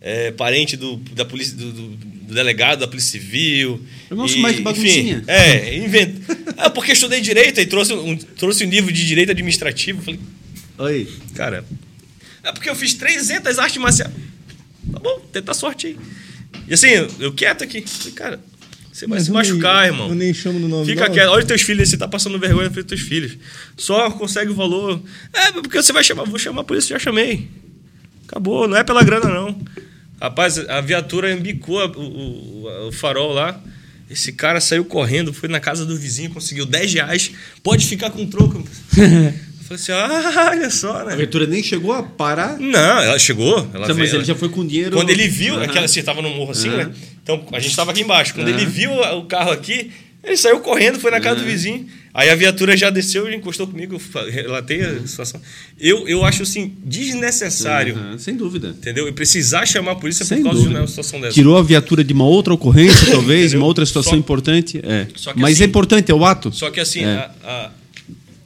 é, parente do, da polícia, do, do- do delegado da Polícia Civil. Eu gosto E, mais baguncinha. Enfim, é, inventa. Ah, porque eu estudei direito, aí trouxe um, trouxe um livro de direito administrativo. Falei, Oi. Cara, é porque eu fiz 300 artes marciais. Tá bom, tenta a sorte aí. E assim, eu, eu quieto aqui. Falei, cara, você vai Mas se machucar, nem- irmão. eu nem chamo no nome, Fica quieto. Olha os teus filhos, você tá passando vergonha pelos teus filhos. Só consegue o valor. É, porque você vai chamar, vou chamar a polícia, já chamei. Acabou, não é pela grana, não. Rapaz, a viatura embicou a- o, o- o farol lá. Esse cara saiu correndo, foi na casa do vizinho, conseguiu 10 reais. Pode ficar com troco. Eu falei assim, ah, olha só, A né? viatura nem chegou a parar. Não, ela chegou. Ela Então, mas veio- ele já foi com dinheiro. Quando ele viu, Aham. aquela, assim, tava no morro assim, Aham. né? Então a gente tava aqui embaixo. Quando Aham. ele viu o carro aqui, ele saiu correndo, foi na casa do vizinho. Aí a viatura já desceu e encostou comigo, eu relatei a situação. Eu, eu acho assim, desnecessário, Aham, sem dúvida. entendeu? E precisar chamar a polícia Sem por causa dúvida. de uma situação dessa. Tirou a viatura de uma outra ocorrência, talvez, uma outra situação Só- importante. É. Só que Mas assim- é importante, é o ato. Só que assim, É. a- a-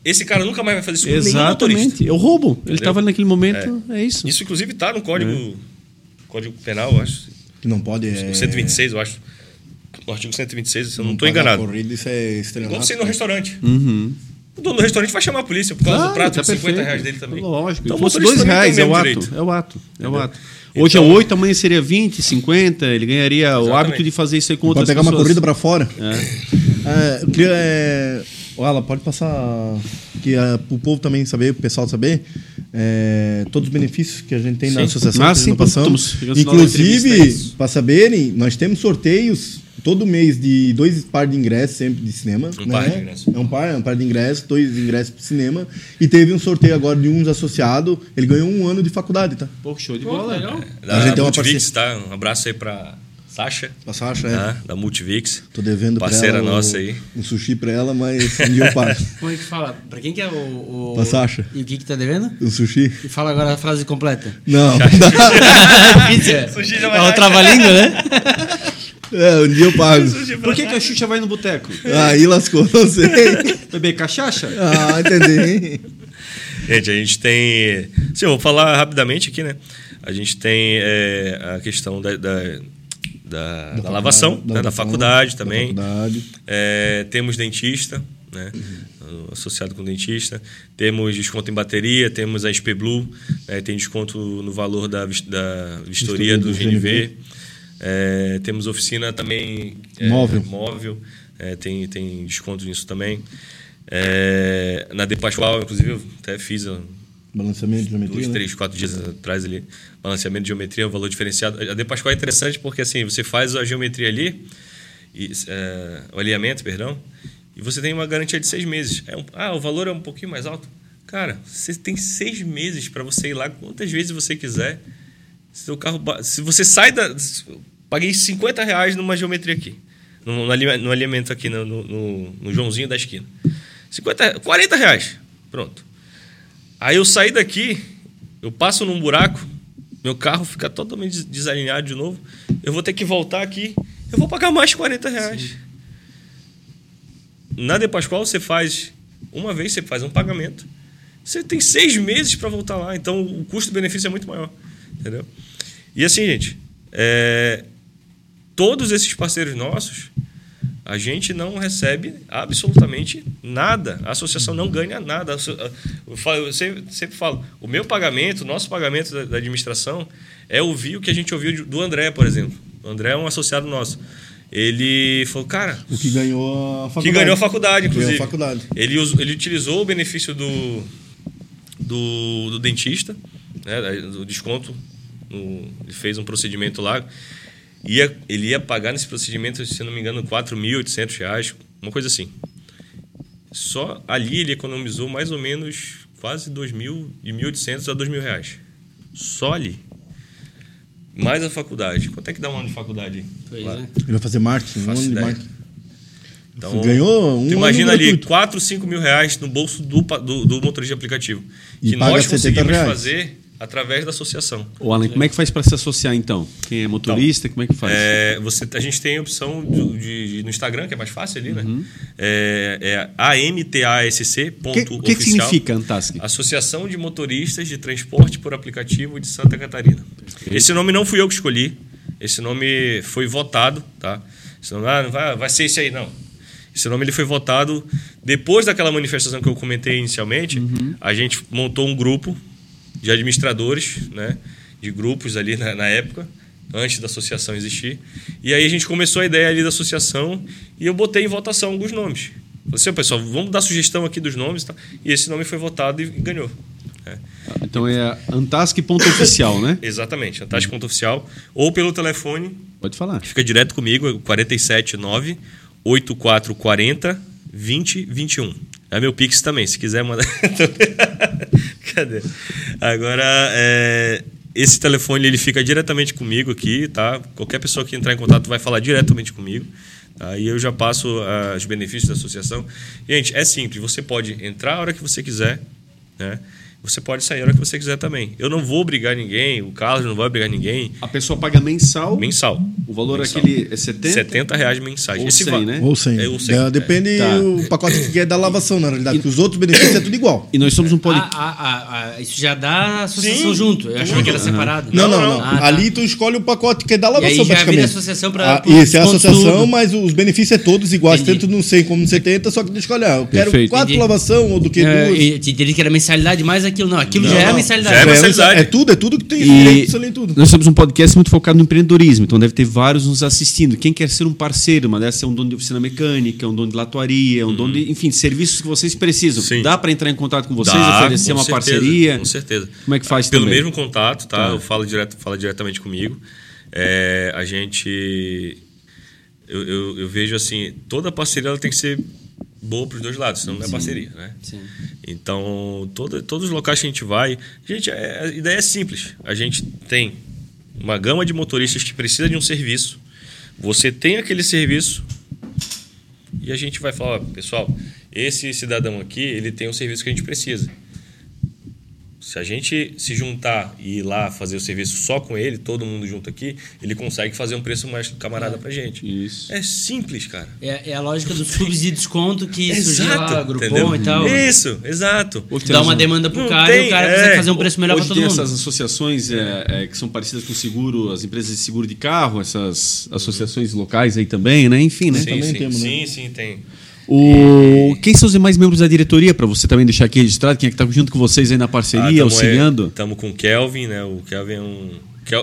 esse cara nunca mais vai fazer isso com nenhum motorista. Exatamente. É o roubo. Ele Entendeu? estava naquele momento, é, isso. Isso, inclusive, tá no código, código penal, eu acho. Que não pode. É... O 126, eu acho. O artigo 126, se eu não estou enganado. Corrida, isso é Igual estelionato. você ir no restaurante. Uhum. O dono do restaurante vai chamar a polícia por causa Claro, do prato tá de 50 perfeito. reais dele também. Lógico. Então, Se o fosse motorista dois também tem reais, é o o ato. direito. É o ato. É o ato. Hoje é Então- 8, amanhã seria 20, 50. Ele ganharia o Exatamente. hábito de fazer isso aí com Pode outras pegar pessoas. uma corrida pra fora. É. É, eu queria. É... Alan, pode passar. Que é, pro povo também saber, pro pessoal saber. é, todos os benefícios que a gente tem na Sim. associação. Ah, sim, passamos. é Inclusive, para saberem, nós temos sorteios todo mês de dois par de ingressos sempre de cinema. Um né? par de ingressos. É um par, é um par de ingressos, dois ingressos pro cinema. E teve um sorteio agora de uns associado. Ele ganhou um ano de faculdade, tá? Pô, show de Pô, bola. legal. Da A gente tem uma Multivix, tá? Um abraço aí pra Sasha, A Sasha, é. tá? da Multivix. Tô devendo Parceira pra ela nossa o- aí. um sushi pra ela, mas um dia eu pago. Como é que fala? Pra quem que é o. o... Pra Sasha. E o que que tá devendo? Um sushi? E fala agora a frase completa. Não. É é. Sushi já vai É o trava-língua, né? é, um dia eu pago. Por que, que a Xuxa vai no boteco? Aí lascou, não sei. Beber cachaça? Ah, entendi. Gente, a gente tem. Sim, eu vou falar rapidamente aqui, né? A gente tem é, a questão da, da, da- da lavação, né? da faculdade também. Da faculdade. É, temos dentista, né? associado com dentista. Temos desconto em bateria, temos a SP Blue, né? tem desconto no valor da, da vistoria do do GNV. É, temos oficina também é, Móvel. móvel é, tem, tem desconto nisso também. É, na De Pascoal, inclusive, eu até fiz Balanceamento de geometria. dois, né? três, quatro dias atrás ali, balanceamento de geometria, um valor diferenciado. A De Pascoal é interessante porque assim, você faz a geometria ali, e, é, o alinhamento, perdão, e você tem uma garantia de seis meses. É um- ah, o valor é um pouquinho mais alto. Cara, você tem seis meses para você ir lá quantas vezes você quiser. Seu carro, se você sai da, paguei 50 reais numa geometria aqui, no, no no alinhamento aqui no, no- no- no Joãozinho da esquina. 50, 40 reais, pronto. Aí eu saí daqui, eu passo num buraco, meu carro fica totalmente des- desalinhado de novo. Eu vou ter que voltar aqui, eu vou pagar mais 40 reais. Na De Pascoal você faz uma vez, você faz um pagamento. Você tem seis meses para voltar lá, então o custo-benefício é muito maior. Entendeu? E assim, gente, é, todos esses parceiros nossos, a gente não recebe absolutamente nada. A associação não ganha nada. Eu, sempre, sempre falo, o meu pagamento, o nosso pagamento da, da administração é ouvir o que a gente ouviu do André, por exemplo. O André é um associado nosso. Ele falou, cara, O que ganhou a faculdade. que ganhou a faculdade, inclusive. Ganhou a faculdade. Ele, ele utilizou o benefício do, do, do dentista, né, do desconto. no- ele fez um procedimento lá. Ia, ele ia pagar nesse procedimento, se não me engano, 4.800 reais, uma coisa assim. Só ali ele economizou mais ou menos quase 2.000, de 1.800 a 2.000 reais. Só ali. Mais a faculdade. Quanto é que dá um ano de faculdade? Pois é. Ele vai fazer marketing, um Faço ano de ideia. marketing. Então, Ganhou um tu ano imagina ali, gratuito. 4, 5 mil reais no bolso do, do, do motorista de aplicativo. E que paga nós 70 conseguimos reais. fazer através da associação. Ô, Alan, como é que faz para se associar então? Quem é motorista, como é que faz? É, você, a gente tem a opção de, de- de- no Instagram, que é mais fácil ali, né? Uhum. É, é AMTASC. O que, o que, que significa Antasc? Associação de Motoristas de Transporte por Aplicativo de Santa Catarina. Esse nome não fui eu que escolhi. Esse nome foi votado, tá? Esse nome, ah, não vai, vai ser esse aí, não. Esse nome ele foi votado depois daquela manifestação que eu comentei inicialmente. A gente montou um grupo de administradores, né, de grupos ali na, na época, antes da associação existir. E aí a gente começou a ideia ali da associação e eu botei em votação alguns nomes. Falei assim, "Ó, pessoal, vamos dar sugestão aqui dos nomes, tá? E esse nome foi votado e ganhou. né? Então é antasque.oficial, né? Exatamente, Antártica Oficial ou pelo telefone Pode falar. Fica direto comigo, é 479 8440 2021. É meu Pix também, se quiser mandar. Cadê? Agora, é, esse telefone ele fica diretamente comigo aqui, tá? Qualquer pessoa que entrar em contato vai falar diretamente comigo. Tá? E eu já passo ah, os benefícios da associação. Gente, é simples, você pode entrar a hora que você quiser, né? Você pode sair a hora que você quiser também. Eu não vou obrigar ninguém, o Carlos não vai obrigar ninguém. A pessoa paga mensal. Mensal. O valor Mensal. aquele é 70? 70 reais mensais. Ou Esse 100, va- né? Ou 100. É, ou 100, É, é. depende Tá. o pacote que quer da lavação, na realidade. Porque os outros benefícios é tudo igual. E nós somos um pod... Ah, ah, ah, ah, isso já dá associação Sim. junto. Eu achava que era separado. Não, não, não. não. Ah, tá. Ali tu escolhe o pacote que é da E lavação, aí já vira praticamente. associação pra- Ah, Isso, é a associação, tudo. mas os benefícios é todos iguais, Entendi. tanto no 100 como no 70, só que deixa eu escolher. Eu quero Perfeito. quatro Entendi. lavação ou do que É, duas. e te entendi que era mensalidade mais aquilo. Não, aquilo Não, já é a não. mensalidade. Já é É, mensalidade. é tudo, é tudo que tem E de tudo. nós somos um podcast muito focado no empreendedorismo, então deve ter vários nos assistindo. Quem quer ser um parceiro, uma dessa é um dono de oficina mecânica, um dono de latuaria, um dono de, enfim, serviços que vocês precisam. Sim. Dá para entrar em contato com vocês, Dá, oferecer com uma certeza, parceria? Com certeza. Como é que faz Pelo também? mesmo contato, tá? Tá. Eu falo direto, fala diretamente comigo. É, a gente. Eu, eu, eu vejo assim, toda parceria ela tem que ser boa para os dois lados, senão não é parceria, né? Sim. Então, todo, todos os locais que a gente vai, gente, é- a ideia é simples. A gente tem uma gama de motoristas que precisa de um serviço. Você tem aquele serviço e a gente vai falar, pessoal, esse cidadão aqui, ele tem o serviço que a gente precisa. Se a gente se juntar e ir lá fazer o serviço só com ele, todo mundo junto aqui, ele consegue fazer um preço mais camarada pra gente. Isso. É simples, cara. É, é a lógica dos clubes de desconto que surgiu lá, Groupon e tal. Isso, exato. Dá uma um- demanda pro Não cara e tem, o cara é. consegue fazer um preço melhor Hoje pra todo tem mundo. essas associações é, é, que são parecidas com seguro, as empresas de seguro de carro, essas associações locais aí também, né? Enfim, né? Sim, também sim, temos, né? sim, sim, tem. O... Quem são os demais membros da diretoria, para você também deixar aqui registrado? Quem é que está junto com vocês aí na parceria, auxiliando? Estamos com o Kelvin, né? O Kelvin é um.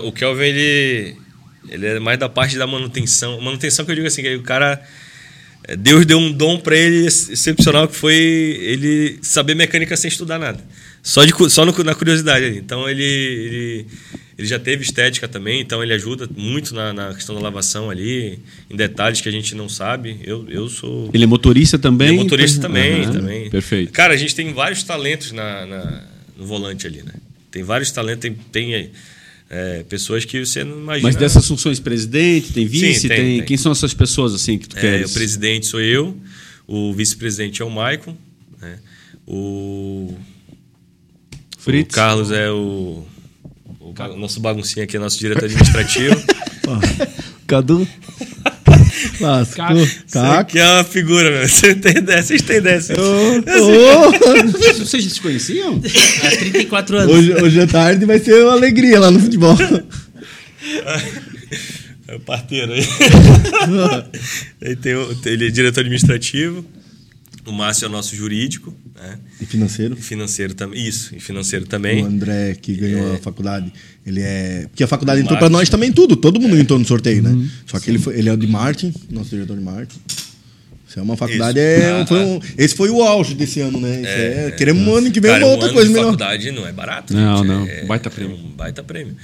O Kelvin, ele, ele é mais da parte da manutenção. Manutenção que eu digo assim, que o cara. é, Deus deu um dom para ele ex- excepcional que foi ele saber mecânica sem estudar nada. Só, de, só no- na curiosidade ali. Então ele, ele, ele já teve estética também, então ele ajuda muito na, na questão da lavação ali, em detalhes que a gente não sabe. Eu, eu sou. Ele é motorista também? Ele é motorista Então- também, Aham, também. Perfeito. Cara, a gente tem vários talentos na, na- no volante ali, né? Tem vários talentos, tem, tem é, pessoas que você não imagina. Mas dessas funções, presidente, tem vice, Sim, tem, tem, tem. Quem são essas pessoas assim que tu É, queres? o presidente sou eu, o vice-presidente é o Maicon, né? o, Fritz? o Carlos é o, o ba- nosso baguncinha aqui, é nosso diretor administrativo. Cadu. Lascou. Isso Caco. aqui é uma figura, meu. Você tem ideia, vocês têm ideia. assim. Vocês se conheciam? Há 34 anos. Hoje, hoje à tarde vai ser uma alegria lá no futebol. É o parteiro aí. Aí tem o- tem- ele é diretor administrativo. O Márcio é o nosso jurídico, né? E financeiro. E financeiro também. Isso, e financeiro O também. André, que ganhou a faculdade, ele é. Porque a faculdade O entrou pra marketing. nós também tudo, todo mundo entrou no sorteio, né? Só que ele, foi, ele é o de marketing, nosso diretor de marketing. Isso é uma faculdade. Isso. É, Ah, foi um- esse foi o auge desse ano, né? Isso é, é. queremos um ano que vem Cara, uma um outra ano coisa de melhor. faculdade não é barato. Não, gente. não. É, Baita é prêmio. um baita prêmio.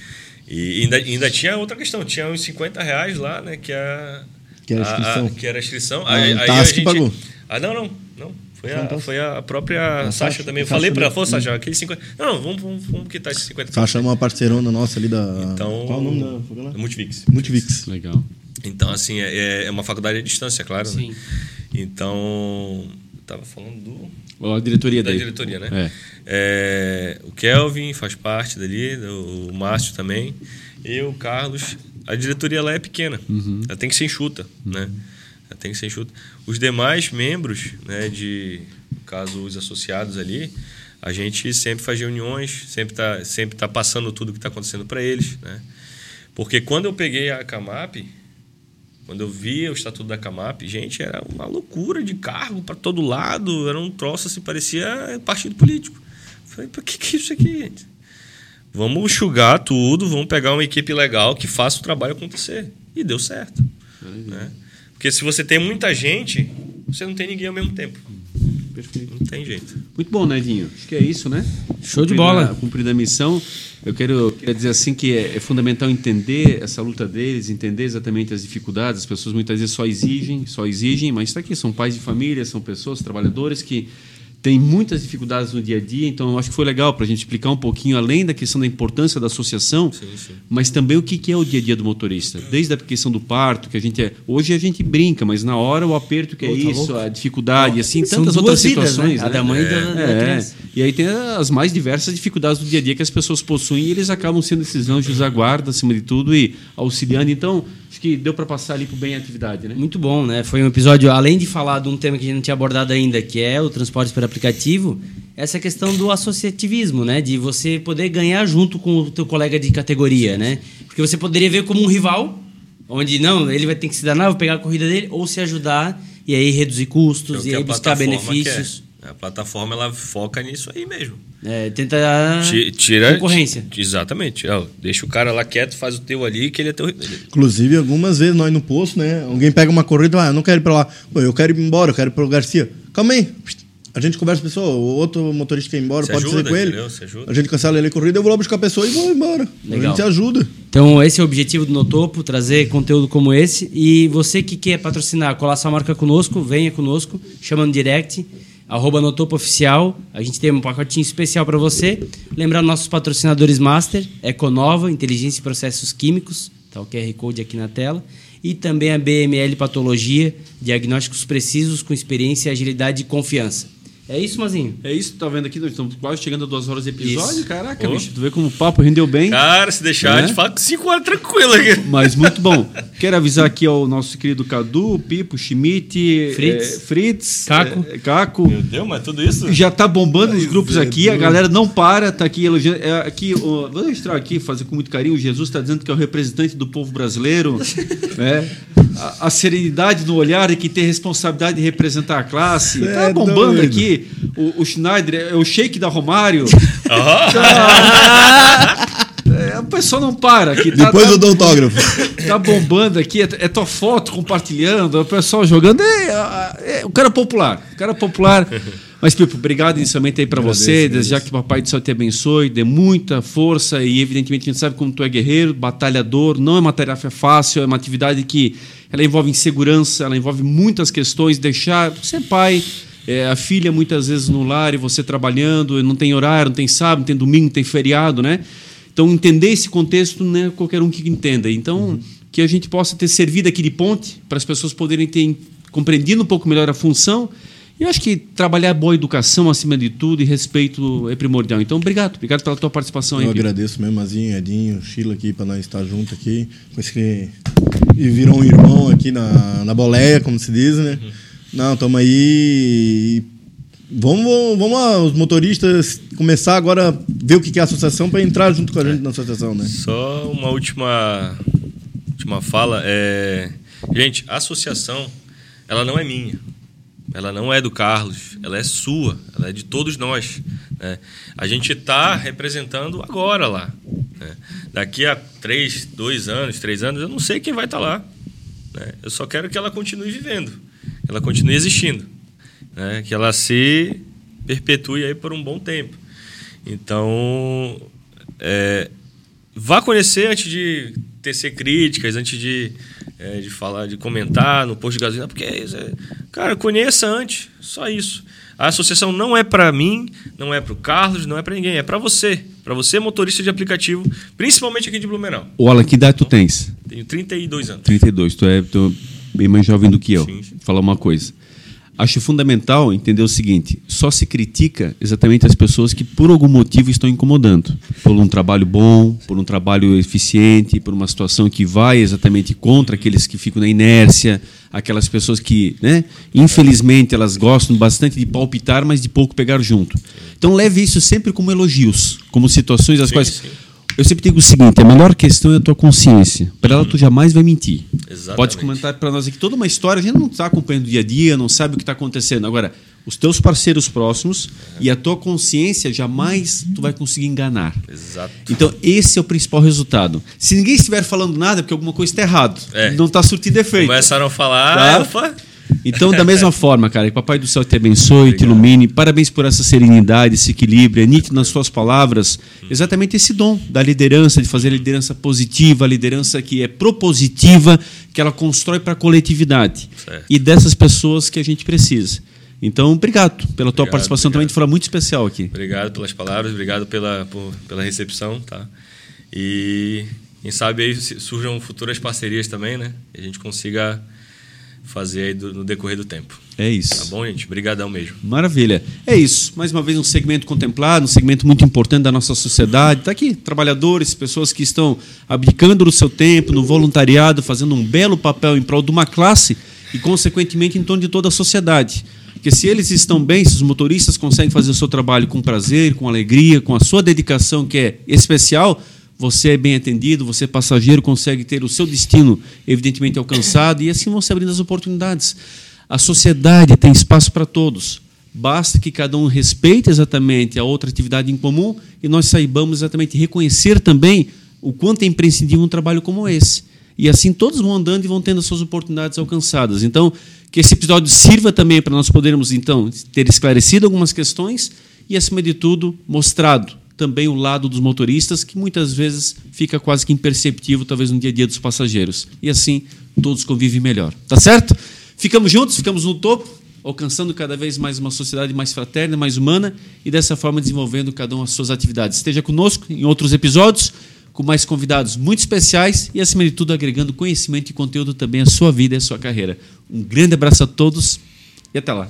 E ainda, ainda tinha outra questão. Tinha uns 50 reais lá, né? Que, a, Que era a inscrição. que era a inscrição. Ah, aí, o aí a que gente... pagou. Ah, não, não. não. Foi, um a, Tassi. foi a própria A Sasha Sasha, também. Eu Sasha falei pra ela, pô, Sasha, aqueles 50. Não, vamos, vamos, vamos quitar esses 50 Sasha é uma parceirona nossa ali da. Então, Qual o nome da faculdade? Multivix. Multivix. Legal. Então, assim, é, é uma faculdade à distância, claro. né? Sim. Então, eu tava falando do, A diretoria da daí. diretoria, né? É. É, o Kelvin faz parte dali, o o Márcio também. Eu, o Carlos. A diretoria lá é pequena. Ela tem que ser enxuta, né? Ela tem que ser enxuta. Os demais membros, né, de no caso os associados ali, a gente sempre faz reuniões, sempre tá, sempre tá passando tudo que está acontecendo para eles, né? Porque quando eu peguei a Camap, Quando eu vi o estatuto da Camap, gente, era uma loucura de cargo para todo lado, era um troço assim, parecia partido político. Falei, por que, que é isso aqui, gente? Vamos enxugar tudo, vamos pegar uma equipe legal que faça o trabalho acontecer. E deu certo. Né? Porque se você tem muita gente, você não tem ninguém ao mesmo tempo. Perfeito. Não tem jeito. Muito bom, Nedinho. Acho que é isso, né? Show de bola. Cumprida a missão. Eu quero, quero dizer assim que é, é fundamental entender essa luta deles, entender exatamente as dificuldades. As pessoas muitas vezes só exigem, só exigem, mas está aqui, são pais de família, são pessoas, trabalhadores que têm muitas dificuldades no dia a dia. Então, eu acho que foi legal para a gente explicar um pouquinho, além da questão da importância da associação, Sim, sim. mas também o que é o dia a dia do motorista. Desde a questão do parto, que a gente é. Hoje a gente brinca, mas na hora o aperto que é Pô, tá isso, louco. a dificuldade, assim, São tantas outras vidas, situações. né? A da mãe e da, da É, criança. e aí tem as mais diversas dificuldades do dia a dia que as pessoas possuem e eles acabam sendo esses anjos da guarda, acima de tudo, e auxiliando. Então, que deu para passar ali por bem a atividade, né? Muito bom, né? Foi um episódio, além de falar de um tema que a gente não tinha abordado ainda, que é o transporte por aplicativo, essa questão do associativismo, né? De você poder ganhar junto com o teu colega de categoria, né? Porque você poderia ver como um rival, onde não, ele vai ter que se danar, vou pegar a corrida dele, ou se ajudar e aí reduzir É custos que e a aí buscar benefícios. quer. A plataforma ela foca nisso aí mesmo. É, tenta Ti- Tira concorrência. Exatamente. Ó, deixa o cara lá quieto, faz o teu ali, que ele é teu. Inclusive, algumas vezes nós no posto, né? Alguém pega uma corrida, ah, eu não quero ir pra lá. Pô, eu quero ir embora, eu quero ir pro Garcia. Calma aí. A gente conversa com a pessoa, o outro motorista quer ir embora, Se pode ajuda, ser com ele. A gente cancela ele a corrida, eu vou lá buscar a pessoa e vou embora. A Legal. gente se ajuda. Então, esse é o objetivo do Notopo, trazer conteúdo como esse. E você que quer patrocinar, colar sua marca conosco, venha conosco, chama no direct, arroba Notopo Oficial. A gente tem um pacotinho especial para você. Lembrar nossos patrocinadores master, Econova, Inteligência e Processos Químicos, tá o QR Code aqui na tela. E também a BML Patologia, diagnósticos precisos com experiência, agilidade e confiança. É isso, Mazinho? É isso que tu tá vendo aqui, nós estamos quase chegando a duas horas de episódio. Isso. Caraca, Pô. bicho, tu vê como o papo rendeu bem. Cara, se deixar, Né? fala com 5 horas tranquilo aqui. Mas muito bom. Quero avisar aqui ao nosso querido Cadu, Pipo, Schmidt, Fritz. eh, Fritz Caco. eh, Caco. Meu Deus, mas tudo isso? Já tá bombando os grupos é aqui, a galera não para, tá aqui elogiando. É, aqui, ó, vou registrar aqui, fazer com muito carinho. O Jesus está dizendo que é o representante do povo brasileiro. né? a, a serenidade no olhar e que tem responsabilidade de representar a classe. Cê tá é bombando doido. aqui. O, o Schneider é o shake da Romário. É, o pessoal não para aqui. Tá, Depois tá, eu dou autógrafo. tá bombando aqui, é, é tua foto compartilhando, o pessoal jogando. É, é, o cara popular, o cara popular. Mas, Pipo, obrigado inicialmente aí para você, desejar que o Papai do Céu te abençoe, dê muita força e, evidentemente, a gente sabe como tu é guerreiro, batalhador. Não é uma tarefa fácil, é uma atividade que ela envolve insegurança, ela envolve muitas questões. Deixar, você é pai, é, a filha muitas vezes no lar e você trabalhando, não tem horário, não tem sábado, não tem domingo, não tem feriado, né? Então, entender esse contexto não é qualquer um que entenda. Então, que a gente possa ter servido aqui de ponte para as pessoas poderem ter compreendido um pouco melhor a função. E eu acho que trabalhar boa educação acima de tudo e respeito é primordial. Então, obrigado. Obrigado pela tua participação aí. Eu Pipo. agradeço mesmo, Mazinho, Edinho, Sheila aqui pra nós estar junto aqui. Com esse que... E virou um irmão aqui na, na boleia, como se diz, né? Não, tamo aí. Vamos, vamos lá, os motoristas começar agora a ver o que é a associação para entrar junto com a gente na associação, né? Só uma última, última fala. É... Gente, a associação, ela não é minha. Ela não é do Carlos. Ela é sua. Ela é de todos nós. né? A gente está representando agora lá. né? Daqui a três, dois anos, três anos, eu não sei quem vai estar lá. né? Eu só quero que ela continue vivendo. Ela continue existindo. né? Que ela se perpetue aí por um bom tempo. Então, é, vá conhecer antes de tecer críticas, antes de, é, de falar, de comentar no posto de gasolina, porque é é- cara, conheça antes, só isso. A associação não é para mim, não é para o Carlos, não é para ninguém, é para você, para você motorista de aplicativo, principalmente aqui de Blumenau. Ô, Alan, que idade tu tens? Tenho 32 anos. 32. Tu é, tu é bem mais jovem do que eu. Sim, sim. Falar uma coisa. Acho fundamental entender o seguinte: só se critica exatamente as pessoas que por algum motivo estão incomodando. Por um trabalho bom, por um trabalho eficiente, por uma situação que vai exatamente contra aqueles que ficam na inércia, aquelas pessoas que, né, infelizmente, elas gostam bastante de palpitar, mas de pouco pegar junto. Então leve isso sempre como elogios, como situações as Sim, quais. Eu sempre digo o seguinte: a melhor questão é a tua consciência. Para ela, tu jamais vai mentir. Exatamente. Pode comentar para nós aqui toda uma história, a gente não está acompanhando o dia a dia, não sabe o que está acontecendo. Agora, os teus parceiros próximos e a tua consciência, jamais tu vai conseguir enganar. Exato. Então, esse é o principal resultado. Se ninguém estiver falando nada, é porque alguma coisa está errado. É. Não está surtindo efeito. Começaram a falar. Tá? opa, Então, da mesma forma, cara, que Papai do Céu te abençoe, te Obrigado. ilumine. Parabéns por essa serenidade, esse equilíbrio. É nítido nas suas palavras exatamente esse dom da liderança, de fazer a liderança positiva, a liderança que é propositiva, que ela constrói para a coletividade. Certo. E dessas pessoas que a gente precisa. Então, obrigado pela tua Obrigado, participação também, obrigado. de forma muito especial aqui. Obrigado pelas palavras, obrigado pela, por- pela recepção, tá? E quem sabe aí surjam futuras parcerias também, né? E a gente consiga fazer aí do- no decorrer do tempo. É isso. Tá bom, gente? Obrigadão mesmo. Maravilha. É isso. Mais uma vez, um segmento contemplado, um segmento muito importante da nossa sociedade. Está aqui, trabalhadores, pessoas que estão abdicando do seu tempo, no voluntariado, fazendo um belo papel em prol de uma classe e, consequentemente, em torno de toda a sociedade. Porque se eles estão bem, se os motoristas conseguem fazer o seu trabalho com prazer, com alegria, com a sua dedicação, que é especial, você é bem atendido, você passageiro consegue ter o seu destino evidentemente alcançado e assim vão se abrindo as oportunidades. A sociedade tem espaço para todos. Basta que cada um respeite exatamente a outra atividade em comum e nós saibamos exatamente reconhecer também o quanto é imprescindível um trabalho como esse. E assim todos vão andando e vão tendo as suas oportunidades alcançadas. Então, que esse episódio sirva também para nós podermos então ter esclarecido algumas questões e acima de tudo mostrado também o lado dos motoristas, que muitas vezes fica quase que imperceptível, talvez no dia a dia dos passageiros. E assim todos convivem melhor. Tá certo? Ficamos juntos, ficamos no topo, alcançando cada vez mais uma sociedade mais fraterna, mais humana e dessa forma desenvolvendo cada um as suas atividades. Esteja conosco em outros episódios, com mais convidados muito especiais e, acima de tudo, agregando conhecimento e conteúdo também à sua vida e à sua carreira. Um grande abraço a todos e até lá.